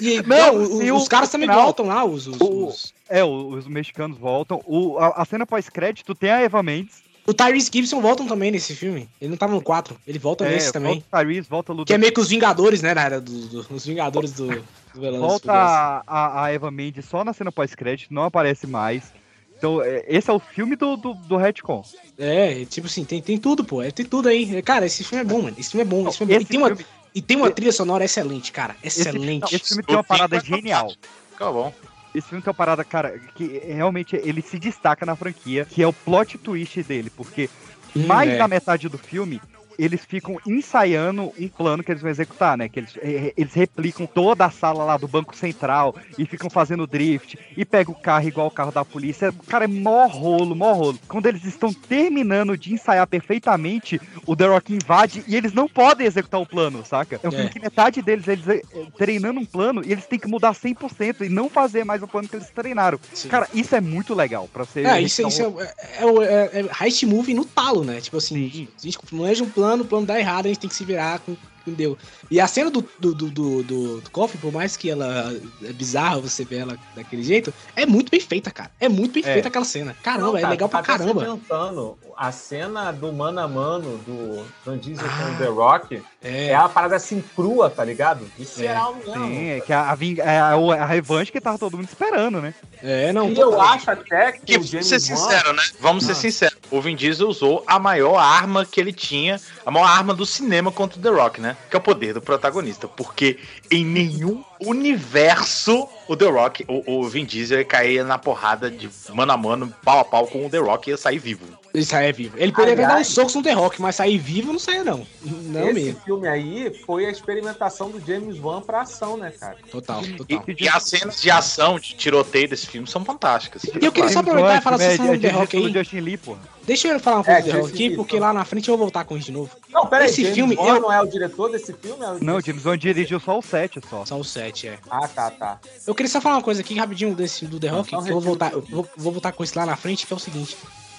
e, Não, não, e os o caras também final? voltam lá, os. os- O- os- É, os mexicanos voltam. O, a, a cena pós-crédito tem a Eva Mendes. O Tyrese Gibson voltam também nesse filme. Ele não tava no 4, ele volta é, nesse também. Volta o Tyrese, volta o. Que é meio que os Vingadores, né? Na era dos do, os Vingadores do, do Velozes Volta a, a, Eva Mendes só na cena pós-crédito, não aparece mais. Então, é, esse é o filme do, do, do retcon. É, tipo assim, tem, tem tudo, pô. É, tem tudo aí. Cara, esse filme é bom, mano. Esse filme é bom. Esse filme é bom. E Esse tem uma, e tem uma trilha sonora excelente, cara. Excelente. Esse filme tem uma parada genial. Tá bom. Esse filme tem uma parada, cara, que realmente ele se destaca na franquia, que é o plot twist dele, porque mais é. da metade do filme eles ficam ensaiando um plano que eles vão executar, né? Que eles, eh, eles replicam toda a sala lá do Banco Central e ficam fazendo drift e pegam o carro igual o carro da polícia. Cara, é mó rolo, mó rolo. Quando eles estão terminando de ensaiar perfeitamente, o The Rock invade e eles não podem executar o plano, saca? É um filme É. que metade deles, eles treinando um plano e eles têm que mudar 100% e não fazer mais o plano que eles treinaram. Cara, isso é muito legal pra ser. É, isso, isso é, é, é, é heist movie no talo, né? Tipo assim, a gente planeja um plano, o plano dá errado, a gente tem que se virar com entendeu? E a cena do, do, do, do, do, do Coffin, por mais que ela é bizarra você ver ela daquele jeito, é muito bem feita, cara. É muito bem É. feita aquela cena. Caramba, Não, é legal pra até caramba. Pensando, a cena do mano a mano do Van Diesel com o The Rock é. é. uma parada assim crua, tá ligado? Visceral mesmo. Sim, é que a, a, ving- é a, a revanche que tava todo mundo esperando, né? É, não. E eu acho até que, Que, o James ser Wan- sincero, né? Vamos ser sinceros. O Vin Diesel usou a maior arma que ele tinha, a maior arma do cinema contra o The Rock, né? Que é o poder do protagonista. Porque em nenhum universo o The Rock, o, o Vin Diesel cair na porrada de mano a mano, pau a pau com o The Rock e ia sair vivo. Ele sai vivo. Ele poderia dar um Aliás- soco no The Rock, mas sair vivo não saia, não. Não Esse mesmo. filme aí foi a experimentação do James Wan pra ação, né, cara? Total, E, total. e as cenas de ação, de tiroteio desse filme são fantásticas. E eu queria só aproveitar e falar é, vocês falando do The Rock aí. Justin Lee, pô. Deixa eu falar uma coisa É, do The Rock aqui, porque então. lá na frente eu vou voltar com isso de novo. Não, peraí, Esse James filme, Wan eu- não é o diretor desse filme? É o Não, o James Wan dirigiu só o 7 só. Só o 7, é. Ah, tá, tá. Eu queria só falar uma coisa aqui rapidinho desse do The Rock, Então, que eu vou voltar, eu vou, vou voltar com isso lá na frente, que é o seguinte.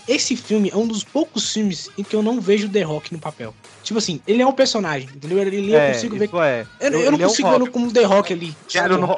Esse filme é um dos poucos filmes em que eu não vejo o The Rock no papel. Tipo assim, ele é um personagem, entendeu? Ele eu É, consigo ver. é. Eu, eu não é o consigo ver Hobbs. ele como The Rock ali. No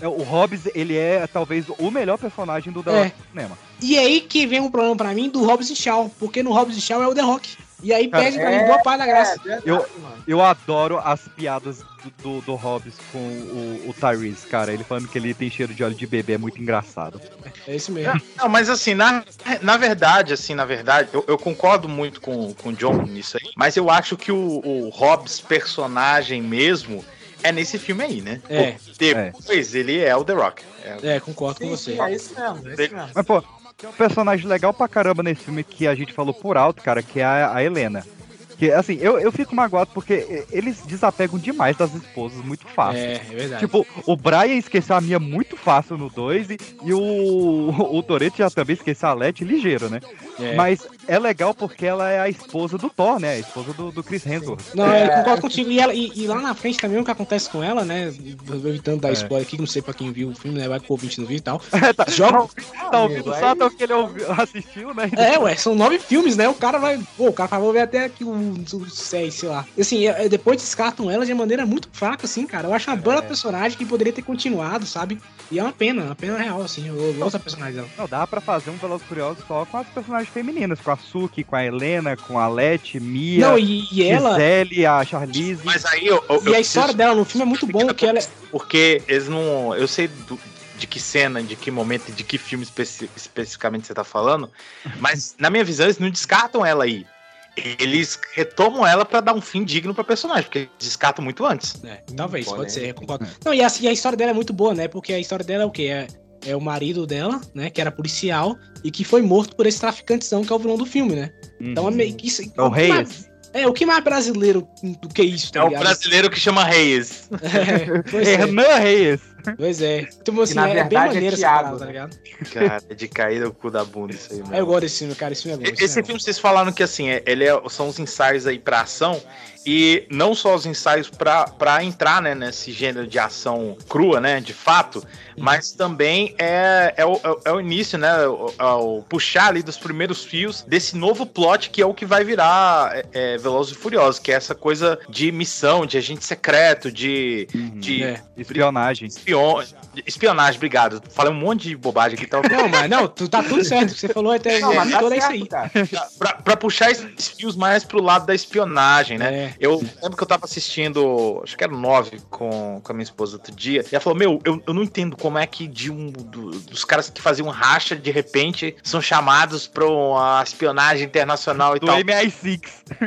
É, O Hobbs, ele é talvez o melhor personagem do The É. Rock no cinema. E aí que vem um problema pra mim do Hobbs e Shaw, porque no Hobbs e Shaw é o The Rock. E aí Cara, perde pra é, mim boa parte da graça. Eu, eu adoro as piadas do, do, do Hobbs com o, o Tyrese, cara. Ele falando que ele tem cheiro de óleo de bebê, é muito engraçado. É isso mesmo. Não, mas assim, na, na verdade, assim, na verdade, eu, eu concordo muito com, com o John nisso aí, mas eu acho que o, o Hobbs, personagem mesmo, é nesse filme aí, né? É. Depois ele é o The Rock. É, É, concordo com você. É isso mesmo, é isso mesmo. Mas, pô, tem um personagem legal pra caramba nesse filme que a gente falou por alto, cara, que é a, a Helena. Que, assim, eu, eu fico magoado porque eles desapegam demais das esposas muito fácil. É, é verdade. Tipo, o Brian esqueceu a minha muito fácil no 2 e, e o, [LAUGHS] o Toreto já também esqueceu a Letty ligeiro, né? É. Mas é legal porque ela é a esposa do Thor, né? A esposa do, do Chris Hemsworth. Não, eu concordo contigo. E, ela- e- e lá na frente também o que acontece com ela, né? Evitando dar É. spoiler aqui, não sei pra quem viu o filme, né? Vai que o ouvinte não viu e tal. [LAUGHS] tá, Joga. tá ouvindo só até o que ele ouviu- assistiu, né? É, ué, são nove filmes, né? O cara vai. Pô, o cara vai ver até aqui seis, sei lá. Assim, é- é, depois descartam ela de maneira muito fraca, assim, cara. Eu acho uma bela personagem que poderia ter continuado, sabe? E é uma pena, uma pena real, assim. Eu, gosto da personagem dela. Não, dá pra fazer um Velozes Furiosos só com as personagens femininas, com a Suki, com a Helena, com a Letty, Mia, Não, e- e ela- Gisele, a Charlize. Mas aí eu, eu- E a eu história preciso- dela no filme é muito bom, que ela é. Porque eles não. Eu sei do- de que cena, de que momento, e de que filme especi- especificamente você tá falando, mas na minha visão eles não descartam ela aí. Eles retomam ela pra dar um fim digno pra personagem, porque eles descartam muito antes. É, talvez, pode ser, eu concordo. Não, e a, e a história dela é muito boa, né? Porque a história dela é o quê? É, é o marido dela, né? Que era policial e que foi morto por esse traficantezão que é o vilão do filme, né? Então é meio que isso. É o que mais- Reyes. É, o que mais brasileiro do que isso, tá É o brasileiro que chama Reyes. [LAUGHS] É, pois é. Hernan Reyes. Pois é. Tipo assim, é, bem verdade, é maneiro essa Thiago, parada, tá né? ligado? Cara, é de cair o cu da bunda isso aí, [LAUGHS] É, eu mano. gosto desse filme, cara. Esse filme é bom. esse Esse filme é filme vocês falaram que assim, é- ele é- são os ensaios aí pra ação e não só os ensaios pra, pra entrar né, nesse gênero de ação crua, né, de fato, mas também é, é, o, é o- é início, né, o, é o puxar ali dos primeiros fios desse novo plot que é o que vai virar é, é, Velozes e Furiosos, que é essa coisa de missão, de agente secreto, de, de É. Espionagem. Espion- espionagem, obrigado. Falei um monte de bobagem aqui, tá? Não, mas não, tu, tá tudo certo. O que você falou até Não, mas tá toda é isso certo, aí. cara. pra, pra puxar esses fios mais pro lado da espionagem, né? É. Eu lembro que eu tava assistindo, acho que era o 9 com, com a minha esposa outro dia, e ela falou: Meu, eu, eu não entendo como é que de um do- dos caras que faziam racha, de repente, são chamados pra uma espionagem internacional e Do tal. MI6.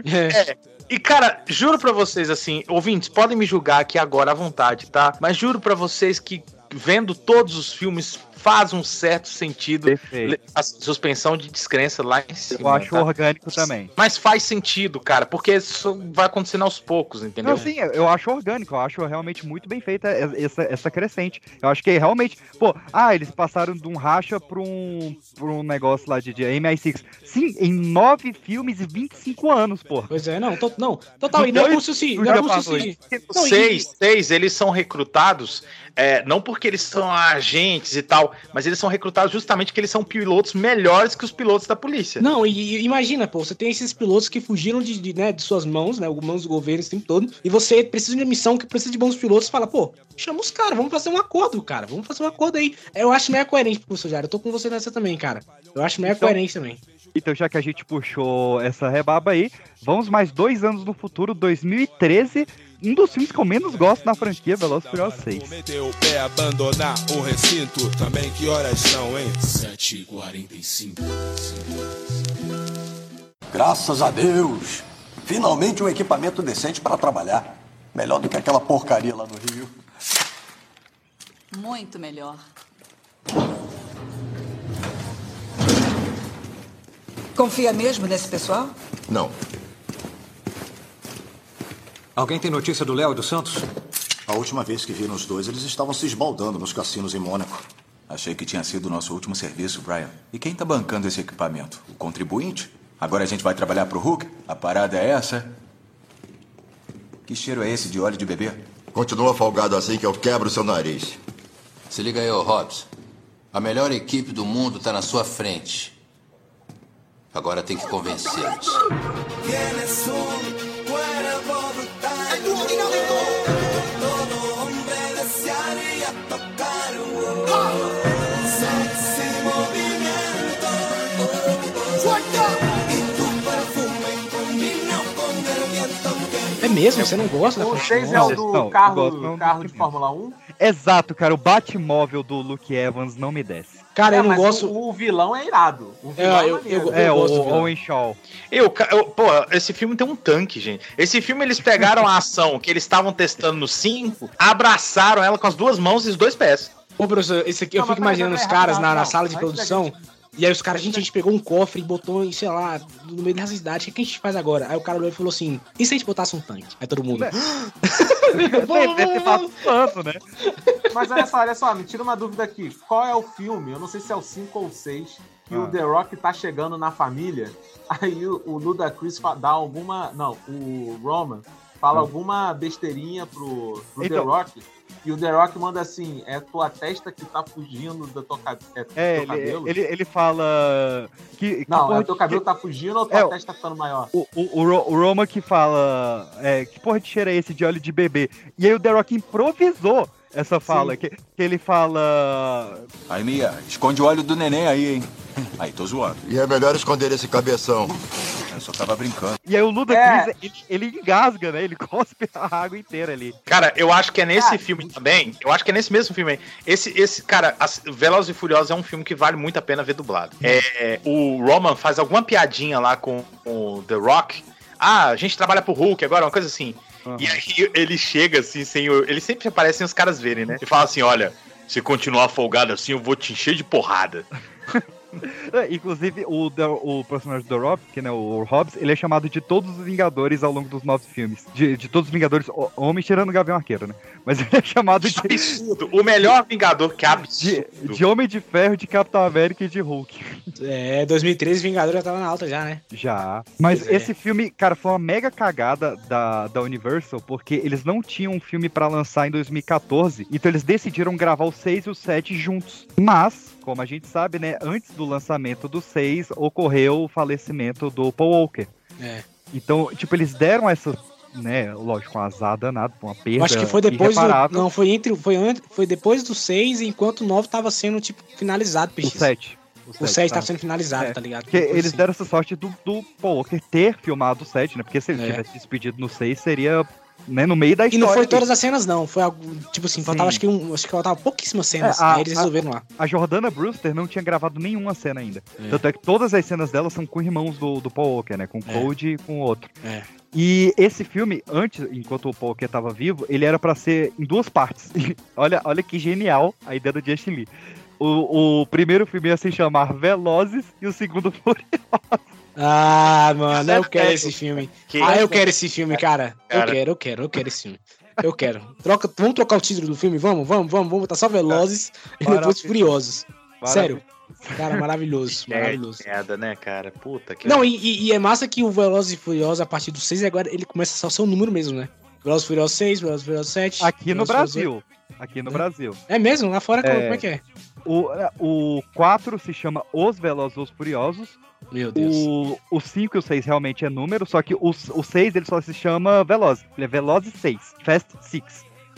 É. E, cara, juro pra vocês, assim, ouvintes, podem me julgar aqui agora à vontade, tá? Mas juro pra vocês que vendo todos os filmes, faz um certo sentido Perfeito. a suspensão de descrença lá em cima. Eu acho tá? orgânico também. Mas faz sentido, cara, porque isso vai acontecendo aos poucos, entendeu? Não, sim, eu acho orgânico, eu acho realmente muito bem feita essa, essa crescente. Eu acho que realmente, pô, ah, eles passaram de um racha pra um, pra um negócio lá de, de MI6. Sim, em nove filmes e 25 anos, pô. Pois é, não, to- não, total, e não é como se Não é. Não, e- seis, seis, eles são recrutados, é, não porque eles são agentes e tal, mas eles são recrutados justamente porque eles são pilotos melhores que os pilotos da polícia. Não, e, e imagina, pô, você tem esses pilotos que fugiram de, de, né, de suas mãos, né, mãos do governo esse tempo todo, e você precisa de uma missão que precisa de bons pilotos, fala, pô, chama os caras, vamos fazer um acordo, cara, vamos fazer um acordo aí. Eu acho meio coerente, professor Jair, eu tô com você nessa também, cara. Eu acho meio Então- coerente também. Então, já que a gente puxou essa rebaba aí, vamos mais dois anos no futuro, 2013. Um dos filmes que eu menos gosto na franquia, Velozes e Furiosos 6. Meteu o pé, abandonar o recinto. Também que horas são, hein? 7h45. Graças a Deus! Finalmente um equipamento decente para trabalhar. Melhor do que aquela porcaria lá no Rio. Muito melhor. Confia mesmo nesse pessoal? Não. Alguém tem notícia do Léo e do Santos? A última vez que viram os dois, eles estavam se esbaldando nos cassinos em Mônaco. Achei que tinha sido o nosso último serviço, Brian. E quem tá bancando esse equipamento? O contribuinte? Agora a gente vai trabalhar pro Hulk? A parada é essa? Que cheiro é esse de óleo de bebê? Continua folgado assim que eu quebro seu nariz. Se liga aí, ô Hobbs. A melhor equipe do mundo tá na sua frente. Agora tem que convencê-los. Mesmo? Você não gosta da O franquia? 6 é o do Não, eu carro, gosto, não, carro de Fórmula 1? Exato, cara, o Batmóvel do Luke Evans não me desce. Cara, É, eu não mas gosto. O, o vilão é irado. O É, vilão é, eu- maneiro. eu- É, o gosto vilão. Owen Shaw. Eu, eu, pô, esse filme tem um tanque, gente. Esse filme eles pegaram a ação que eles estavam testando no 5, abraçaram ela com as duas mãos e os dois pés. Ô, professor, esse aqui eu Não, fico mas peraí, imaginando os caras na, rapidão, na não. sala de da produção. E aí os caras, gente, a gente pegou um cofre e botou, em, sei lá, no meio da cidade. O que, que a gente faz agora? Aí o cara olhou e falou assim: e se a gente botasse um tanque? Aí todo mundo. [LAUGHS] Deve ter passando, né? Mas olha só, olha só, me tira uma dúvida aqui. Qual é o filme? Eu não sei se é o 5 ou o 6, que Ah. o The Rock tá chegando na família. Aí o, o Ludacris dá alguma. Não, o Roman fala Ah. alguma besteirinha pro, pro The Então- Rock. E o The Rock manda assim: é tua testa que tá fugindo do teu, ca- é, É, ele, cabelo? ele, ele fala. Que, que Não, porra é teu cabelo tá fugindo ou tua É, testa tá ficando maior? O, o, o Roma que fala. É, que porra de cheiro é esse de óleo de bebê? E aí o The Rock improvisou essa fala. Que, que ele fala. Aí, Mia, esconde o óleo do neném aí, hein? Aí, tô zoando. E é melhor esconder esse cabeção. Eu só tava brincando. E aí o Ludacris, É. ele, ele engasga, né? Ele [LAUGHS] cospe a água inteira ali. Cara, eu acho que é nesse filme também. Eu acho que é nesse mesmo filme aí. Esse, esse cara, as- Velozes e Furiosos é um filme que vale muito a pena ver dublado. É, o Roman faz alguma piadinha lá com o The Rock. Ah, a gente trabalha pro Hulk agora, uma coisa assim. E aí ele chega assim, sem ele sempre aparece sem os caras verem, né? E fala assim: olha, se continuar folgado assim, eu vou te encher de porrada. [LAUGHS] É, Inclusive, o, o personagem do Rob, que né, o Hobbs, ele é chamado de todos os Vingadores ao longo dos nove filmes. De, de todos os Vingadores, homem tirando o Gavião Arqueiro, né? Mas ele é chamado de, Absurdo. O melhor Vingador que é de, absurdo. de Homem de Ferro, de Capitão América e de Hulk. É, 2013 Vingador já tava na alta já, né? Já. Mas Pois é. esse filme, cara, foi uma mega cagada da, da Universal, porque eles não tinham um filme pra lançar em 2014, então eles decidiram gravar o 6 e o 7 juntos. Mas, como a gente sabe, né, antes do lançamento do 6, ocorreu o falecimento do Paul Walker. É. Então, tipo, eles deram essa, né, lógico, um azar danado, uma perda acho que foi depois do. Não, foi entre. Foi, antes, foi depois do 6, enquanto o 9 tava sendo, tipo, finalizado, O PX. 7. O 7 tava sendo finalizado, É, tá ligado? Porque eles sim. deram essa sorte do, do Paul Walker ter filmado o 7, né? Porque se ele É. tivesse despedido no 6, seria né, no meio da E história. não foi todas as cenas, não. Foi algo, tipo assim, faltava acho que um, acho que faltava pouquíssimas cenas. É, a- aí eles resolveram lá. A Jordana Brewster não tinha gravado nenhuma cena ainda. É. Tanto é que todas as cenas dela são com irmãos do, do Paul Walker, né? Com o É. Code e com o outro. É. E esse filme, antes, enquanto o Paul Walker tava vivo, ele era pra ser em duas partes. [LAUGHS] olha, olha que genial a ideia do Justin Lee. O, o primeiro filme ia se chamar Velozes e o segundo [LAUGHS] Furiosos. Ah, mano, é eu quero esse filme. Que- ah, eu quero esse filme, cara. Eu quero, eu quero, eu quero esse filme. Eu quero. Troca, vamos trocar o título do filme? Vamos, vamos, vamos, vamos botar só Velozes e depois. Furiosos. Sério. Cara, maravilhoso, É, maravilhoso. merda, né, cara? Puta que. Não, e, e- e é massa que o Velozes e Furiosos, a partir do 6, agora ele começa só a ser um número mesmo, né? Velozes e Furiosos 6, Velozes e Furiosos 7. Aqui no Brasil. Aqui no Brasil. É mesmo? Lá fora, como, como é que é? O, o 4 se chama Os Velozes e os Furiosos. Meu Deus. O, o 5 e o 6 realmente é número, só que o, o 6 ele só se chama Veloz. Ele é Velozes 6. Fast 6.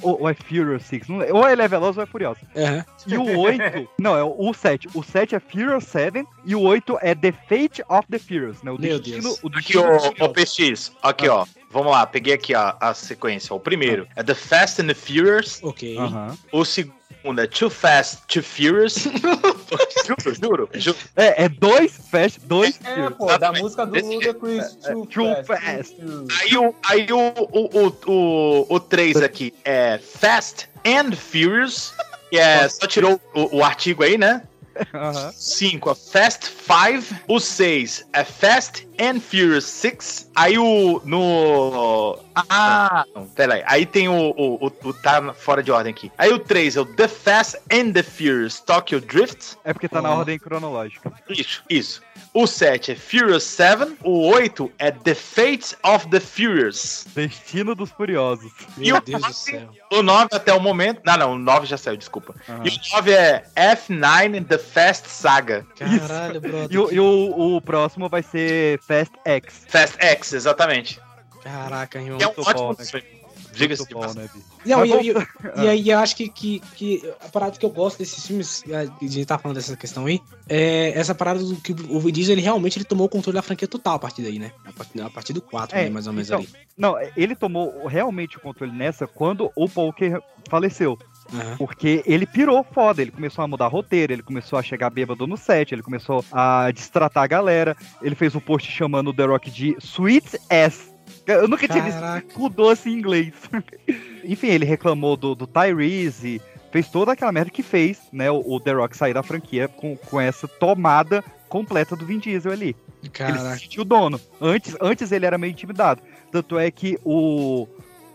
Ou, ou é Furious 6. não- Ou ele é Veloz ou é Furioso. Aham. E o 8. [LAUGHS] não, é o 7. O 7 é Furious 7 e o 8 é The Fate of the Furious, né? O Meu destino, Deus. o Aqui, destino ô, do ô PX, aqui, ó. Vamos lá, peguei aqui a, a sequência. O primeiro é The Fast and the Furious. Ok. Aham. O segundo é Too Fast, Too Furious. [LAUGHS] juro, juro, juro. É, é dois Fast, dois É, Furious. pô, da música do Ludacris. Too, Too fast. Aí o, aí o, o, o, o, o 3 aqui é Fast and Furious. Que é, só tirou o, o artigo aí, né? Aham. 5 é Fast 5. O 6 é Fast and Furious 6. Aí o. No. Ah, não, pera aí. Aí tem o, o, o, o- Tá fora de ordem aqui. Aí o 3 é o The Fast and the Furious Tokyo Drift. É porque tá na Ó. ordem cronológica. Isso, isso. O 7 é Furious 7. O 8 é The Fate of the Furious. Destino dos Furiosos. E o 9, o 9 até o momento. Não, não, o 9 já saiu, desculpa. E o 9 é F9 The Fast Saga. Caralho, brother. E, o, e o, o próximo vai ser Fast X. Fast X, exatamente. Caraca, irmão. Que é um ótimo bom, né? Diga-se de passagem. né? Não, Mas e, e, vamos- [LAUGHS] e aí eu acho que, que, que a parada que eu gosto desses filmes, a gente tá falando dessa questão aí, é essa parada do que o Vin Diesel, ele realmente ele tomou o controle da franquia total a partir daí, né? A partir, a partir do 4, É, né, mais ou menos então, ali. Não, ele tomou realmente o controle nessa quando o Paul Walker faleceu. Aham. Porque ele pirou foda, ele começou a mudar roteiro, ele começou a chegar bêbado no set, ele começou a destratar a galera, ele fez um post chamando o The Rock de Sweet Ass. Eu nunca tinha Caraca. visto cu doce em inglês. [LAUGHS] Enfim, ele reclamou do, do Tyrese, fez toda aquela merda que fez, né, o, o The Rock sair da franquia com, com essa tomada completa do Vin Diesel ali. Ele Caraca. se sentiu dono. Antes, antes ele era meio intimidado. Tanto é que o,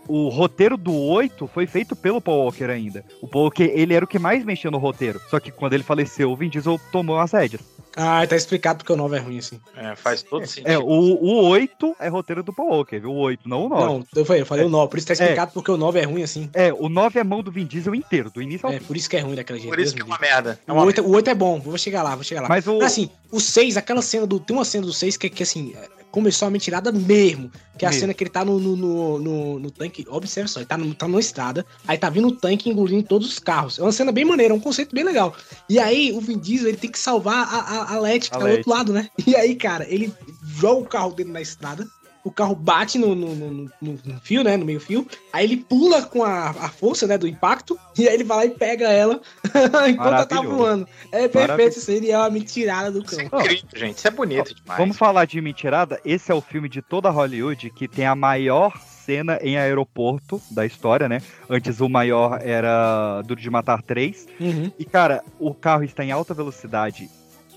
o roteiro do 8 foi feito pelo Paul Walker ainda. O Paul Walker, ele era o que mais mexia no roteiro. Só que quando ele faleceu, o Vin Diesel tomou as rédeas. Ah, tá explicado porque o 9 é ruim, assim. É, faz todo [LAUGHS] sentido. É, o, o 8 é roteiro do Paul Walker, viu? O 8, não o 9. Não, eu falei, eu falei o 9, por isso tá explicado porque o 9 é ruim, assim. É, o 9 é mão do Vin Diesel inteiro, do início ao É, por isso que é ruim daquela jeito. Por isso que é Deus uma merda. É O uma 8, o 8 é bom, vou chegar lá, vou chegar lá. Mas o- assim, o 6, aquela cena do. Tem uma cena do 6 que, que assim, é, começou a mentirada mesmo. Que é a Mesmo. cena que ele tá no, no, no, no- no tanque. Observa só, ele tá, no, tá numa estrada, aí tá vindo o tanque engolindo todos os carros. É uma cena bem maneira, é um conceito bem legal. E aí o Vin Diesel ele tem que salvar a, a, a Letty, que A tá do outro lado, né? E aí, cara, ele joga o carro dele na estrada. O carro bate no, no, no- no- no fio, né? No meio fio. Aí ele pula com a, a força, né? Do impacto. E aí ele vai lá e pega ela [LAUGHS] enquanto ela tá voando. É perfeito, isso aí é uma mentirada do cão. Incrível, gente. Isso é bonito demais. Vamos falar de mentirada? Esse é o filme de toda Hollywood que tem a maior cena em aeroporto da história, né? Antes o maior era Duro de Matar 3. Uhum. E, cara, o carro está em alta velocidade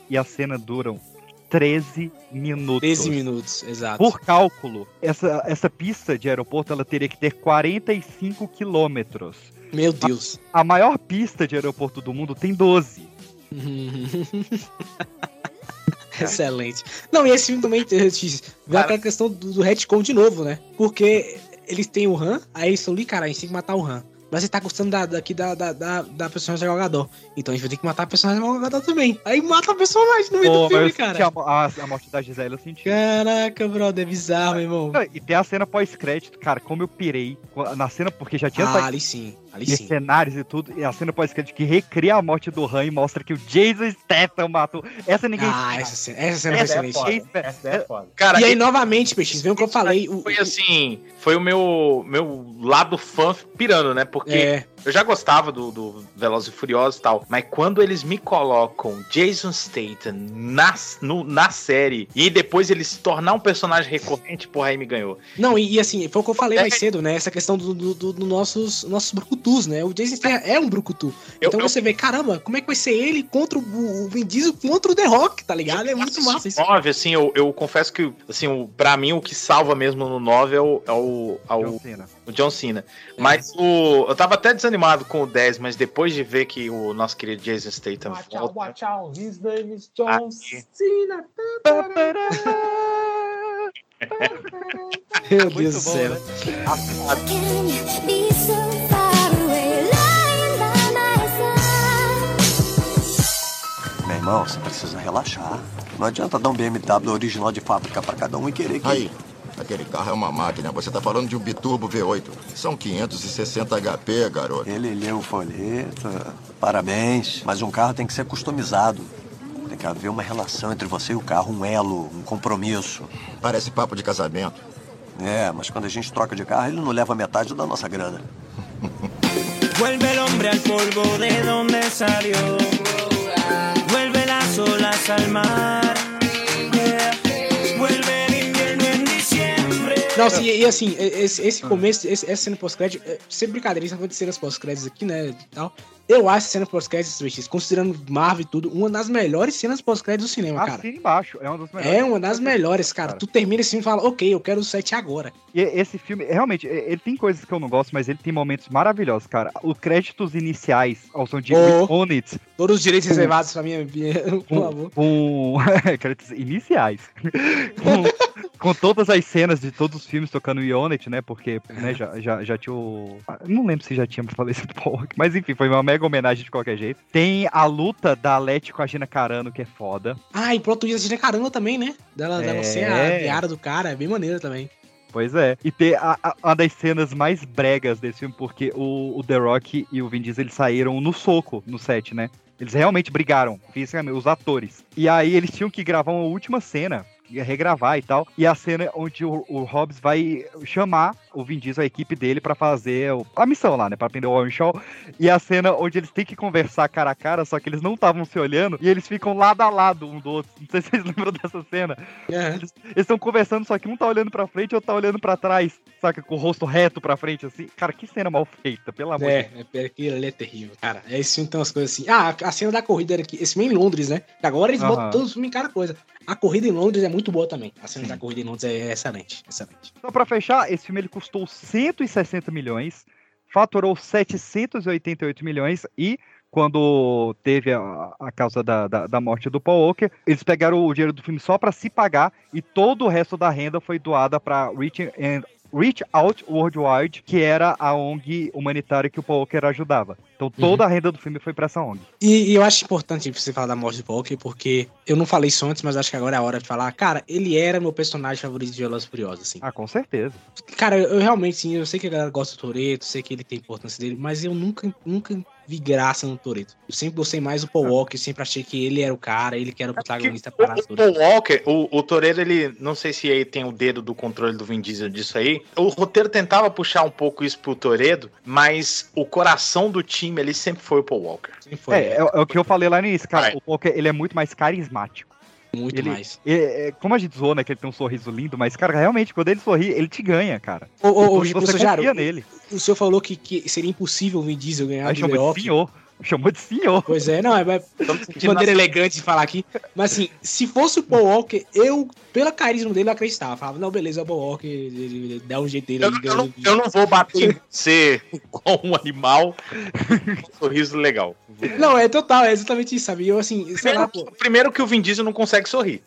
e a cena duram 13 minutos. 13 minutos, exato. Por cálculo, essa, essa pista de aeroporto ela teria que ter 45 quilômetros. Meu Deus. A, a maior pista de aeroporto do mundo tem 12. [LAUGHS] Excelente. Não, e esse filme também vem aquela questão do, do retcon de novo, né? Porque eles têm o Han, aí eles estão ali, cara, a gente tem que matar o Han. Mas você tá gostando da, daqui da, da, da, da personagem jogador. Então a gente vai ter que matar a personagem jogador também. Aí mata a personagem no meio Pô, do filme, cara. A, a, a morte da Gisele eu senti. Caraca, brother, é bizarro, meu irmão. E tem a cena pós-crédito, cara, como eu pirei na cena, porque já tinha Ah, ali sim. Ali e sim. cenários e tudo, e a cena pós-crédito que recria a morte do Han e mostra que o Jason Statham matou. Essa ninguém Ah, essa cena, essa cena foi excelente. ninguém- Cara, e aí, e- novamente, Peixes, vem o que eu falei. O, Foi assim, foi o meu, meu lado fã pirando, né? Porque É. eu já gostava do, do Velozes e Furiosos e tal, mas quando eles me colocam Jason Statham na, no- na série e depois ele se tornar um personagem recorrente, porra, aí me ganhou. Não, e, e assim, foi o que eu falei mais cedo, né? Essa questão dos do, do, do nossos, nossos brucutus, né? O Jason Statham é um brucutu. Então você vê, caramba, como é que vai ser ele contra o, o Vin Diesel contra o The Rock, tá ligado? É muito massa isso. 9, assim, eu, eu confesso que, assim, o, pra mim, o que salva mesmo no 9 é o, é o, é o, John Cena. O John Cena. Mas o. Eu tava até desanimado com o 10, mas depois de ver que o nosso querido Jason Statham Watch out, volta. watch out, his name is John Aqui. Cena. [LAUGHS] Meu Deus do céu. Meu irmão, você precisa relaxar. Não adianta dar um BMW original de fábrica pra cada um e querer que. Aí, aquele carro é uma máquina. Você tá falando de um biturbo V8. São 560 HP, garoto. Ele leu o folheto. Parabéns. Mas um carro tem que ser customizado. Tem que haver uma relação entre você e o carro, um elo, um compromisso. Parece papo de casamento. É, mas quando a gente troca de carro, ele não leva metade da nossa grana. [LAUGHS] Vuelve el hombre al polvo de donde salió. Vuelve las olas al mar. Não, assim, e assim, esse, esse começo, esse, essa cena pós-crédito, é, sem brincadeira, isso de cenas pós-créditos aqui, né, e tal. Eu acho a cena pós-créditos, Peixes, considerando Marvel e tudo, uma das melhores cenas pós-créditos do cinema, cara. Assina embaixo, é uma das melhores. É uma das melhores, cara. Tu termina esse filme e fala, ok, eu quero o 7 agora. E esse filme, realmente, ele tem coisas que eu não gosto, mas ele tem momentos maravilhosos, cara. Os créditos iniciais ao som de Oh. Own It. Todos os direitos reservados pra minha, minha [LAUGHS] por favor. com [LAUGHS] créditos iniciais. com, com todas as cenas de todos os filmes tocando It, né? Porque né, já, já, já tinha o. ah, Não lembro se já tinha falecido Paul Walker, mas enfim, foi uma mega homenagem de qualquer jeito. Tem a luta da Leti com a Gina Carano, que é foda. Ah, e plot twist de caramba também, né? Dela, dela É. ser a piada do cara, é bem maneiro também. Pois é. E ter a, a- uma das cenas mais bregas desse filme, porque o, o The Rock e o Vin Diesel eles saíram no soco no set, né? Eles realmente brigaram, fisicamente, os atores. E aí eles tinham que gravar uma última cena, regravar e tal. E a cena onde o, o Hobbs vai chamar o Vin Diesel, a equipe dele, pra fazer o- a missão lá, né? Pra prender o Warren Shaw. E a cena onde eles têm que conversar cara a cara, só que eles não estavam se olhando. E eles ficam lado a lado um do outro. Não sei se vocês [LAUGHS] lembram dessa cena. Eles estão conversando, só que um tá olhando pra frente e outro tá olhando pra trás. Saca? Com o rosto reto pra frente, assim. Cara, que cena mal feita, pelo amor de É, é, aquilo é terrível, cara. É esse filme tem umas coisas assim. Ah, a cena da corrida era aqui. Esse filme é em Londres, né? Que Agora eles botam todos os filmes em cada coisa. A corrida em Londres é muito boa também. A cena da corrida em Londres é excelente, excelente. Só pra fechar, esse filme ele custou 160 milhões, faturou 788 milhões e quando teve a, a causa da, da, da morte do Paul Walker, eles pegaram o dinheiro do filme só pra se pagar e todo o resto da renda foi doada pra Reach, and, Reach Out Worldwide, que era a ONG humanitária que o Paul Walker ajudava. Então toda a renda do filme foi pra essa ONG. E, e eu acho importante você falar da morte do Paul Walker, porque eu não falei isso antes, mas acho que agora é a hora de falar. Cara, ele era meu personagem favorito de Velozes Furiosos, assim. Ah, com certeza. Cara, eu, eu realmente, sim, eu sei que a galera gosta do Toreto, sei que ele tem importância dele, mas eu nunca, nunca vi graça no Toreto. Eu sempre gostei mais do Paul Walker, sempre achei que ele era o cara, ele que era o protagonista para O Paul Walker, o, o Toreto, ele, não sei se aí tem o dedo do controle do Vin Diesel disso aí. O roteiro tentava puxar um pouco isso pro Toreto, mas o coração do time ali sempre foi o Paul Walker. É, é, é o que eu falei lá no início, cara. O Paul Walker, ele é muito mais carismático. Muito ele, mais. é, é, como a gente zoou, né, que ele tem um sorriso lindo, mas, cara, realmente, quando ele sorri, ele te ganha, cara. Ô, ô, ô, Você professor confia Jaro, nele. o senhor falou que, que seria impossível o Vin Diesel ganhar Aí do The de Rock. senhor. Chamou de senhor. Pois é, não, é de maneira elegante de falar aqui. Mas assim, se fosse o Paul Walker, eu, pelo carisma dele, eu acreditava. Falava, não, beleza, é o Paul Walker, ele, ele dá um jeito dele. Eu, ele eu não, eu não vou bater em você [LAUGHS] igual um animal com um sorriso legal. Não, é total, é exatamente isso, sabe? Eu, assim, sei lá, pô. Primeiro que o Vin Diesel não consegue sorrir.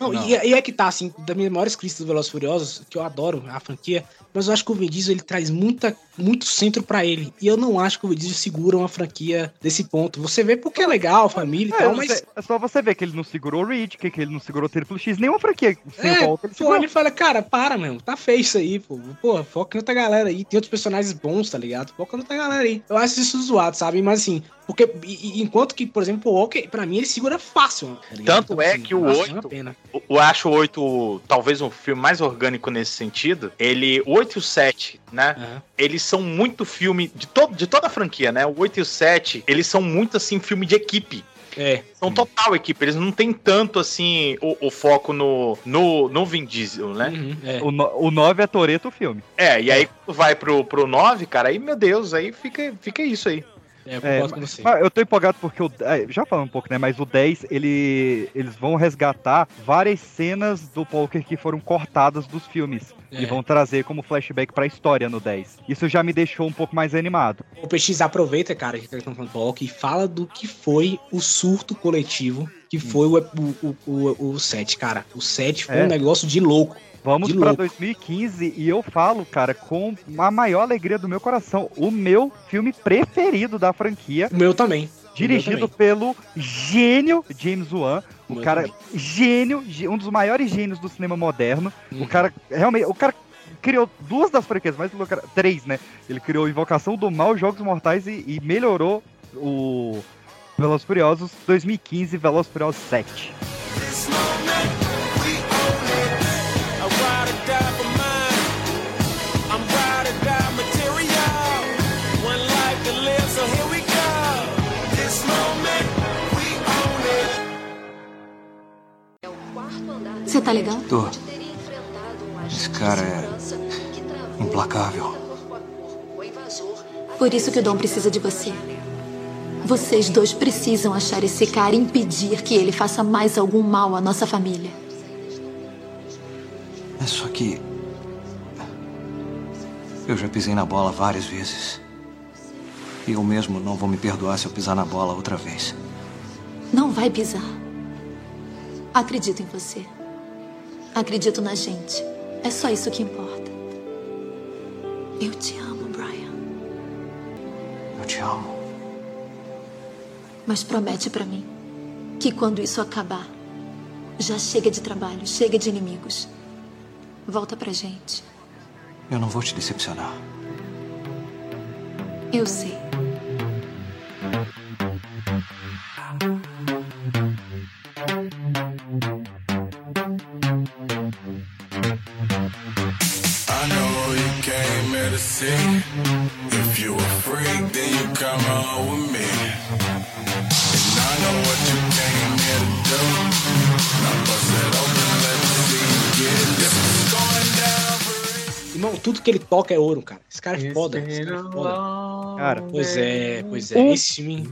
Não, E, e é que tá, assim, das minhas maiores críticas do Velozes Furiosos, que eu adoro a franquia, mas eu acho que o Vin Diesel ele traz muita, muito centro pra ele. E eu não acho que o Vin Diesel segura uma franquia desse ponto. Você vê porque é legal, família e É, tal, mas. é só você ver que ele não segurou o Reed, que, que ele não segurou o Triple X, nenhuma franquia sem o É, Walker ele tu segurou. olha e fala, cara, para, meu, tá feio isso aí, pô. Pô, foca em outra galera aí. Tem outros personagens bons, tá ligado? Foca em outra galera aí. Eu acho isso zoado, sabe? Mas assim, porque enquanto que, por exemplo, o Walker, pra mim, ele segura fácil. Tá? Tanto é que o eu acho uma 8, pena. o- eu acho o 8 talvez um filme mais orgânico nesse sentido. Ele, o 8 e o 7, né? Eles são muito filme de, todo, de toda a franquia, né? O 8 e o 7, eles são muito assim filme de equipe. É. São total equipe, eles não tem tanto assim o, o foco no, no, no Vin Diesel, né? O, no- o 9 é Toreto o filme. É, e aí quando vai pro, pro 9, cara, aí, meu Deus, aí fica, fica isso aí. É, eu É, eu tô empolgado porque o, é, já falando um pouco, né? Mas o 10, ele, eles vão resgatar várias cenas do poker que foram cortadas dos filmes. É. E vão trazer como flashback pra história no 10. Isso já me deixou um pouco mais animado. O PX aproveita, cara, que eles estão falando do Walker, e fala do que foi o surto coletivo, que foi o, o, o, o 7, cara. O 7 foi É. um negócio de louco. Vamos louco. 2015 e eu falo, cara, com a maior alegria do meu coração, o meu filme preferido da franquia. O meu também. Dirigido também. pelo gênio James Wan, o meu cara também. gênio, gê- um dos maiores gênios do cinema moderno. Uhum. O cara realmente, o cara criou duas das franquias, mais lucra- três, né? Ele criou Invocação do Mal, Jogos Mortais e, e melhorou o Velozes e Furiosos 2015, Velozes e Furiosos 7. Você tá legal? Tô. Esse cara é implacável. Por isso que o Dom precisa de você. Vocês dois precisam achar esse cara e impedir que ele faça mais algum mal à nossa família. É só que. Eu já pisei na bola várias vezes. E eu mesmo não vou me perdoar se eu pisar na bola outra vez. Não vai pisar. Acredito em você. Acredito na gente. É só isso que importa. Eu te amo, Brian. Eu te amo. Mas promete pra mim que quando isso acabar, já chega de trabalho, chega de inimigos. Volta pra gente. Eu não vou te decepcionar. Eu sei. Tudo que ele toca é ouro, cara. Esse cara é foda. Esse cara é foda. Cara, Pois é, pois é. Um- Esse filme.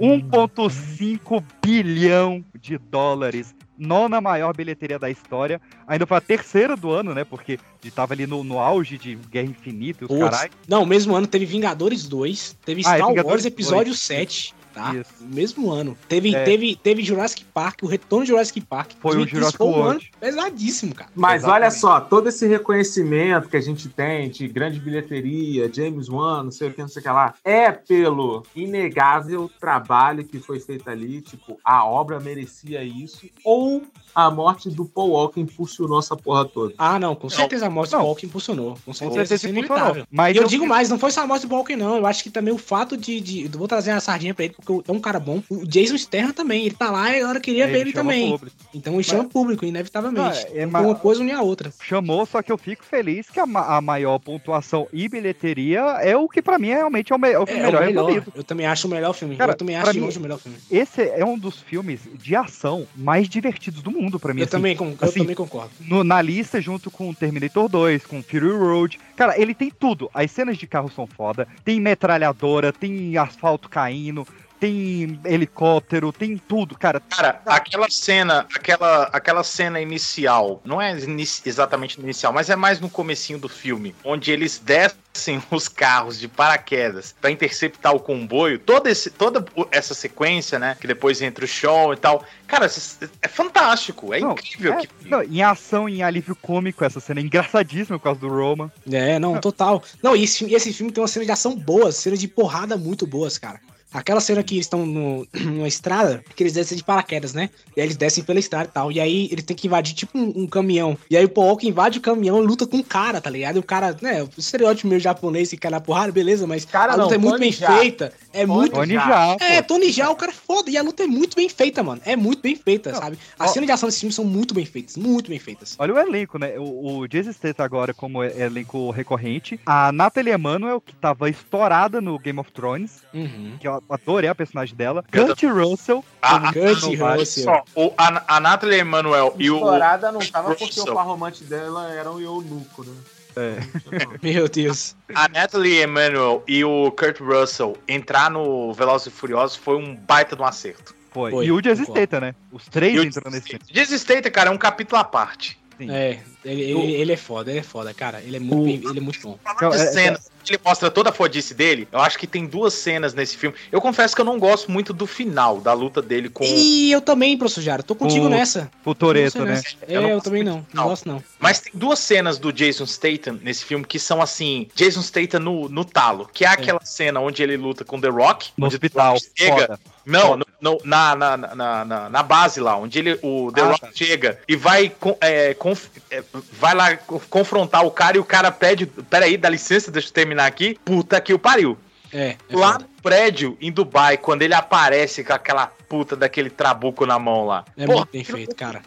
1,5 bilhão de dólares. Nona maior bilheteria da história. Ainda foi a terceira do ano, né? Porque ele tava ali no, no auge de Guerra Infinita e os Putz, carai. Não, mesmo ano teve Vingadores 2, teve Ah, é Star Vingadores Wars Episódio 2. 7, tá? Isso. Mesmo ano. Teve, É. teve, teve Jurassic Park, o retorno de Jurassic Park. Foi o 2015 Jurassic foi um ano pesadíssimo, cara. Mas olha só, todo esse reconhecimento que a gente tem de grande bilheteria, James Wan, não sei o que, não sei o que lá, é pelo inegável trabalho que foi feito ali. Tipo, a obra merecia isso. Ou a morte do Paul Walker impulsionou essa porra toda. Ah, não, com certeza a morte do Walker impulsionou. Com certeza, certeza isso é inevitável. Mas e eu, eu- digo mais, não foi só a morte do Walker, não. Eu acho que também o fato de. de eu vou trazer uma sardinha pra ele, porque é um cara bom. O Jason Statham também, ele tá lá e agora queria É, ver ele ele também. público. Então ele chama público, inevitavelmente. Ah, é, Uma mas- coisa une a outra. Chamou, só que eu fico feliz que a, ma- a maior pontuação e bilheteria é o que pra mim realmente é o, me- é o É, melhor, o melhor. Eu também acho o melhor filme. Cara, eu também acho mim, longe o melhor filme. Esse é um dos filmes de ação mais divertidos do mundo pra mim. Eu assim. também con- eu também concordo. no- na lista, junto com Terminator 2, com Fury Road. Cara, ele tem tudo. As cenas de carro são foda. Tem metralhadora, tem asfalto caindo, tem helicóptero, tem tudo, cara. Cara, aquela cena, aquela, aquela cena inicial, não é inici- exatamente no inicial, mas é mais no comecinho do filme, onde eles descem [LAUGHS] os carros de paraquedas pra interceptar o comboio, toda, esse, toda essa sequência, né, que depois entra o show e tal, cara, é fantástico, é Não, incrível. é- que não, em ação, em alívio cômico, essa cena é engraçadíssima por causa do Roman. É, não, total. Não, e esse, esse filme tem uma cena de ação boas, cenas de porrada muito boas, cara. Aquela cena que eles estão no- [CLEARS THROAT] numa estrada, que eles descem de paraquedas, né? E aí eles descem pela estrada e tal. E aí eles têm que invadir tipo um, um caminhão. E aí o Paul invade o caminhão e luta com um cara, tá ligado? E o cara, né? O estereótipo meio japonês, que cai na porrada, beleza, mas Cara, a luta não, é muito bem Jaa. feita. É Tony muito. Tony Jaa, É. Tony Jaa, o cara é foda. E a luta é muito bem feita, mano. É muito bem feita, Não, sabe? As ó- cenas de ação desse filme são muito bem feitas. Muito bem feitas. Olha o elenco, né? O, o Jason Statham agora como elenco recorrente. A Natalie Emanuel, que tava estourada no Game of Thrones, Uhum. que eu adorei a personagem dela. Kurt Russell. A, Kurt. Russell. só, o, a, a Natalie Emanuel e o. Estourada não tava porque o par romântico dela era o eunuco, né? É. [LAUGHS] Meu Deus. A Natalie Emanuel e o Kurt Russell entrar no Velozes e Furiosos foi um baita de um acerto. Foi. Foi, E o. Statham, né? Os três E o entram nesse filme. Statham, cara, é um capítulo à parte. Sim. É, ele, ele, ele é foda, ele é foda, cara. Ele é muito, bem- ele é muito bom. Então, de é- cenas que ele mostra toda a fodice dele, eu acho que tem duas cenas nesse filme. Eu confesso que eu não gosto muito do final, da luta dele com. E eu também, professor Jara, tô contigo O- nessa. O Toreto, né? É, Eu eu, também não. Não gosto, não. Mas tem duas cenas do Jason Statham nesse filme que são assim: Jason Statham no, no talo, que é aquela cena onde ele luta com The Rock, No onde hospital. Chega. Foda. Não, no- no- na, na, na, na, na base lá, onde ele, o The Ah, Rock tá. chega e vai, com- é, conf- é, vai lá co- confrontar o cara e o cara pede: Peraí, dá licença, deixa eu terminar aqui. Puta que o pariu. É, é lá. Prédio, em Dubai, quando ele aparece com aquela puta daquele trabuco na mão lá. É Porra, muito bem feito, cara.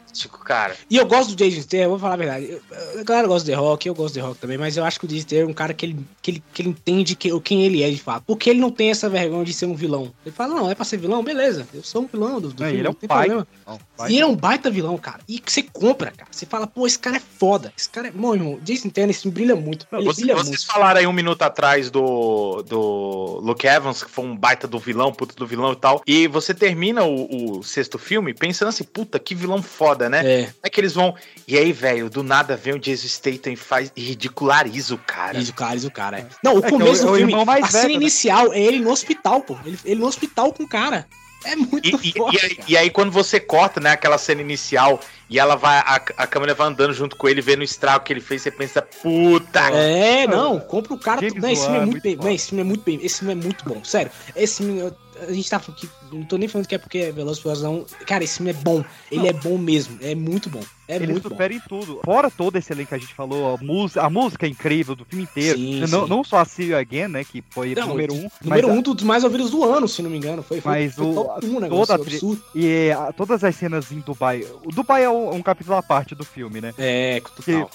cara. E eu gosto do Jason Statham, vou falar a verdade. Eu, a galera gosta do The Rock, eu gosto do The Rock também, mas eu acho que o Jason Statham é um cara que ele, que ele, que ele entende que, quem ele é de fato. Porque ele não tem essa vergonha de ser um vilão. Ele fala, não, é pra ser vilão? Beleza, eu sou um vilão do, do Não, filme, ele é não um tem pai. problema. Não, E ele é um baita vilão, cara. E que você compra, cara. Você fala, pô, esse cara é foda. Esse cara é. Bom, irmão, Jason Statham, esse brilha muito. Ele Você- brilha vocês muito. falaram aí um minuto atrás do, do Luke Evans, que foi um baita do vilão, puta do vilão e tal. E você termina o, o sexto filme pensando assim, puta, que vilão foda, né? É. Como é que eles vão. E aí, velho, do nada vem o Jason Statham e faz e ridiculariza o cara. Isso, o cara, cara. É. Não, o é começo o- é do filme, a cena né? inicial é ele no hospital, pô. Ele, ele no hospital com o cara. É muito E, e- foda, e aí, cara. e aí, quando você corta, né, aquela cena inicial e ela vai, a, a câmera vai andando junto com ele, vendo o estrago que ele fez, você pensa, puta. É, não, compra o cara. James Não, esse filme é Wan, muito muito bem. Não, esse filme é muito bem. Esse filme é muito bom, sério. Esse filme. A gente tá falando que. Não tô nem falando que é porque é Veloz Furiosos, não. Cara, esse filme é bom. Ele é bom mesmo. É muito bom. É Ele muito bom. supera em tudo. Fora todo esse elenco que a gente falou, a música, a música é incrível do filme inteiro. Sim, não, sim. não só a See You Again, né? Que foi Não, número um. Número um dos mais ouvidos do ano, se não me engano. Foi, foi, Mas foi o, top um, toda negócio a tri- absurdo. E a- todas as cenas em Dubai. O Dubai é um, um capítulo à parte do filme, né? É, total.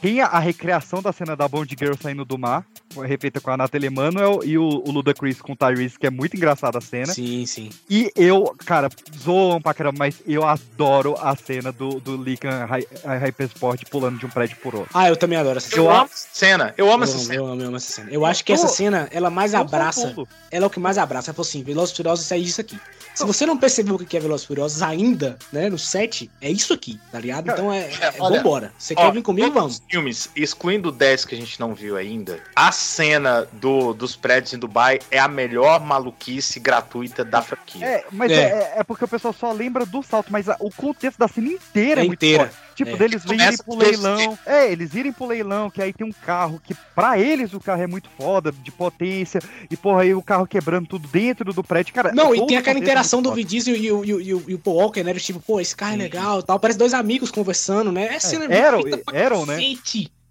Tem a, a recriação da cena da Bond Girl saindo do mar, refeita com a Natalie Emanuel e o, o Ludacris com o Tyrese, que é muito engraçada a cena. Sim, sim. E eu, cara, zoam pra caramba, mas eu adoro a cena do, do Hy- Hypersport pulando de um prédio por outro. Ah, eu também adoro essa Eu cena. amo essa cena, eu amo essa Eu cena. amo, eu amo essa cena. Eu acho que essa Eu- cena, ela mais eu abraça. Ela é o que mais abraça. Ela falou assim: Velozes e Furiosos é isso aqui. Se você não percebeu o que é Velozes e Furiosos ainda, né, no 7, é isso aqui, tá ligado? Então é, é, olha, vambora. Você quer vir comigo? Vamos. Os filmes, excluindo o 10 que a gente não viu ainda, a cena do, dos prédios em Dubai é a melhor maluquice gratuita da franquia. É, mas É. é. É, porque o pessoal só lembra do salto, mas a- o contexto da cena inteira é, É muito inteira. forte. Tipo, É. deles irem pro leilão. É, eles irem pro leilão, que aí tem um carro que, pra eles, o carro é muito foda, de potência. E, porra, aí o carro quebrando tudo dentro do prédio. Cara, Não, e tem aquela é interação do. Vin Diesel e o, e, o, e, o, e o Paul Walker, né? Tipo, pô, esse carro é legal e tal. Parece dois amigos conversando, né? É cena feita pra Aaron, né?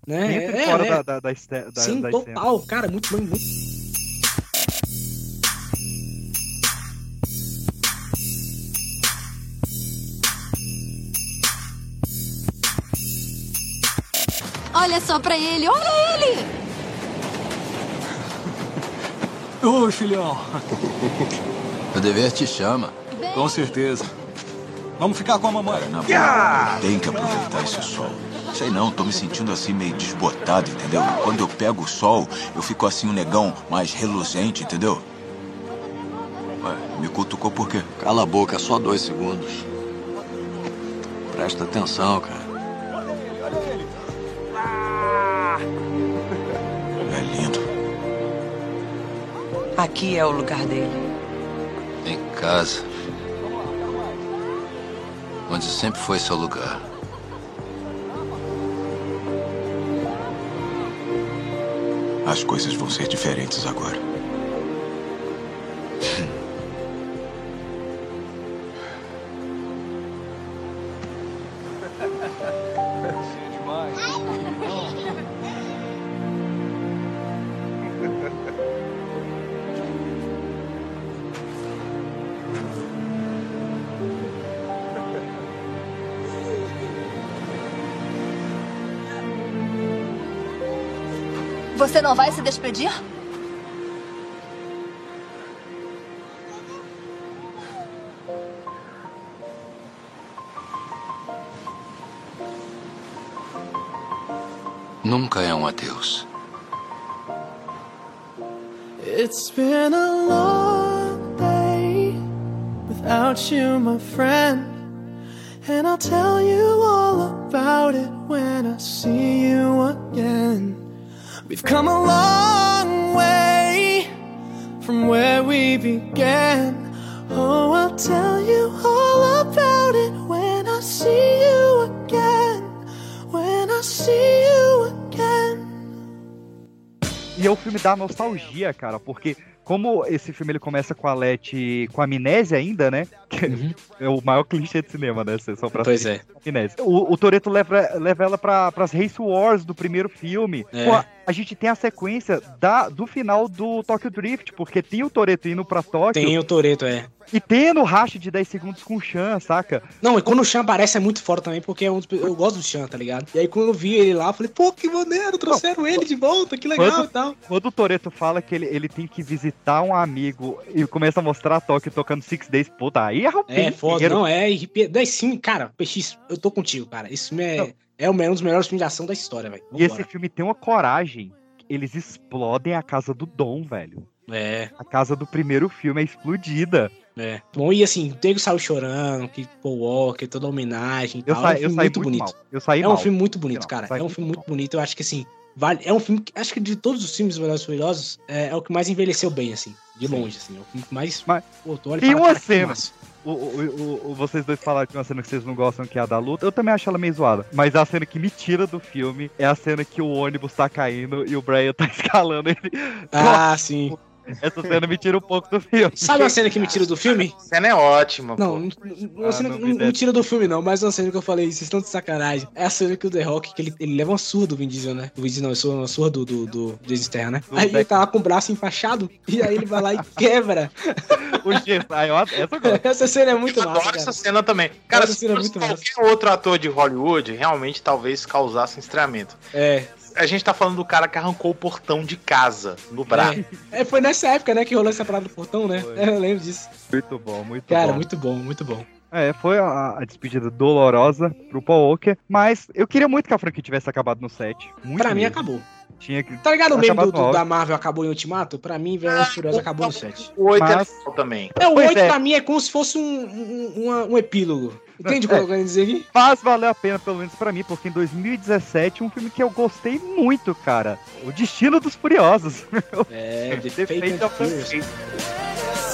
né? Dentro e É, fora é. da, da, da, da, Sim, da total. Cara, muito bem, muito. Olha só pra ele, olha ele! [LAUGHS] Oi, filhão. O dever te chama. Com certeza. Vamos ficar com a mamãe. Boa, tem que aproveitar esse sol. Sei não, tô me sentindo assim meio desbotado, entendeu? Quando eu pego o sol, eu fico assim um negão mais reluzente, entendeu? Ué, me cutucou por quê? Cala a boca, só dois segundos. Presta atenção, cara. É Aqui é o lugar dele. Em casa. Onde sempre foi seu lugar. As coisas vão ser diferentes agora. Não vai se despedir? Nunca é um adeus. It's been a long day without you, my friend. And I'll tell you all about it when I see filme da nostalgia, cara, porque como esse filme ele começa com a Letty com amnésia ainda, né? Que [LAUGHS] É o maior clichê de cinema, né? Só pra Pois é. amnésia. O, o Toreto leva, leva ela pra, pras Race Wars do primeiro filme. É. Pô, a, a gente tem a sequência da, do final do Tokyo Drift, porque tem o Toreto indo pra Tóquio. Tem o Toreto, é. E tem no racha de 10 segundos com o Chan, saca? Não, e quando o Chan aparece é muito forte também, porque é um dos- eu gosto do Chan, tá ligado? E aí quando eu vi ele lá, eu falei, pô, que maneiro, trouxeram ele de volta, que legal Quando, e tal. quando o Toreto fala que ele, ele tem que visitar um amigo e começa a mostrar a Tóquio tocando Six Days, puta, aí arrepia É, foda, não, é, arrepia- daí sim, cara, PX, eu tô contigo, cara. Esse filme é, é o- é um dos melhores filmes de ação da história, velho. E esse filme tem uma coragem. Eles explodem a casa do Dom, velho. É. A casa do primeiro filme é explodida. É. Bom, e assim, o Tego saiu chorando, que Paul Walker, toda a homenagem e Eu tal. saí- é um eu filme saí muito muito bonito. mal. Eu saí é um mal. filme muito bonito, Não, cara. É um filme muito bonito. Eu acho que assim, vale. É um filme que acho que de todos os filmes Velozes e Furiosos é, é o que mais envelheceu bem, assim, de longe, assim. É o filme que mais. Pô, olha e Tem fala, uma cena. O, o- o- vocês dois falaram que uma cena que vocês não gostam, que é a da luta. Eu também acho ela meio zoada. Mas a cena que me tira do filme é a cena que o ônibus tá caindo e o Brian tá [LAUGHS] escalando ele. Ah, sim. Essa cena me tira um pouco do filme. Sabe uma cena que me tira do filme? cena é ótima, Não, pô. não, não, Ah, cena- não não- me tira do filme, não, mas uma cena que eu falei, vocês estão de sacanagem. É a cena que o The Rock, que ele, ele leva uma surra do Vin Diesel, né? O Vin Diesel não, eu sou uma surra do, do, do né? Do Aí ele tá lá com o braço empachado, e aí ele vai lá e [LAUGHS] quebra. o ah, eu, essa eu cena é muito Eu massa, adoro cara. essa cena também. Cara, Essa se cena é muito massa. qualquer outro ator de Hollywood, realmente talvez causasse estranhamento. É. A gente tá falando do cara que arrancou o portão de casa no braço. É. É, foi nessa época, né, que rolou essa parada do portão, né? É, [LAUGHS] eu lembro disso. Muito bom, muito Cara, bom. muito bom, muito bom. É, foi a, a despedida dolorosa pro Paul Walker, mas eu queria muito que a franquia tivesse acabado no 7. Muito pra mim mesmo. acabou. Tinha que Tá ligado o meme do, no do- da Marvel acabou em Ultimato? Pra mim, Velozes e Furiosos acabou no 7. O 8 é Mas- legal também. É, o Pois 8 é. pra mim é como se fosse um, um, uma- um epílogo. Entende o que É. eu dizer aqui? Mas valeu a pena, pelo menos pra mim, porque em 2017, um filme que eu gostei muito, cara. O Destino dos Furiosos. [LAUGHS] É, The Fate of the. Fate.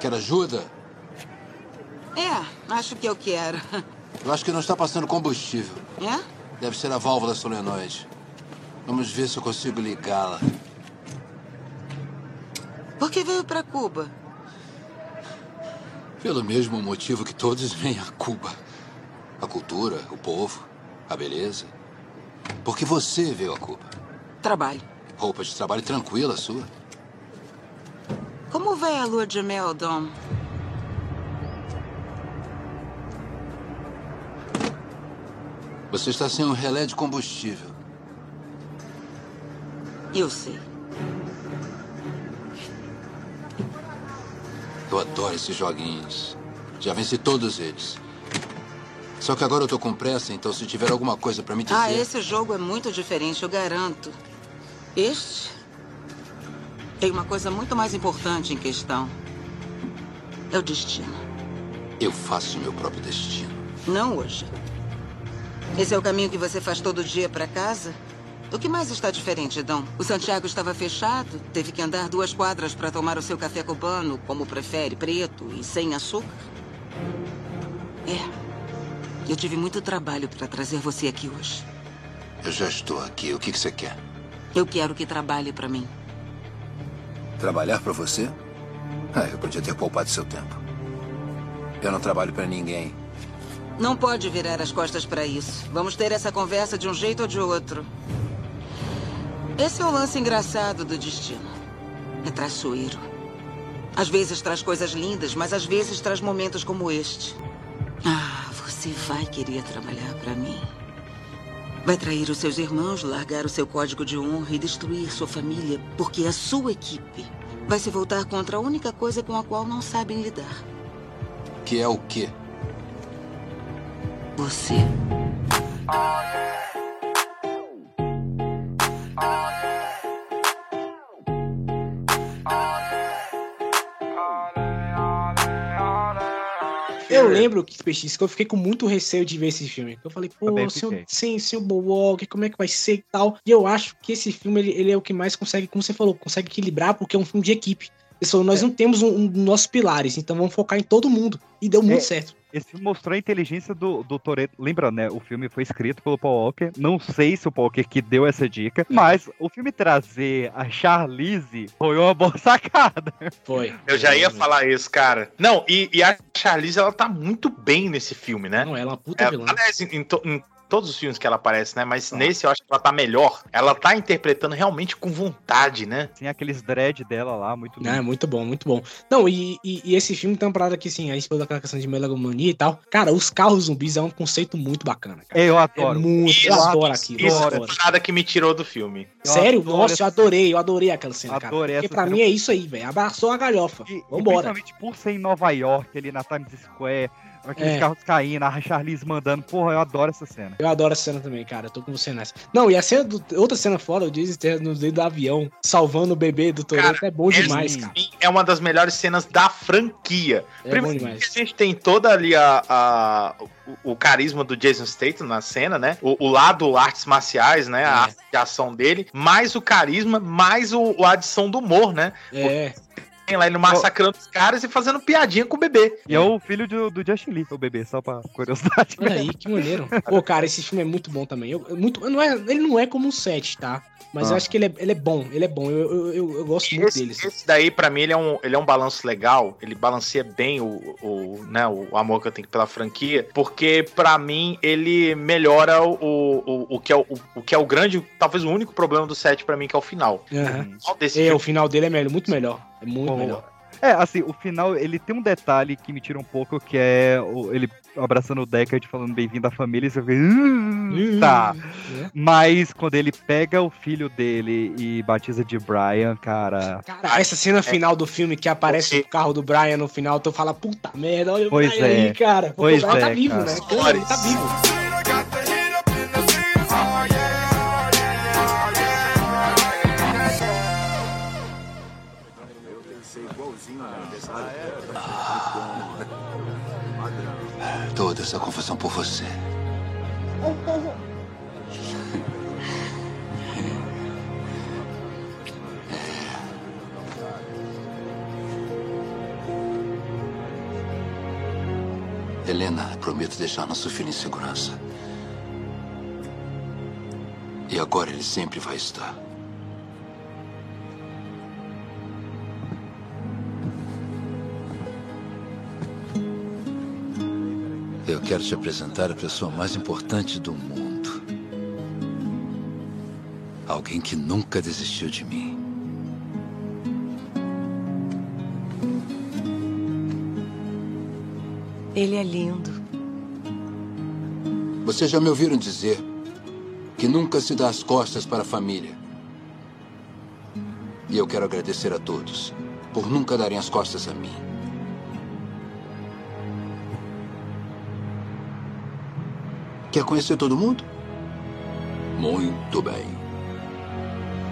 Quer ajuda? É, acho que eu quero. Eu acho que não está passando combustível. É? Deve ser a válvula solenoide. Vamos ver se eu consigo ligá-la. Por que veio pra Cuba? Pelo mesmo motivo que todos vêm a Cuba. A cultura, o povo, a beleza. Porque você veio a Cuba. Trabalho. Roupa de trabalho tranquila sua. Como vai a lua de mel, Dom? Você está sem um relé de combustível. Eu sei. Eu adoro esses joguinhos. Já venci todos eles. Só que agora eu tô com pressa, então se tiver alguma coisa pra me dizer. Ah, esse jogo é muito diferente, eu garanto. Este tem uma coisa muito mais importante em questão. É o destino. Eu faço meu próprio destino. Não hoje. Esse é o caminho que você faz todo dia para casa? O que mais está diferente, Dom? O Santiago estava fechado, teve que andar duas quadras para tomar o seu café cubano, como prefere, preto e sem açúcar. É. Eu tive muito trabalho para trazer você aqui hoje. Eu já estou aqui. O que que você quer? Eu quero que trabalhe para mim. Trabalhar pra você? Ah, eu podia ter poupado seu tempo. Eu não trabalho pra ninguém. Não pode virar as costas para isso. Vamos ter essa conversa de um jeito ou de outro. Esse é o lance engraçado do destino. É traiçoeiro. Às vezes traz coisas lindas, mas às vezes traz momentos como este. Ah, você vai querer trabalhar para mim. Vai trair os seus irmãos, largar o seu código de honra e destruir sua família, porque a sua equipe vai se voltar contra a única coisa com a qual não sabem lidar. Que é o quê? Você. Eu lembro que, Peixes, que eu fiquei com muito receio de ver esse filme. Eu falei, pô, fiquei. sem, sem o Walker, como é que vai ser e tal. E eu acho que esse filme, ele, ele é o que mais consegue, como você falou, consegue equilibrar, porque é um filme de equipe. Falaram, nós não temos um, um dos nossos pilares, então vamos focar em todo mundo. E deu muito É, certo. Esse filme mostrou a inteligência do, do Toreto. Lembra, né? O filme foi escrito pelo Paul Walker. Não sei se o Paul Walker que deu essa dica, mas o filme trazer a Charlize foi uma boa [LAUGHS] sacada. Foi. Eu já ia falar isso, cara. Não, e, e a Charlize, ela tá muito bem nesse filme, né? Não, ela é uma puta É, vilã. aliás, em, em em todos os filmes que ela aparece, né? Mas nesse eu acho que ela tá melhor. Ela tá interpretando realmente com vontade, né? Tem aqueles dread dela lá, muito Não, é muito bom, muito bom. Não, e, e, e esse filme tem uma parada que, assim, a gente falou daquela questão de melagomania e tal. Cara, os carros zumbis é um conceito muito bacana. Cara. Eu adoro. É muito, eu adoro aquilo. eu Isso adoro. é nada que me tirou do filme. Sério? adoro Nossa, essa- eu adorei, eu adorei aquela cena, cara. Adorei Porque pra cena. mim é isso aí, velho. Abraçou a galhofa. E Vambora. principalmente por ser em Nova York, ali na Times Square, aqueles É. carros caindo, a Charlize mandando. Porra, eu adoro essa cena. Eu adoro essa cena também, cara. Eu tô com você nessa. Não, e a cena do. Outra cena fora, o Jason Statham no dedo do avião, salvando o bebê do Toreto, é bom demais, Esse, cara. É uma das melhores cenas da franquia. É Primeiro bom demais. a gente tem toda ali a, a- o, o carisma do Jason Statham na cena, né? O, o lado artes marciais, né? É. A arte de ação dele, mais o carisma, mais o, a adição do humor, né? É. Tem lá ele massacrando os caras e fazendo piadinha com o bebê. E é o filho do, do Justin Lee, o bebê, só pra curiosidade. Olha aí, que maneiro. Pô, cara, esse filme é muito bom também. Eu, eu muito, não é, ele não é como um 7, tá? Mas eu Ah. acho que ele é, ele é bom, ele é bom. Eu, eu, eu, eu gosto muito Esse, dele. assim. esse daí, pra mim, ele é, um, ele é um balanço legal. Ele balanceia bem o, o, né, o amor que eu tenho pela franquia. Porque, pra mim, ele melhora o, o, o, que é o, o que é o grande, talvez o único problema do set pra mim, que é o final. Desse É, filme. o final dele é melhor, muito melhor. É muito Pô, melhor. É, assim, o final, ele tem um detalhe que me tira um pouco, que é o- ele abraçando o Deckard falando bem-vindo à família, e você vê, "Uh, tá. É. Mas quando ele pega o filho dele e batiza de Brian, cara... Cara, essa cena final do filme que aparece o carro do Brian no final, tu fala, puta merda, olha o Pois Brian é. aí, cara. Pois o Brian tá é, vivo, cara. né? Pô, ele tá vivo. Toda essa confusão por você. Helena, prometo deixar nosso filho em segurança. E agora ele sempre vai estar. Eu quero te apresentar a pessoa mais importante do mundo. Alguém que nunca desistiu de mim. Ele é lindo. Vocês já me ouviram dizer que nunca se dá as costas para a família. E eu quero agradecer a todos por nunca darem as costas a mim. Quer conhecer todo mundo? Muito bem.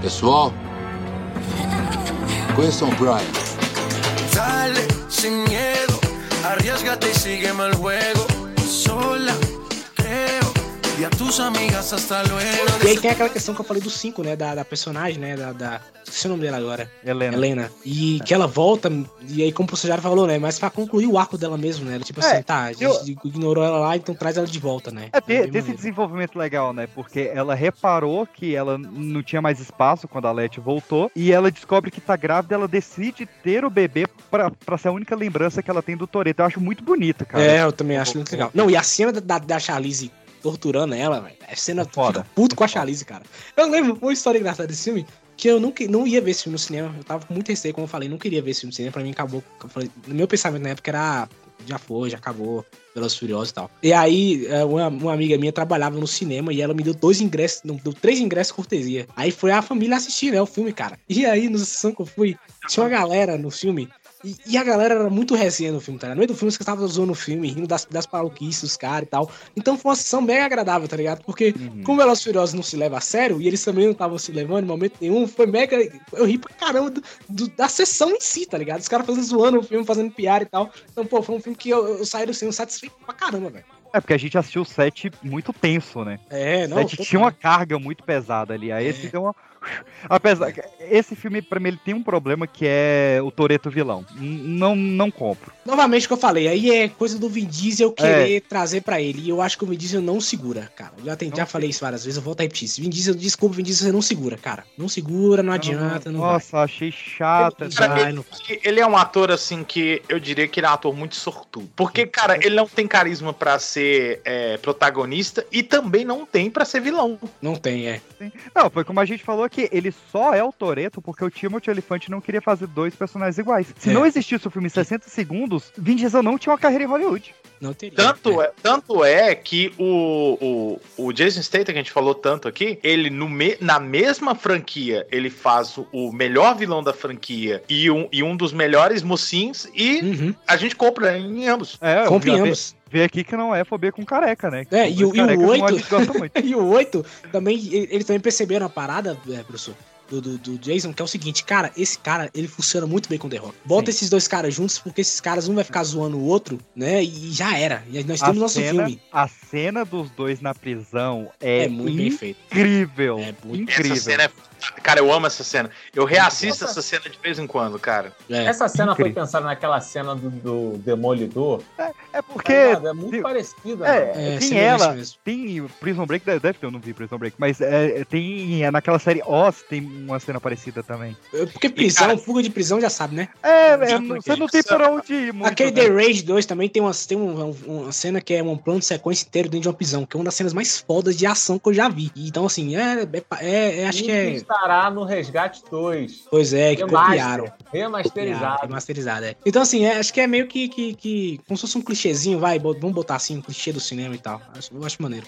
Pessoal, conheçam o Brian. Dale, sin miedo, arriesgate y sígueme el juego. Y a tus amigas hasta luego. E aí tem aquela questão que eu falei do 5, né? Da, da personagem, né? Da, da. Esqueci o nome dela agora. Helena. Helena. E que ela volta, e aí, como o professor já falou, né? Mas pra concluir o arco dela mesmo, né? Tipo É, assim, tá, a gente ignorou ela lá, então traz ela de volta, né? É ter esse desenvolvimento legal, né? Porque ela reparou que ela não tinha mais espaço quando a Letty voltou. E ela descobre que tá grávida, ela decide ter o bebê pra, pra ser a única lembrança que ela tem do Toreto. Eu acho muito bonito, cara. É, eu também acho muito legal. Não, e a cena da, da, da Charlize torturando ela, velho. A cena Foda. fica puto com a Charlize, cara. Eu lembro uma história engraçada desse filme. Que eu não, que- não ia ver esse filme no cinema. Eu tava com muito receio, como eu falei, não queria ver esse filme no cinema. Pra mim acabou. no meu pensamento na época era. Já foi, já acabou. Pelos Furiosos e tal. E aí, é, uma, uma amiga minha trabalhava no cinema e ela me deu dois ingressos, não, deu três ingressos cortesia. Aí foi a família assistir, né, o filme, cara. E aí, na sessão que eu fui, tinha uma galera no filme e, e a galera era muito resenha no filme, tá ligado? No meio do filme, caras estavam zoando o filme, rindo das, das maluquices dos caras e tal. Então foi uma sessão mega agradável, tá ligado? Porque, como Velozes Furiosos não se leva a sério, e eles também não estavam se levando em momento nenhum, foi mega. Eu ri pra caramba do- do- da sessão em si, tá ligado? Os caras fazendo zoando o filme, fazendo piada e tal. Então, pô, foi um filme que eu, eu saí do cinema satisfeito pra caramba, velho. É porque a gente assistiu o set muito tenso, né? É, O não. set total. tinha uma carga muito pesada ali. Aí esse deu uma. Apesar. Esse filme, pra mim, ele tem um problema que é o Toreto vilão. Não, não compro. Novamente o que eu falei, aí é coisa do Vin Diesel É. querer trazer pra ele. E eu acho que o Vin Diesel não segura, cara. Eu Já, tem, já falei isso várias vezes, eu volto a repetir. isso. Vin Diesel, desculpa, Vin Diesel, você não segura, cara. Não segura, não adianta, não vai. Nossa, achei chata. Cara, Vai, ele, não ele é um ator, assim, que eu diria que ele é um ator muito sortudo. Porque, cara, ele não tem carisma pra ser é, protagonista e também não tem pra ser vilão. Não tem, é. Não, foi como a gente falou que ele só é o Toreto porque o Timothy Elefante não queria fazer dois personagens iguais. Se É. não existisse o filme em 60 segundos, Vin Diesel não tinha uma carreira em Hollywood. Não teria. Tanto é, tanto é que o, o, o Jason Statham, que a gente falou tanto aqui, ele no me, na mesma franquia, ele faz o, o melhor vilão da franquia e um, e um dos melhores mocinhos e a gente compra em ambos. É, Compre já vê- ambos. Vê aqui que não é fobia com careca, né? É, e, e o não, a 8. gente gosta muito. [LAUGHS] e o 8 também, ele- eles também perceberam a parada, é, professor. Do, do, do Jason, que é o seguinte, cara, esse cara, ele funciona muito bem com o The Rock. Bota esses dois caras juntos, porque esses caras um vai ficar zoando o outro, né? E já era. E nós temos a nosso cena, filme. A cena dos dois na prisão é, É muito bem feito. incrível. muito incrível. Essa cena é. Cara, eu amo essa cena. Eu reassisto essa cena de vez em quando, cara. Essa cena foi Incrível. pensada naquela cena do, do Demolidor. É porque. é muito parecida. É, né? tem ela, tem o Prison Break, deve ter, eu não vi Prison Break, mas é, tem é, naquela série Oz tem uma cena parecida também. Porque prisão, fuga de prisão, já sabe, né? É, é, não- você não tem por onde ir muito, Aquele né? The Rage 2 também tem, umas, tem um- um- uma cena que é um plano de sequência inteiro dentro de uma prisão, que é uma das cenas mais fodas de ação que eu já vi. Então, assim, é, é, é- é- acho que é. Estará no Resgate 2. Pois é, que Remaster, copiaram. Remasterizado. Remasterizado, é. Então, assim, é, acho que é meio que, que, que. Como se fosse um clichêzinho, vai, vamos botar assim, um clichê do cinema e tal. Acho- Eu acho maneiro.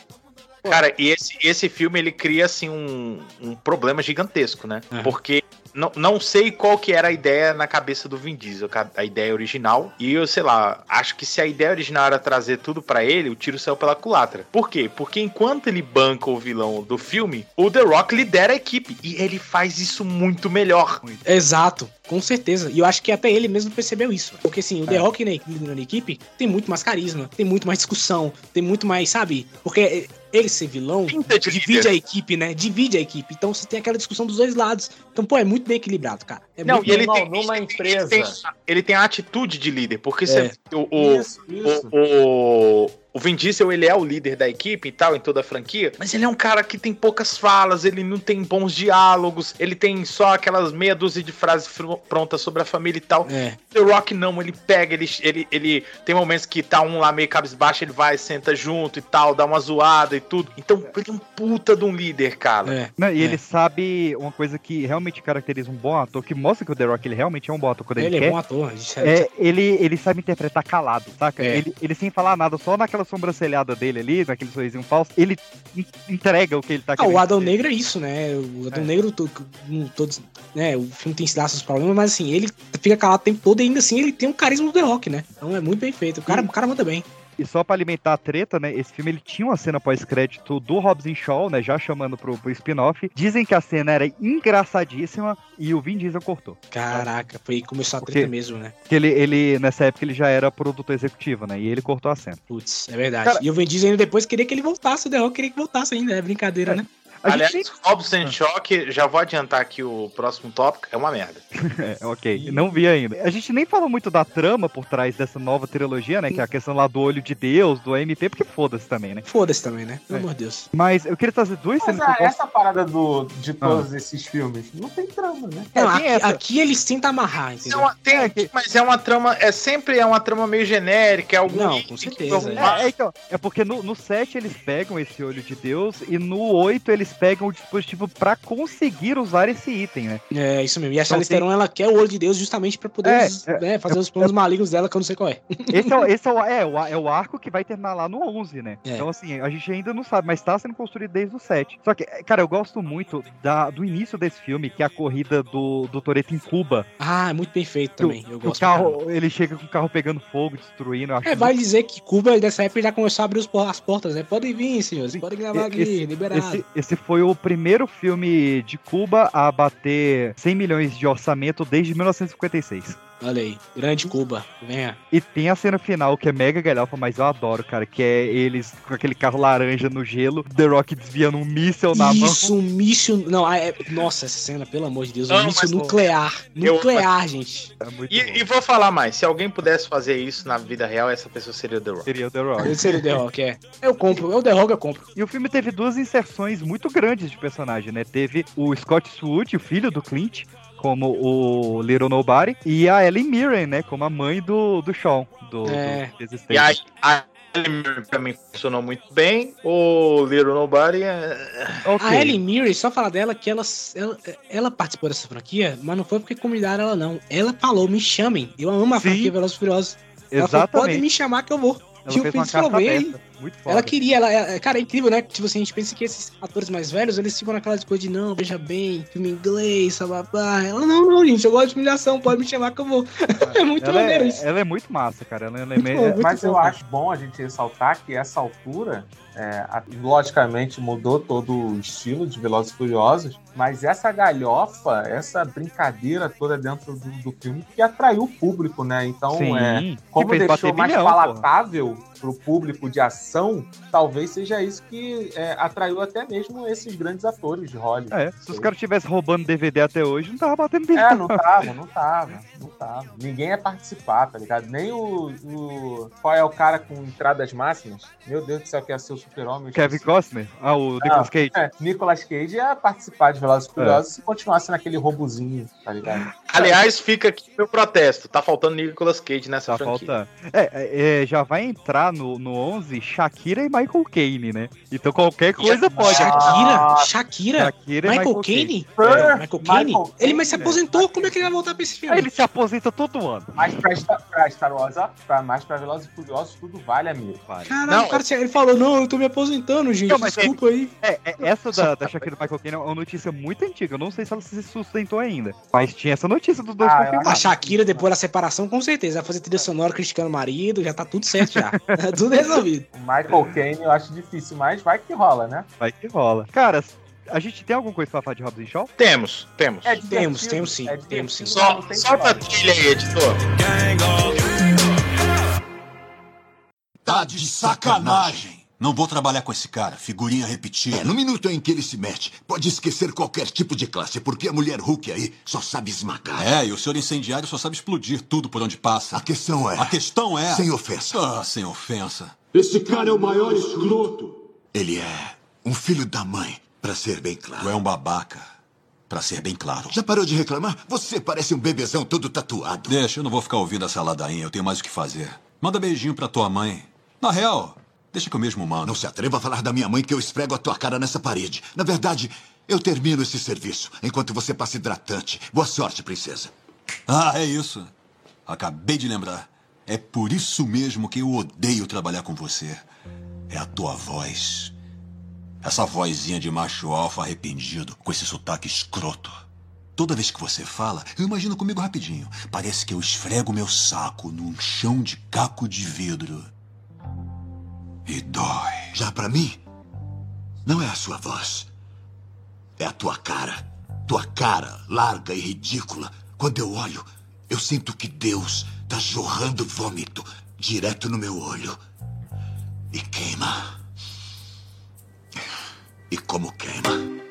Cara, e esse, esse filme ele cria assim um, um problema gigantesco, né? Porque não, não sei qual que era a ideia na cabeça do Vin Diesel, a ideia original. E eu, sei lá, acho que se a ideia original era trazer tudo pra ele, o tiro saiu pela culatra. Por quê? Porque enquanto ele banca o vilão do filme, o The Rock lidera a equipe. E ele faz isso muito melhor. Exato, com certeza. E eu acho que até ele mesmo percebeu isso. Porque assim, o É. The Rock na, na equipe tem muito mais carisma, tem muito mais discussão, tem muito mais, sabe? Porque ele ser vilão divide líder. a equipe, né? Divide a equipe. Então você tem aquela discussão dos dois lados. Então, pô, é muito bem equilibrado, cara. É Não, muito e ele bem- tem, numa ele tem- empresa. Ele tem, ele tem a atitude de líder, porque É. você- o, o, Isso, isso. o, o, o Vin Diesel, ele é o líder da equipe e tal, em toda a franquia, mas ele é um cara que tem poucas falas, ele não tem bons diálogos, ele tem só aquelas meia dúzia de frases fr- prontas sobre a família e tal. É. The Rock não, ele pega, ele, ele, ele tem momentos que tá um lá meio cabisbaixo, ele vai, senta junto e tal, dá uma zoada e tudo. Então, ele é um puta de um líder, cara. É. Não, e ele sabe uma coisa que realmente caracteriza um bom ator, que mostra que o The Rock ele realmente é um bom ator quando ele, Ele é quer. bom ator. isso É, ele, ele sabe interpretar calado, saca? É. Ele, ele sem falar nada, só naquela sobrancelhada dele ali, naquele sorrisinho falso, ele en- entrega o que ele tá Ah, querendo. o Adão Negro é isso, né? O Adão Negro, to- um, todos, né? O filme tem seus problemas, mas assim, ele fica calado o tempo todo e ainda assim ele tem um carisma do The Rock, né? Então é muito bem feito. O cara, o cara manda bem. E só pra alimentar a treta, né? Esse filme ele tinha uma cena pós-crédito do Hobbs Shaw, né? Já chamando pro, pro spin-off. Dizem que a cena era engraçadíssima e o Vin Diesel cortou. Caraca, foi aí que começou a Porque- treta mesmo, né? Porque ele, ele, nessa época, ele já era produtor executivo, né? E ele cortou a cena. Putz, é verdade. Cara- E o Vin Diesel ainda depois queria que ele voltasse, o The Rock queria que voltasse ainda, é brincadeira, né? Aliás, Robson Shock, já vou adiantar aqui o próximo tópico, é uma merda. [LAUGHS] É, ok. Não vi ainda. A gente nem falou muito da trama por trás dessa nova trilogia, né? Que é a questão lá do olho de Deus, do MP, porque foda-se também, né? Foda-se também, né? Pelo amor de Deus. Mas eu queria trazer duas Mas cenas que ah, gosto. essa parada do, de todos Ah. esses filmes não tem trama, né? Não, tem aqui, aqui eles tentam amarrar, É entendeu? uma- tem- mas é uma trama, é sempre é uma trama meio genérica, é algum Não, com que certeza, é. É, é, então, é porque no, no 7 eles pegam esse olho de Deus e no 8 eles pegam o dispositivo pra conseguir usar esse item, né? É, isso mesmo. E a Então Charlize Theron, ela quer o olho de Deus justamente pra poder É, é, né, fazer os planos malignos dela, que eu não sei qual é. [LAUGHS] Esse é, o- esse é, o, é, o, é o arco que vai terminar lá no 11, né? É. Então, assim, a gente ainda não sabe, mas tá sendo construído desde o 7. Só que, cara, eu gosto muito da, do início desse filme, que é a corrida do, do Toreto em Cuba. Ah, é muito bem feito Que o- também. Eu o gosto. caramba. carro, ele chega com o carro pegando fogo, destruindo. É, muito vai dizer que Cuba, dessa época, já começou a abrir os as portas, né? Podem vir, senhores. Podem gravar aqui, Esse, liberado. esse, esse foi o primeiro filme de Cuba a bater 100 milhões de orçamento desde 1956. Olha aí, grande Cuba. Venha. E tem a cena final que é mega galhofa, mas eu adoro, cara, que é eles com aquele carro laranja no gelo, The Rock desviando um míssel na mão. Isso, um míssil. Não, ah, é- nossa, essa cena, pelo amor de Deus, um míssil nuclear. Eu- Nuclear, gente. É muito E, e vou falar mais, se alguém pudesse fazer isso na vida real, essa pessoa seria o The Rock. Seria o The Rock. [LAUGHS] Seria o The Rock, é. Eu compro, eu The Rock eu compro. E o filme teve duas inserções muito grandes de personagem, né? Teve o Scott Swood, o filho do Clint, como o Little Nobody, e a Ellen Mirren, né? Como a mãe do, do Sean, do, É. do. E aí, a Ellen Mirren pra mim funcionou muito bem, o Little Nobody é... Ok. A Ellen Mirren, só falar dela que ela, ela, ela participou dessa franquia, mas não foi porque convidaram ela, não. Ela falou, me chamem. Eu amo a Sim. franquia Velozes e Furiosos. Ela falou, Exatamente. podem me chamar que eu vou. Ela E eu fez uma pensei, carta "Vem aí." aberta. Muito foda. Ela queria, ela, ela- cara, é incrível, né? Tipo assim, a gente pensa que esses atores mais velhos, eles ficam naquelas coisas de não, veja bem, filme inglês, babá. Ela, não, não, gente, eu gosto de humilhação, pode me chamar que eu vou. [LAUGHS] é muito ela, maneiro é, isso. ela é muito massa, cara. Ela é, Muito é- bom, muito Mas eu bom. acho bom a gente ressaltar que essa altura, é, logicamente, mudou todo o estilo de Velozes e Furiosos, mas essa galhofa, essa brincadeira toda dentro do, do filme que atraiu o público, né? Então, Sim, é, como deixou bater mais bilhão, palatável pro público de ação, talvez seja isso que é, atraiu até mesmo esses grandes atores de Hollywood. É, se os caras tivessem roubando DVD até hoje, não tava batendo bem. É, não tava, não tava, não tava. Ninguém ia participar, tá ligado? Nem o, o- Qual é o cara com entradas máximas? Meu Deus do céu, que ia ser o super-homem. Kevin. Costner? Ah, o Nicolas Cage. É, Nicolas Cage ia participar de Velozes e É. Furiosos se continuasse naquele robozinho, tá ligado? Aliás, fica aqui meu protesto, tá faltando Nicolas Cage nessa Tá franquia. faltando. É, é, é, já vai entrar no, no 11 Shakira e Michael Caine, né? Então qualquer coisa pode. Shakira? Shakira? Shakira e Michael Michael Caine? É, É. Michael Caine? Ele mas se aposentou, como é que ele vai voltar pra esse filme? Ele se aposenta todo ano. Mas pra, Star- pra Star Wars, pra, mais pra Velozes e Furiosos, tudo vale, amigo. Caralho, Não, o cara, ele falou, não, eu tô me aposentando, gente, Não, mas desculpa aí. É, é, essa da, da Shakira e Michael Caine é uma notícia muito antiga. Eu não sei se ela se sustentou ainda. Mas tinha essa notícia dos dois Ah, confirmados. A Shakira, depois da separação, com certeza, vai fazer trilha sonora criticando o marido, já tá tudo certo já. [LAUGHS] Tá tudo resolvido. O Michael Caine eu acho difícil, mas vai que rola, né? Vai que rola. Cara, a gente tem alguma coisa pra falar de Robson Shaw? Temos, temos. É Temos, temos sim, é temos sim. Só, solta a trilha aí, editor. Tá de sacanagem. Não vou trabalhar com esse cara, figurinha repetida. É, no minuto em que ele se mete, pode esquecer qualquer tipo de classe, porque a mulher Hulk aí só sabe esmagar. É, e o senhor incendiário só sabe explodir tudo por onde passa. A questão é. A questão é. Sem ofensa. Ah, sem ofensa. Esse cara é o maior escroto. Ele é um filho da mãe, pra ser bem claro. Tu é um babaca. Pra ser bem claro. Já parou de reclamar? Você parece um bebezão todo tatuado. Deixa, eu não vou ficar ouvindo essa ladainha, eu tenho mais o que fazer. Manda beijinho pra tua mãe. Na real, deixa que eu mesmo mando. Não se atreva a falar da minha mãe que eu esfrego a tua cara nessa parede. Na verdade, eu termino esse serviço enquanto você passa hidratante. Boa sorte, princesa. Ah, é isso. Acabei de lembrar. É por isso mesmo que eu odeio trabalhar com você. É a tua voz. Essa vozinha de macho alfa arrependido, com esse sotaque escroto. Toda vez que você fala, eu imagino comigo rapidinho. Parece que eu esfrego meu saco num chão de caco de vidro. E dói. Já pra mim, não é a sua voz. É a tua cara. Tua cara larga e ridícula. Quando eu olho, eu sinto que Deus tá jorrando vômito direto no meu olho. E queima. E como queima.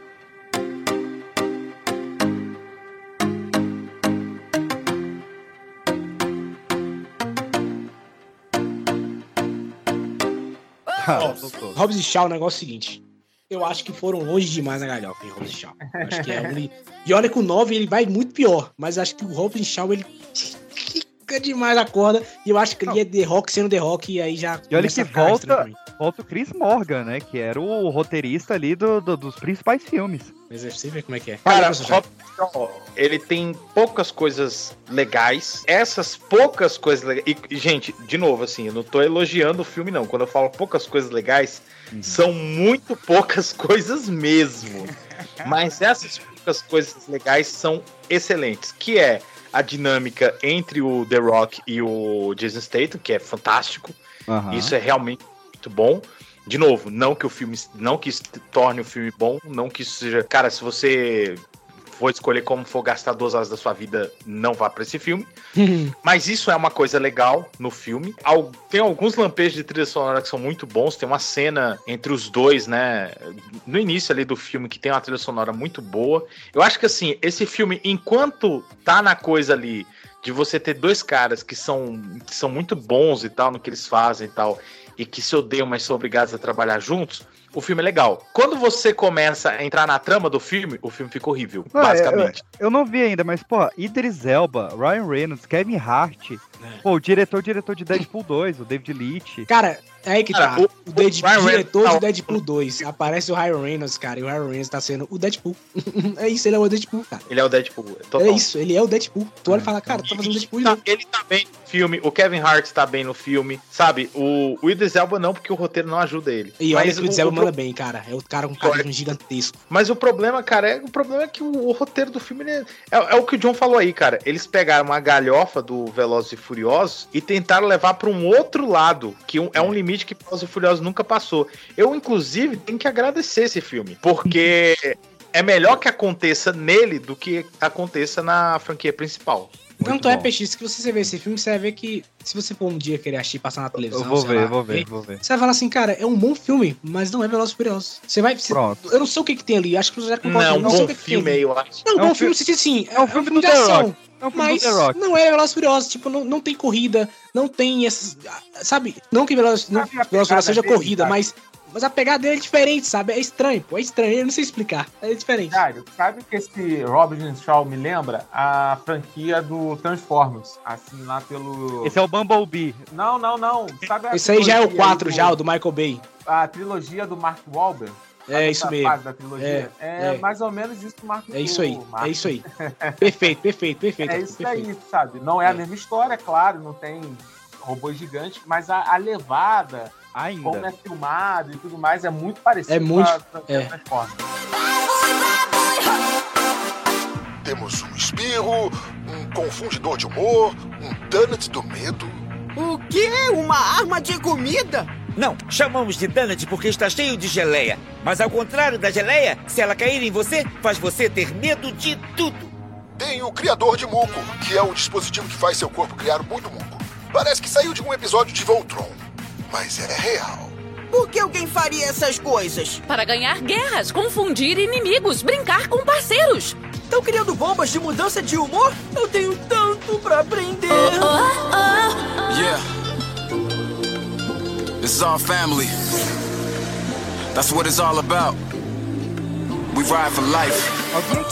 Hobbs e Shaw, o negócio é o seguinte. Eu acho que foram longe demais na galhofa em Hobbs e Shaw. Eu Acho que é. E olha que o 9 ele vai muito pior, mas acho que o Hobbs e Shaw ele fica demais a corda. E eu acho que ele é The Rock sendo The Rock e aí já. E olha que volta, mim. volta o Chris Morgan, né? Que era o roteirista ali do- do- dos principais filmes. É vê como é que é. Cara. Rob ele tem poucas coisas legais. Essas poucas coisas legais. E, gente, de novo, assim, eu não tô elogiando o filme, não. Quando eu falo poucas coisas legais, são muito poucas [LAUGHS] coisas mesmo. [LAUGHS] Mas essas poucas coisas legais são excelentes. Que é a dinâmica entre o The Rock e o Jason Statham, que é fantástico. Aham. Isso é realmente muito bom. De novo, não que o filme, não que isso torne o filme bom, não que isso seja, cara, se você for escolher como for gastar duas horas da sua vida, não vá pra esse filme. [LAUGHS] Mas isso é uma coisa legal no filme. Tem alguns lampejos de trilha sonora que são muito bons. Tem uma cena entre os dois, né? No início ali do filme, que tem uma trilha sonora muito boa. Eu acho que assim, esse filme, enquanto tá na coisa ali de você ter dois caras que são, que são muito bons e tal, no que eles fazem e tal, e que se odeiam, mas são obrigados a trabalhar juntos, o filme é legal. Quando você começa a entrar na trama do filme, o filme fica horrível, Não, basicamente. Eu, eu não vi ainda, mas, pô, Idris Elba, Ryan Reynolds, Kevin Hart, pô, o diretor, diretor de Deadpool 2, o David Leitch. Cara, é aí que tá. Cara, o- O, Deadpool, Ryan diretor Reynolds- do Deadpool 2. Aparece o Ryan Reynolds, cara, e o Ryan Reynolds tá sendo o Deadpool. [LAUGHS] é isso, ele é o Deadpool, cara. Ele é o Deadpool. total. É isso, ele é o Deadpool. Tu olha e fala, cara, tá fazendo Deadpool de novo. Ele tá bem no filme, o Kevin Hart tá bem no filme, sabe? O, o Idris Elba não, porque o roteiro não ajuda ele. E olha Mas que o o- Idris Elba o manda bem, cara. É o cara com carisma gigantesco. Mas o problema, cara, é, o problema é que o, o roteiro do filme é, é- é o que o John falou aí, cara. Eles pegaram uma galhofa do Velozes e Furiosos e tentaram levar pra um outro lado, que um- é um limite que Velozes e Furiosos nunca passou. Eu, inclusive, tenho que agradecer esse filme, porque é melhor que aconteça nele do que aconteça na franquia principal. Tanto é, PX, que você vê esse filme, você vai ver que se você for um dia querer assistir, passar na televisão, Eu vou ver, lá, vou ver, vou ver. Você vai falar assim, cara, é um bom filme, mas não é Velozes e Furiosos. Você vai... você- Pronto. Eu não sei o que que tem ali, acho que você já concorda Não, comigo, bom sei o que que tem filme ali. aí, eu acho. Não, um É um bom fi- filme, você diz assim, é um filme de ação. É um filme mas do The Rock. não é Velozes Furiosos, tipo, não, não tem corrida, não tem essas... Sabe, não que Velozes Furiosos seja dele, corrida, cara. mas... Mas a pegada dele é diferente, sabe? É estranho, pô, é estranho, eu não sei explicar, é diferente. Dário, sabe o que esse Robin Shaw me lembra? A franquia do Transformers. Assim, lá pelo. Esse é o Bumblebee. Não, não, não. Sabe a Esse aí já é o trilogia 4, do- já, o do Michael Bay. A trilogia do Mark Wahlberg. É isso mesmo. fase Da trilogia? É, É, é. mais ou menos isso que o Mark É isso aí, o Mark- é isso aí. [LAUGHS] Perfeito, perfeito, perfeito. É isso perfeito. aí, sabe? Não é a mesma história, claro, não tem robôs gigantes, mas a, a levada, Ainda. como é filmado e tudo mais, é muito parecido É muito- com a é. Temos um espirro, um confundidor de humor, um donut do medo. O quê? Uma arma de comida? Não, chamamos de donut porque está cheio de geleia. Mas ao contrário da geleia, se ela cair em você, faz você ter medo de tudo. Tem o criador de muco, que é o dispositivo que faz seu corpo criar muito muco. Parece que saiu de um episódio de Voltron, mas é real. Por que alguém faria essas coisas? Para ganhar guerras, confundir inimigos, brincar com parceiros. Estão criando bombas de mudança de humor? Eu tenho tanto pra aprender. Yeah. This is our family. That's what it's all about. We ride for life. Alguém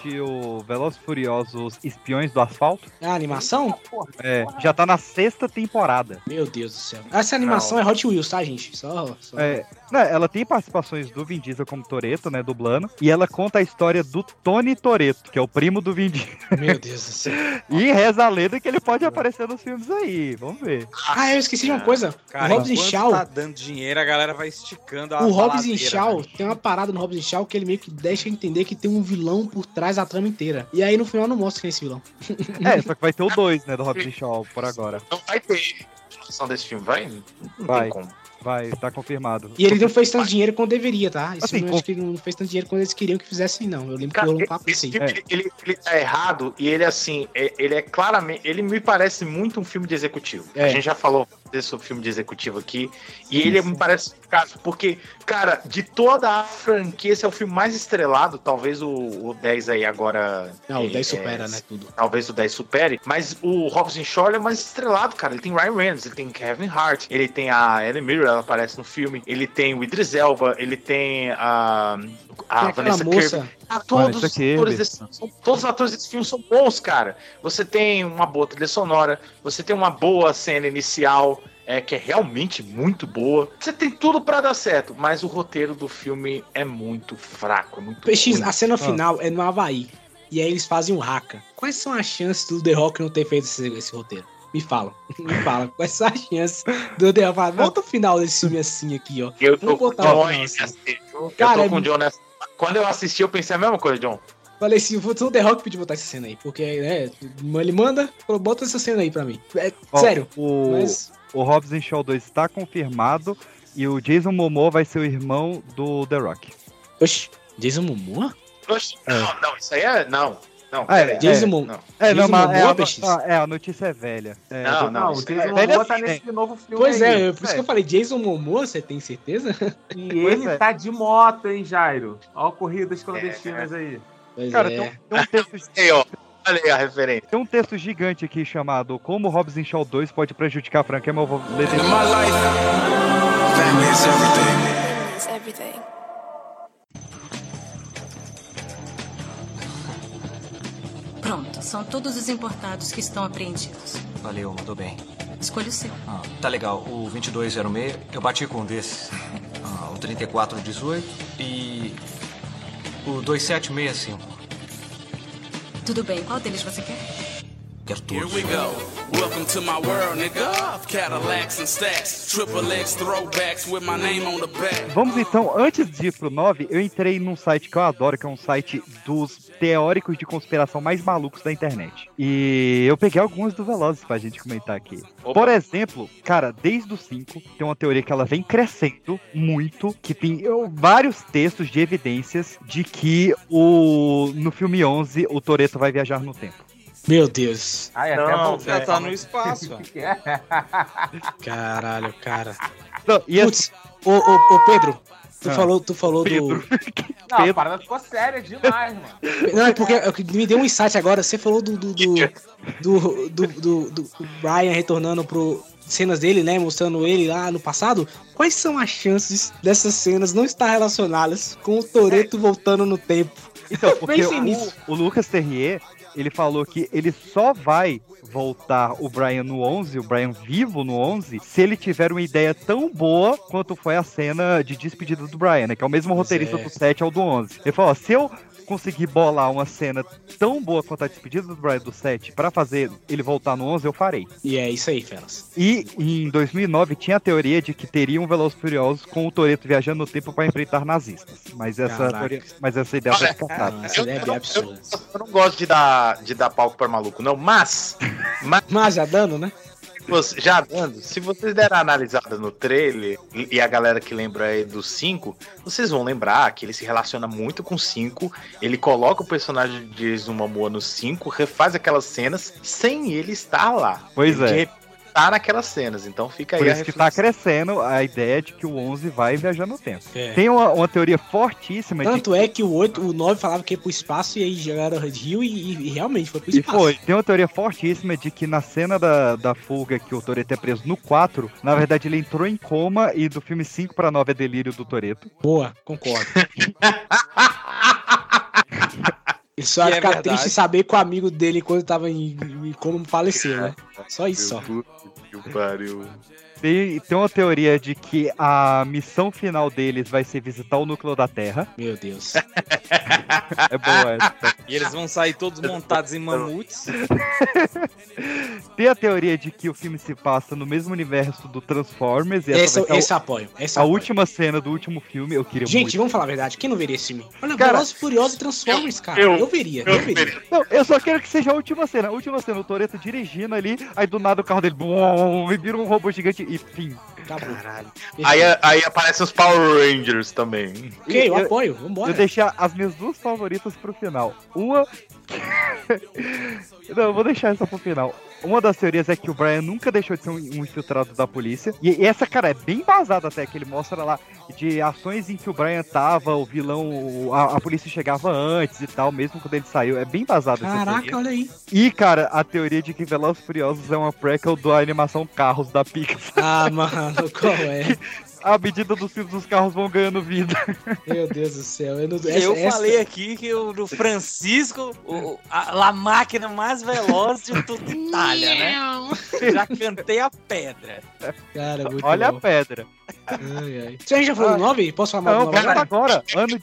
assistiu Velozes e Furiosos Espiões do Asfalto? A animação? É, já tá na sexta temporada. Meu Deus do céu. Essa animação é Hot Wheels, tá, gente? Só. só... É, né, ela tem participações do Vin Diesel como Toreto, né, dublando, e ela conta a história do Tony Toreto, que é o primo do Vin Diesel. Meu Deus do céu. [LAUGHS] E reza a lenda que ele pode aparecer nos filmes aí, vamos ver. Ah, eu esqueci de uma coisa. Cara, o Hobbs e Shaw. tá dando dinheiro, a galera vai esticando a O Hobbs e Shaw né? tem uma parada no Hobbs e Shaw que ele meio que deixa entender que tem um vilão por trás da trama inteira. E aí no final não mostra quem é esse vilão. [LAUGHS] É, só que vai ter o 2, né, do e Shaw por agora. Não vai ter continuação desse filme, vai? Não Vai. tem como. Vai, tá confirmado. E ele não fez tanto dinheiro quanto deveria, tá? Isso Assim, com- acho que ele não fez tanto dinheiro quanto eles queriam que fizesse, não. Eu lembro que Cara, rolou um papo esse assim. filme, ele, ele, ele tá errado e ele, assim, é- ele é claramente. Ele me parece muito um filme de executivo. É. A gente já falou sobre filme de executivo aqui. E ele me parece caso, porque, cara, de toda a franquia, esse é o filme mais estrelado. Talvez o, o 10 aí agora. Não, o é, 10 supera, é, né, tudo. Talvez o 10 supere, mas o Robson Shaw é mais estrelado, cara. Ele tem Ryan Reynolds, ele tem Kevin Hart, ele tem a Ellen Mirror, ela aparece no filme, ele tem o Idris Elba, ele tem a, a Tem aquela Vanessa moça- Kirby. Ah, todos, Vanessa os atores desse, são- todos os atores desse filme são bons, cara. Você tem uma boa trilha sonora, você tem uma boa cena inicial, é, que é realmente muito boa. Você tem tudo pra dar certo, mas o roteiro do filme é muito fraco, é muito PX, ruim. a cena Ah. final é no Havaí. E aí eles fazem um haka. Quais são as chances do The Rock não ter feito esse, esse roteiro? Me fala, [LAUGHS] me fala. Quais são as chances do The Rock falar, volta o final desse filme assim aqui, ó. Eu tô Vamos com o botar John assim. eu Cara, tô com é o John nessa. Quando eu assisti, eu pensei a mesma coisa, John. Falei assim, vou o The Rock pedir botar essa cena aí. Porque, né, ele manda, falou, bota essa cena aí pra mim. É, Ó, sério. O, Mas- o Hobbs and Shaw 2 está confirmado e o Jason Momoa vai ser o irmão do The Rock. Oxi, Jason Momoa? Oxe, É. Não, não, isso aí é. Não. Não, Ah, é, peraí. Jason é, Mo- não. É, não, Jason mas é, Momoa, a, é, a notícia é velha. É, Não, do- não, Não, o Jason é- Momoa tá assim, nesse novo filme Pois aí. é, por isso que eu falei, Jason Momoa, você tem certeza? E Pois ele é. tá de moto, hein, Jairo? Ó, corridas clandestinas aí. Pois Cara, é. tem, um- tem um texto, Aí a referência. tem um texto gigante aqui chamado Como Hobbs and Shaw 2 pode prejudicar a franquia, mas eu vou ler life, family is everything. It's everything. Pronto, são todos os importados que estão apreendidos. Valeu, mandou bem. Escolha o seu. Ah, tá legal. O 2206, eu bati com um desses. [LAUGHS] Ah, o 3418 e. O 2765. Tudo bem, qual deles você quer? Quero Here todos. we go. Welcome to my world, nigga. Cadillacs and stacks. Triple X throwbacks with my name on the back. Vamos então, antes de ir pro 9, eu entrei num site que eu adoro, que é um site dos teóricos de conspiração mais malucos da internet. E eu peguei alguns do Velozes pra gente comentar aqui. Por exemplo, cara, desde o 5, tem uma teoria que ela vem crescendo muito, que tem eu, vários textos de evidências de que o no filme 11 o Toreto vai viajar no tempo. Meu Deus. Ai, até Não. Já tá no espaço, [LAUGHS] velho. Caralho, cara. Não, e Putz, ô, ô, ô, Pedro, tu Ah. falou, tu falou Pedro. do. Não, a parada ficou séria demais, mano. Não, é porque é me deu um insight agora. Você falou do. do, do, do, do, do- do Brian retornando pro. Cenas dele, né? Mostrando ele lá no passado. Quais são as chances dessas cenas não estar relacionadas com o Toreto voltando no tempo? Então, [LAUGHS] porque o, o Lucas Terrier, ele falou que ele só vai voltar o Brian no 11, o Brian vivo no 11, se ele tiver uma ideia tão boa quanto foi a cena de despedida do Brian, né? Que é o mesmo Pois roteirista é. do 7 ao do 11. Ele falou, ó, se eu conseguir bolar uma cena tão boa quanto a despedida do Brian do 7 pra fazer ele voltar no 11, eu farei. E é isso aí, Felas. E em 2009 tinha a teoria de que teria um Velozes e Furiosos com o Toreto viajando no tempo pra enfrentar nazistas. Mas essa, teoria- mas essa ideia foi descartada. Ah, essa ideia é bem absurda. Eu não gosto de dar, de dar palco pra maluco, não, mas. Mas, [LAUGHS] Mas já dando, né? Você- já dando, se vocês deram a analisada no trailer e a galera que lembra aí do 5, vocês vão lembrar que ele se relaciona muito com o 5. Ele coloca o personagem de Jason Momoa no 5, refaz aquelas cenas sem ele estar lá. Pois ele é. De Tá naquelas cenas, então fica aí Por a isso que tá crescendo a ideia de que o 11 vai viajar no tempo. É. Tem uma, uma teoria fortíssima de Tanto é que o 8, o 9 falava que ia pro espaço e aí jogaram o Rio e, e realmente foi pro E espaço. foi. Tem uma teoria fortíssima de que na cena da, da fuga que o Toreto é preso no 4, na verdade ele entrou em coma e do filme 5 pra 9 é delírio do Toreto. Boa, concordo. [LAUGHS] Ele só ia é ficar verdade. triste saber que o amigo dele, quando tava em, em como faleceu, né? [LAUGHS] Só isso, só. Que pariu. Tem, tem uma teoria de que a missão final deles vai ser visitar o núcleo da Terra. Meu Deus. [LAUGHS] é boa essa. E eles vão sair todos montados em mamutes. [LAUGHS] Tem a teoria de que o filme se passa no mesmo universo do Transformers. E Esse, essa vai ser a- esse eu apoio. Esse a eu apoio. última cena do último filme, eu queria Gente, muito. vamos falar a verdade. Quem não veria esse filme? Olha, Cara, Velozes e Furiosos e Transformers, cara. Eu, veria, eu, veria. Não, eu só quero que seja a última cena. A última cena, o Toreto dirigindo ali, aí do nada o carro dele. bum, Bom, e vira um robô gigante e fim. Caralho. Aí, aí aparecem os Power Rangers também. Ok, eu apoio, vambora. Eu deixei as minhas duas favoritas pro final. Uma. [LAUGHS] Não, eu vou deixar essa pro final. Uma das teorias é que o Brian nunca deixou de ser um, infiltrado da polícia. E, essa, cara, é bem vazada até, que ele mostra lá de ações em que o Brian tava, o vilão, a, a polícia chegava antes e tal, mesmo quando ele saiu. É bem vazada essa Caraca, olha aí. E, cara, a teoria de que Velozes Furiosos é uma prequel da animação Carros da Pixar. Ah, mano, qual é? [LAUGHS] À medida dos filmes, os carros vão ganhando vida. Meu Deus do céu. Eu, não, Eu essa- falei essa- aqui que o do Francisco, o, a, a máquina mais veloz de toda [LAUGHS] a Itália, né? Já cantei a pedra. Cara, muito Olha bom. a pedra. Ai, ai. Você já falou do 9? Posso falar Não, 9 cara, agora? agora. Ano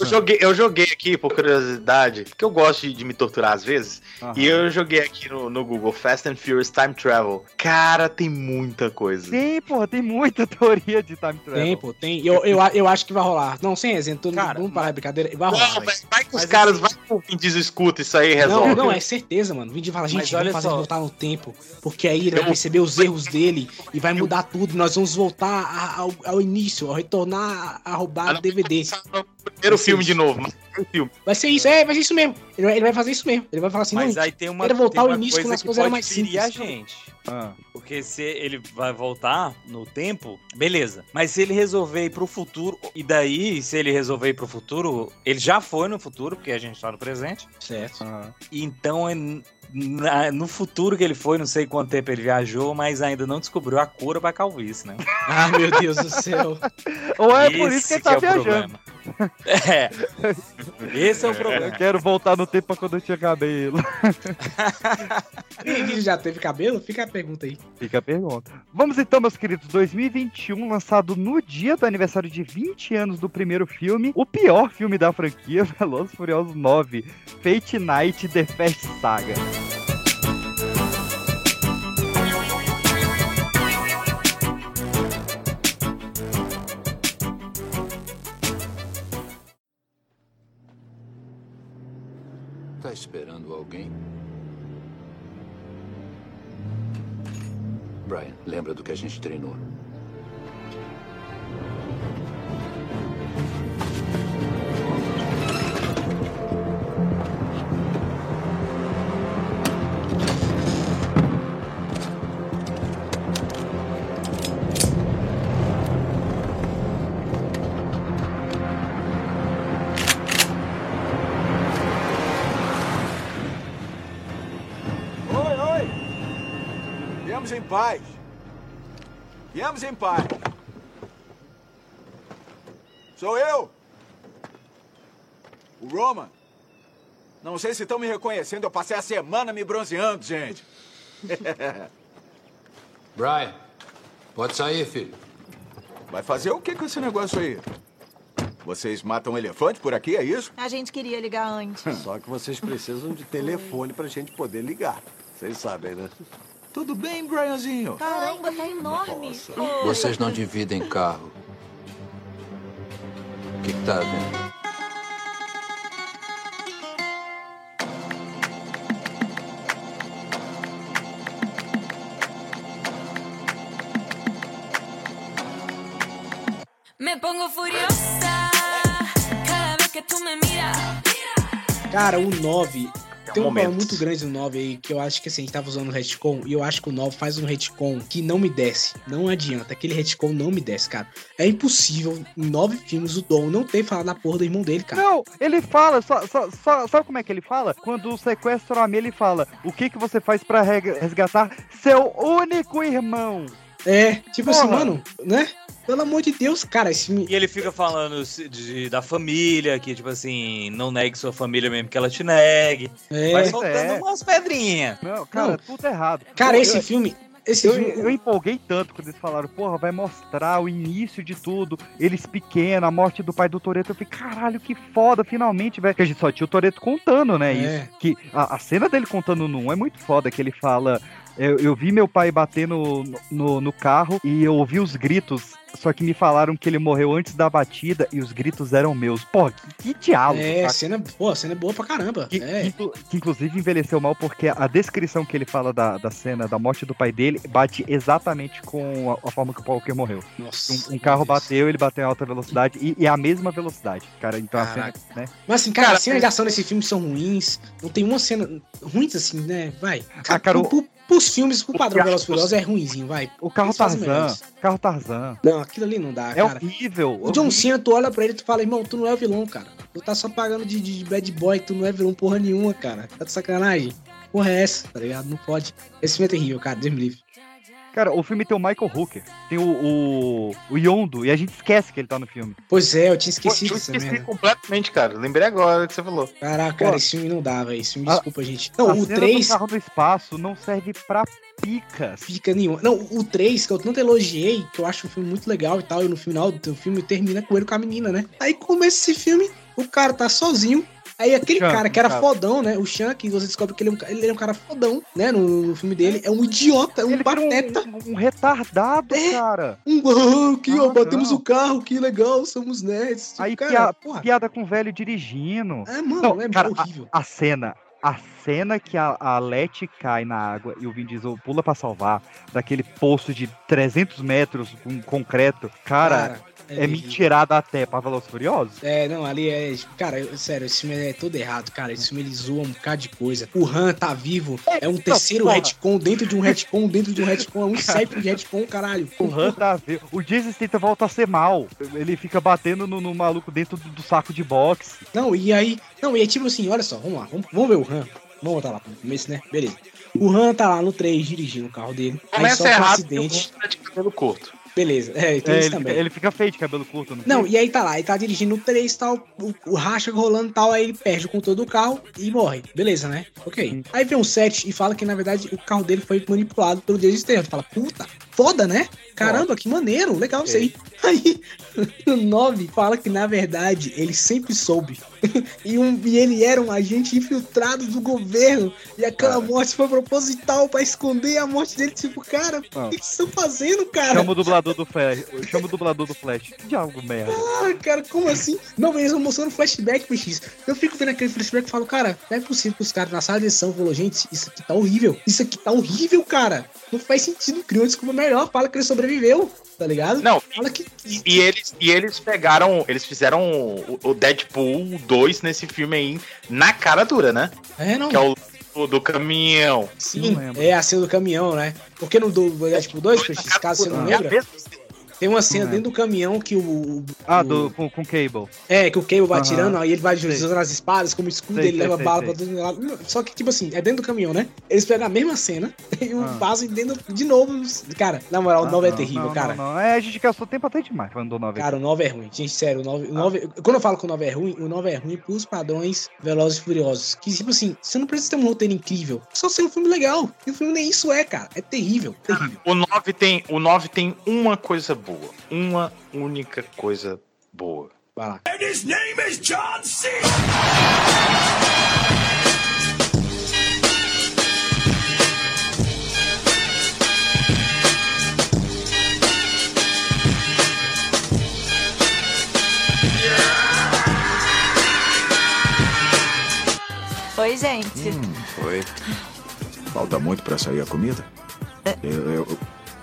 Eu joguei, eu joguei aqui, por curiosidade, porque eu gosto de, de me torturar às vezes. Aham. E eu joguei aqui no, no Google Fast and Furious Time Travel. Cara, tem muita coisa. Tem, porra, tem muita teoria de time travel. Tem, pô, tem. Eu, eu, eu acho que vai rolar. Não, sem todo mundo vamos parar de brincadeira. Vai rolar. Não, mas vai que os caras, vai que o Vin Diesel escuta isso aí e resolve. Não, não, é certeza, mano. Vim de falar, gente, vamos fazer só. voltar no tempo. Porque aí ele vai perceber os erros dele e vai mudar tudo. Nós vamos voltar ao, ao início, ao retornar a roubar o DVD. Primeiro filme de novo, mas tem filme. Vai ser isso, é, vai ser isso mesmo. Ele vai, ele vai fazer isso mesmo. Ele vai falar assim, Mas não, aí tem uma, quero voltar tem ao uma início quando as que coisas eram mais simples. a gente. Ah. Porque se ele vai voltar no tempo, beleza. Mas se ele resolver ir pro futuro, e daí, se ele resolver ir pro futuro, ele já foi no futuro, porque a gente tá no presente. Certo. Então, é no futuro que ele foi, não sei quanto tempo ele viajou, mas ainda não descobriu a cura pra calvície, né? [LAUGHS] Ah, meu Deus do céu. Ou é por isso que Esse ele tá é o viajando. É. Esse é o problema. Eu quero voltar no tempo pra quando eu tinha cabelo. [LAUGHS] Ele já teve cabelo? Fica a pergunta aí. Fica a pergunta. Vamos então, meus queridos. 2021, lançado no dia do aniversário de 20 anos do primeiro filme, o pior filme da franquia, [LAUGHS] Velozes Furiosos 9, Fate Night The Fast Saga. Esperando alguém? Brian, lembra do que a gente treinou? Paz. Viemos em paz. Sou eu. O Roman. Não sei se estão me reconhecendo. Eu passei a semana me bronzeando, gente. [LAUGHS] Brian, pode sair, filho. Vai fazer o que com esse negócio aí? Vocês matam elefante por aqui, é isso? A gente queria ligar antes. Só que vocês precisam de telefone pra gente poder ligar. Vocês sabem, né? Tudo bem, Brianzinho? Caramba, tá enorme. Oi. Vocês não dividem carro. O que, que tá havendo? Me pongo furiosa cada vez que tú me miras. Cara, o 9. Tem um problema momentos. muito grande no 9 aí, que eu acho que assim, a gente tava usando o retcon, e eu acho que o 9 faz um retcon que não me desce. Não adianta, aquele retcon não me desce, cara. É impossível, em nove filmes, o Dom não ter falado na porra do irmão dele, cara. Não, ele fala, só, só, só- sabe como é que ele fala? Quando sequestram a Mia, ele fala: O que, que você faz pra reg- resgatar seu único irmão? É, tipo assim, Porra. mano, né? Pelo amor de Deus, cara, esse E ele fica falando de- da família, que, tipo assim, não negue sua família mesmo que ela te negue. É. Vai soltando é. umas pedrinhas. Não, cara, Não. tudo errado. Cara, esse eu- filme. Esse Eu, filme. eu empolguei tanto quando eles falaram, porra, vai mostrar o início de tudo, eles pequenos, a morte do pai do Toreto. Eu falei, caralho, que foda, finalmente, velho. Que a gente só tinha o Toreto contando, né? É. Isso. Que a, a cena dele contando no 1 é muito foda, que ele fala. Eu, eu vi meu pai bater no, no, no carro e eu ouvi os gritos, só que me falaram que ele morreu antes da batida e os gritos eram meus. Pô, que, que diálogo. É, cara. cena, pô, a cena é boa pra caramba. Que, é. que que inclusive envelheceu mal porque a descrição que ele fala da, da cena da morte do pai dele bate exatamente com a, a forma que o Walker morreu. Nossa, Um, um carro bateu, ele bateu em alta velocidade e, e a mesma velocidade, cara. Então a cena, Caraca. né? Mas assim, cara, as cenas de ação desse filme são ruins. Não tem uma cena. Ruins assim, né? Vai. Ah, cara, o- pros filmes, pro padrão carro- Velozes Furiosos é ruimzinho, vai. O carro Eles Tarzan, carro Tarzan. Não, aquilo ali não dá, É cara. horrível. O John Cena, tu olha pra ele e tu fala, irmão, tu não é o vilão, cara. Tu tá só pagando de, de bad boy, tu não é vilão porra nenhuma, cara. Tá de sacanagem. Porra é essa, tá ligado? Não pode. Esse filme é terrível, cara. Deus me livre. Cara, o filme tem o Michael Hooker, tem o, o, o Yondo, e a gente esquece que ele tá no filme. Pois é, eu tinha Pô, esquecido eu dessa esqueci merda. completamente, cara. Lembrei agora que você falou. Caraca, Pô. cara, esse filme não dá, velho. Esse filme, A- desculpa, gente. Não, a o cena 3 do carro no espaço não serve pra picas. fica nenhum. Não, o 3, que eu tanto elogiei, que eu acho um filme muito legal e tal, e no final do filme termina com ele com a menina, né? Aí começa esse filme, o cara tá sozinho. Aí aquele Sean, cara que era cara. fodão, né? O que você descobre que ele é um, ele é um cara fodão, né? No, no filme dele, é um idiota, um Ele vira um- pateta. Um, retardado, cara. Um, ah, aqui, ó, Ah, batemos não. o carro, que legal, somos nerds. Aí cara, pia- porra. piada com o velho dirigindo. É, mano, Não, é cara, horrível. A, a cena, a cena que a, a Letty cai na água e o Vin Diesel pula pra salvar, daquele poço de 300 metros com concreto, cara, é, terrível. mentirada até pra Velozes Furiosos. É, não, ali é. Cara, eu- sério, esse filme é todo errado, cara. Esse filme ele zoa um bocado de coisa. O Han tá vivo, é um terceiro porra. retcon dentro de um retcon, dentro de um retcon, é um insight de retcon, caralho. O Han tá vendo. O Jason Statham volta a ser mal. Ele fica batendo no, no maluco dentro do, do saco de boxe. Não, e aí. Não, e aí, tipo assim, olha só, vamos lá, vamos, vamos ver o Han. Vamos voltar lá pro começo, né? Beleza. O Han tá lá no 3 dirigindo o carro dele. Aí Começa sofre um errado porque o acidente. Tá cabelo curto. Beleza, é, tem É, ele, ele fica feio de cabelo curto, não Não, e aí tá lá, ele tá dirigindo o 3 e tal, o, o racha rolando tal, aí ele perde o controle do carro e morre. Beleza, né? Ok. Aí vem um 7 e fala que, na verdade, o carro dele foi manipulado pelo Jason Statham. Fala, puta, foda, né? Caramba, que maneiro, legal isso aí. [LAUGHS] Aí, no 9, fala que, na verdade, ele sempre soube. [LAUGHS] e, um, e ele era um agente infiltrado do governo. E aquela morte foi proposital pra esconder a morte dele. Tipo, cara, o que vocês estão fazendo, cara? Chama o dublador do Flash. Chama o dublador do Flash. Que diabo merda. Ah, cara, como assim? Não, eles vão mostrando flashback pro X. Eu fico vendo aquele flashback e falo, cara, não é possível que os caras na sala de edição falou, gente, isso aqui tá horrível. Isso aqui tá horrível, cara. Não faz sentido. Criou desculpa melhor. Fala que ele sobreviveu, tá ligado? Não, Fala que. E, e eles, e eles pegaram, eles fizeram o, o Deadpool 2 nesse filme aí na cara dura, né? É, não. Que é o do, do caminhão. Sim, é a cena do caminhão, né? Porque no do Deadpool 2, Peixe, caso você não É a lembra, mesma tem uma cena Não dentro do caminhão que o. o- Ah, o- do, com, com Cable. É, que o Cable vai atirando, aí ele vai Sei. usando as espadas como escudo, Sei, ele sei, leva sei, bala sei. pra todo lado. Só que, tipo assim, é dentro do caminhão, né? Eles pegam a mesma cena [LAUGHS] e o Ah. fazem dentro de novo. Cara, na moral, o Ah, 9 é terrível, não, cara. Não, não. É, a gente gastou tempo até demais falando do 9. Cara, o 9 é ruim. Gente, sério, o 9, o 9 Quando eu falo que o 9 é ruim, o 9 é ruim pros padrões Velozes e Furiosos. Que, tipo assim, você não precisa ter um roteiro incrível. Só ser um filme legal. E o filme nem isso é, cara. É terrível. terrível. O 9 tem, o 9 tem uma coisa boa. Uma única coisa boa. Vai lá. And his name is John C. Oi, gente. Oi. Falta muito pra sair a comida? Eu, eu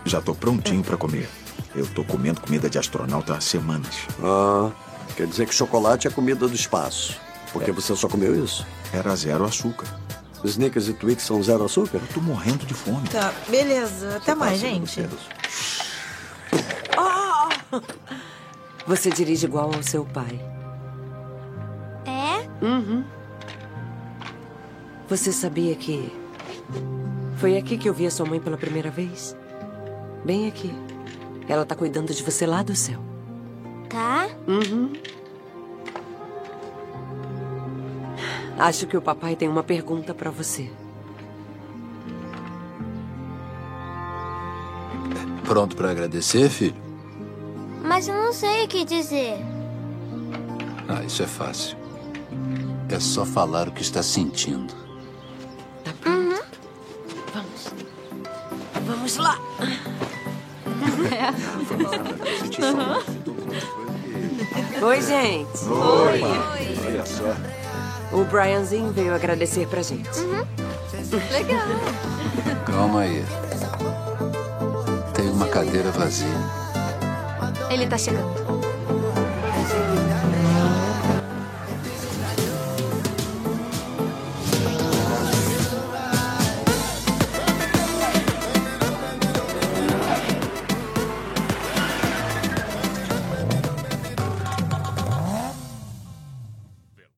já tô prontinho pra comer. Eu tô comendo comida de astronauta há semanas. Ah, quer dizer que chocolate é comida do espaço. Porque você só comeu isso? Era zero açúcar. Snickers e Twix são zero açúcar? Eu tô morrendo de fome. Tá, beleza. Até mais, gente. Oh! Você dirige igual ao seu pai. É? Uhum. Você sabia que. Foi aqui que eu vi a sua mãe pela primeira vez? Bem aqui. Ela tá cuidando de você lá do céu. Tá? Uhum. Acho que o papai tem uma pergunta pra você. Pronto pra agradecer, filho? Mas eu não sei o que dizer. Ah, isso é fácil. É só falar o que está sentindo. Uhum. Vamos. Oi, gente. Oi. Olha só. O Brianzinho veio agradecer pra gente. Legal. Calma aí. Tem uma cadeira vazia. Ele tá chegando.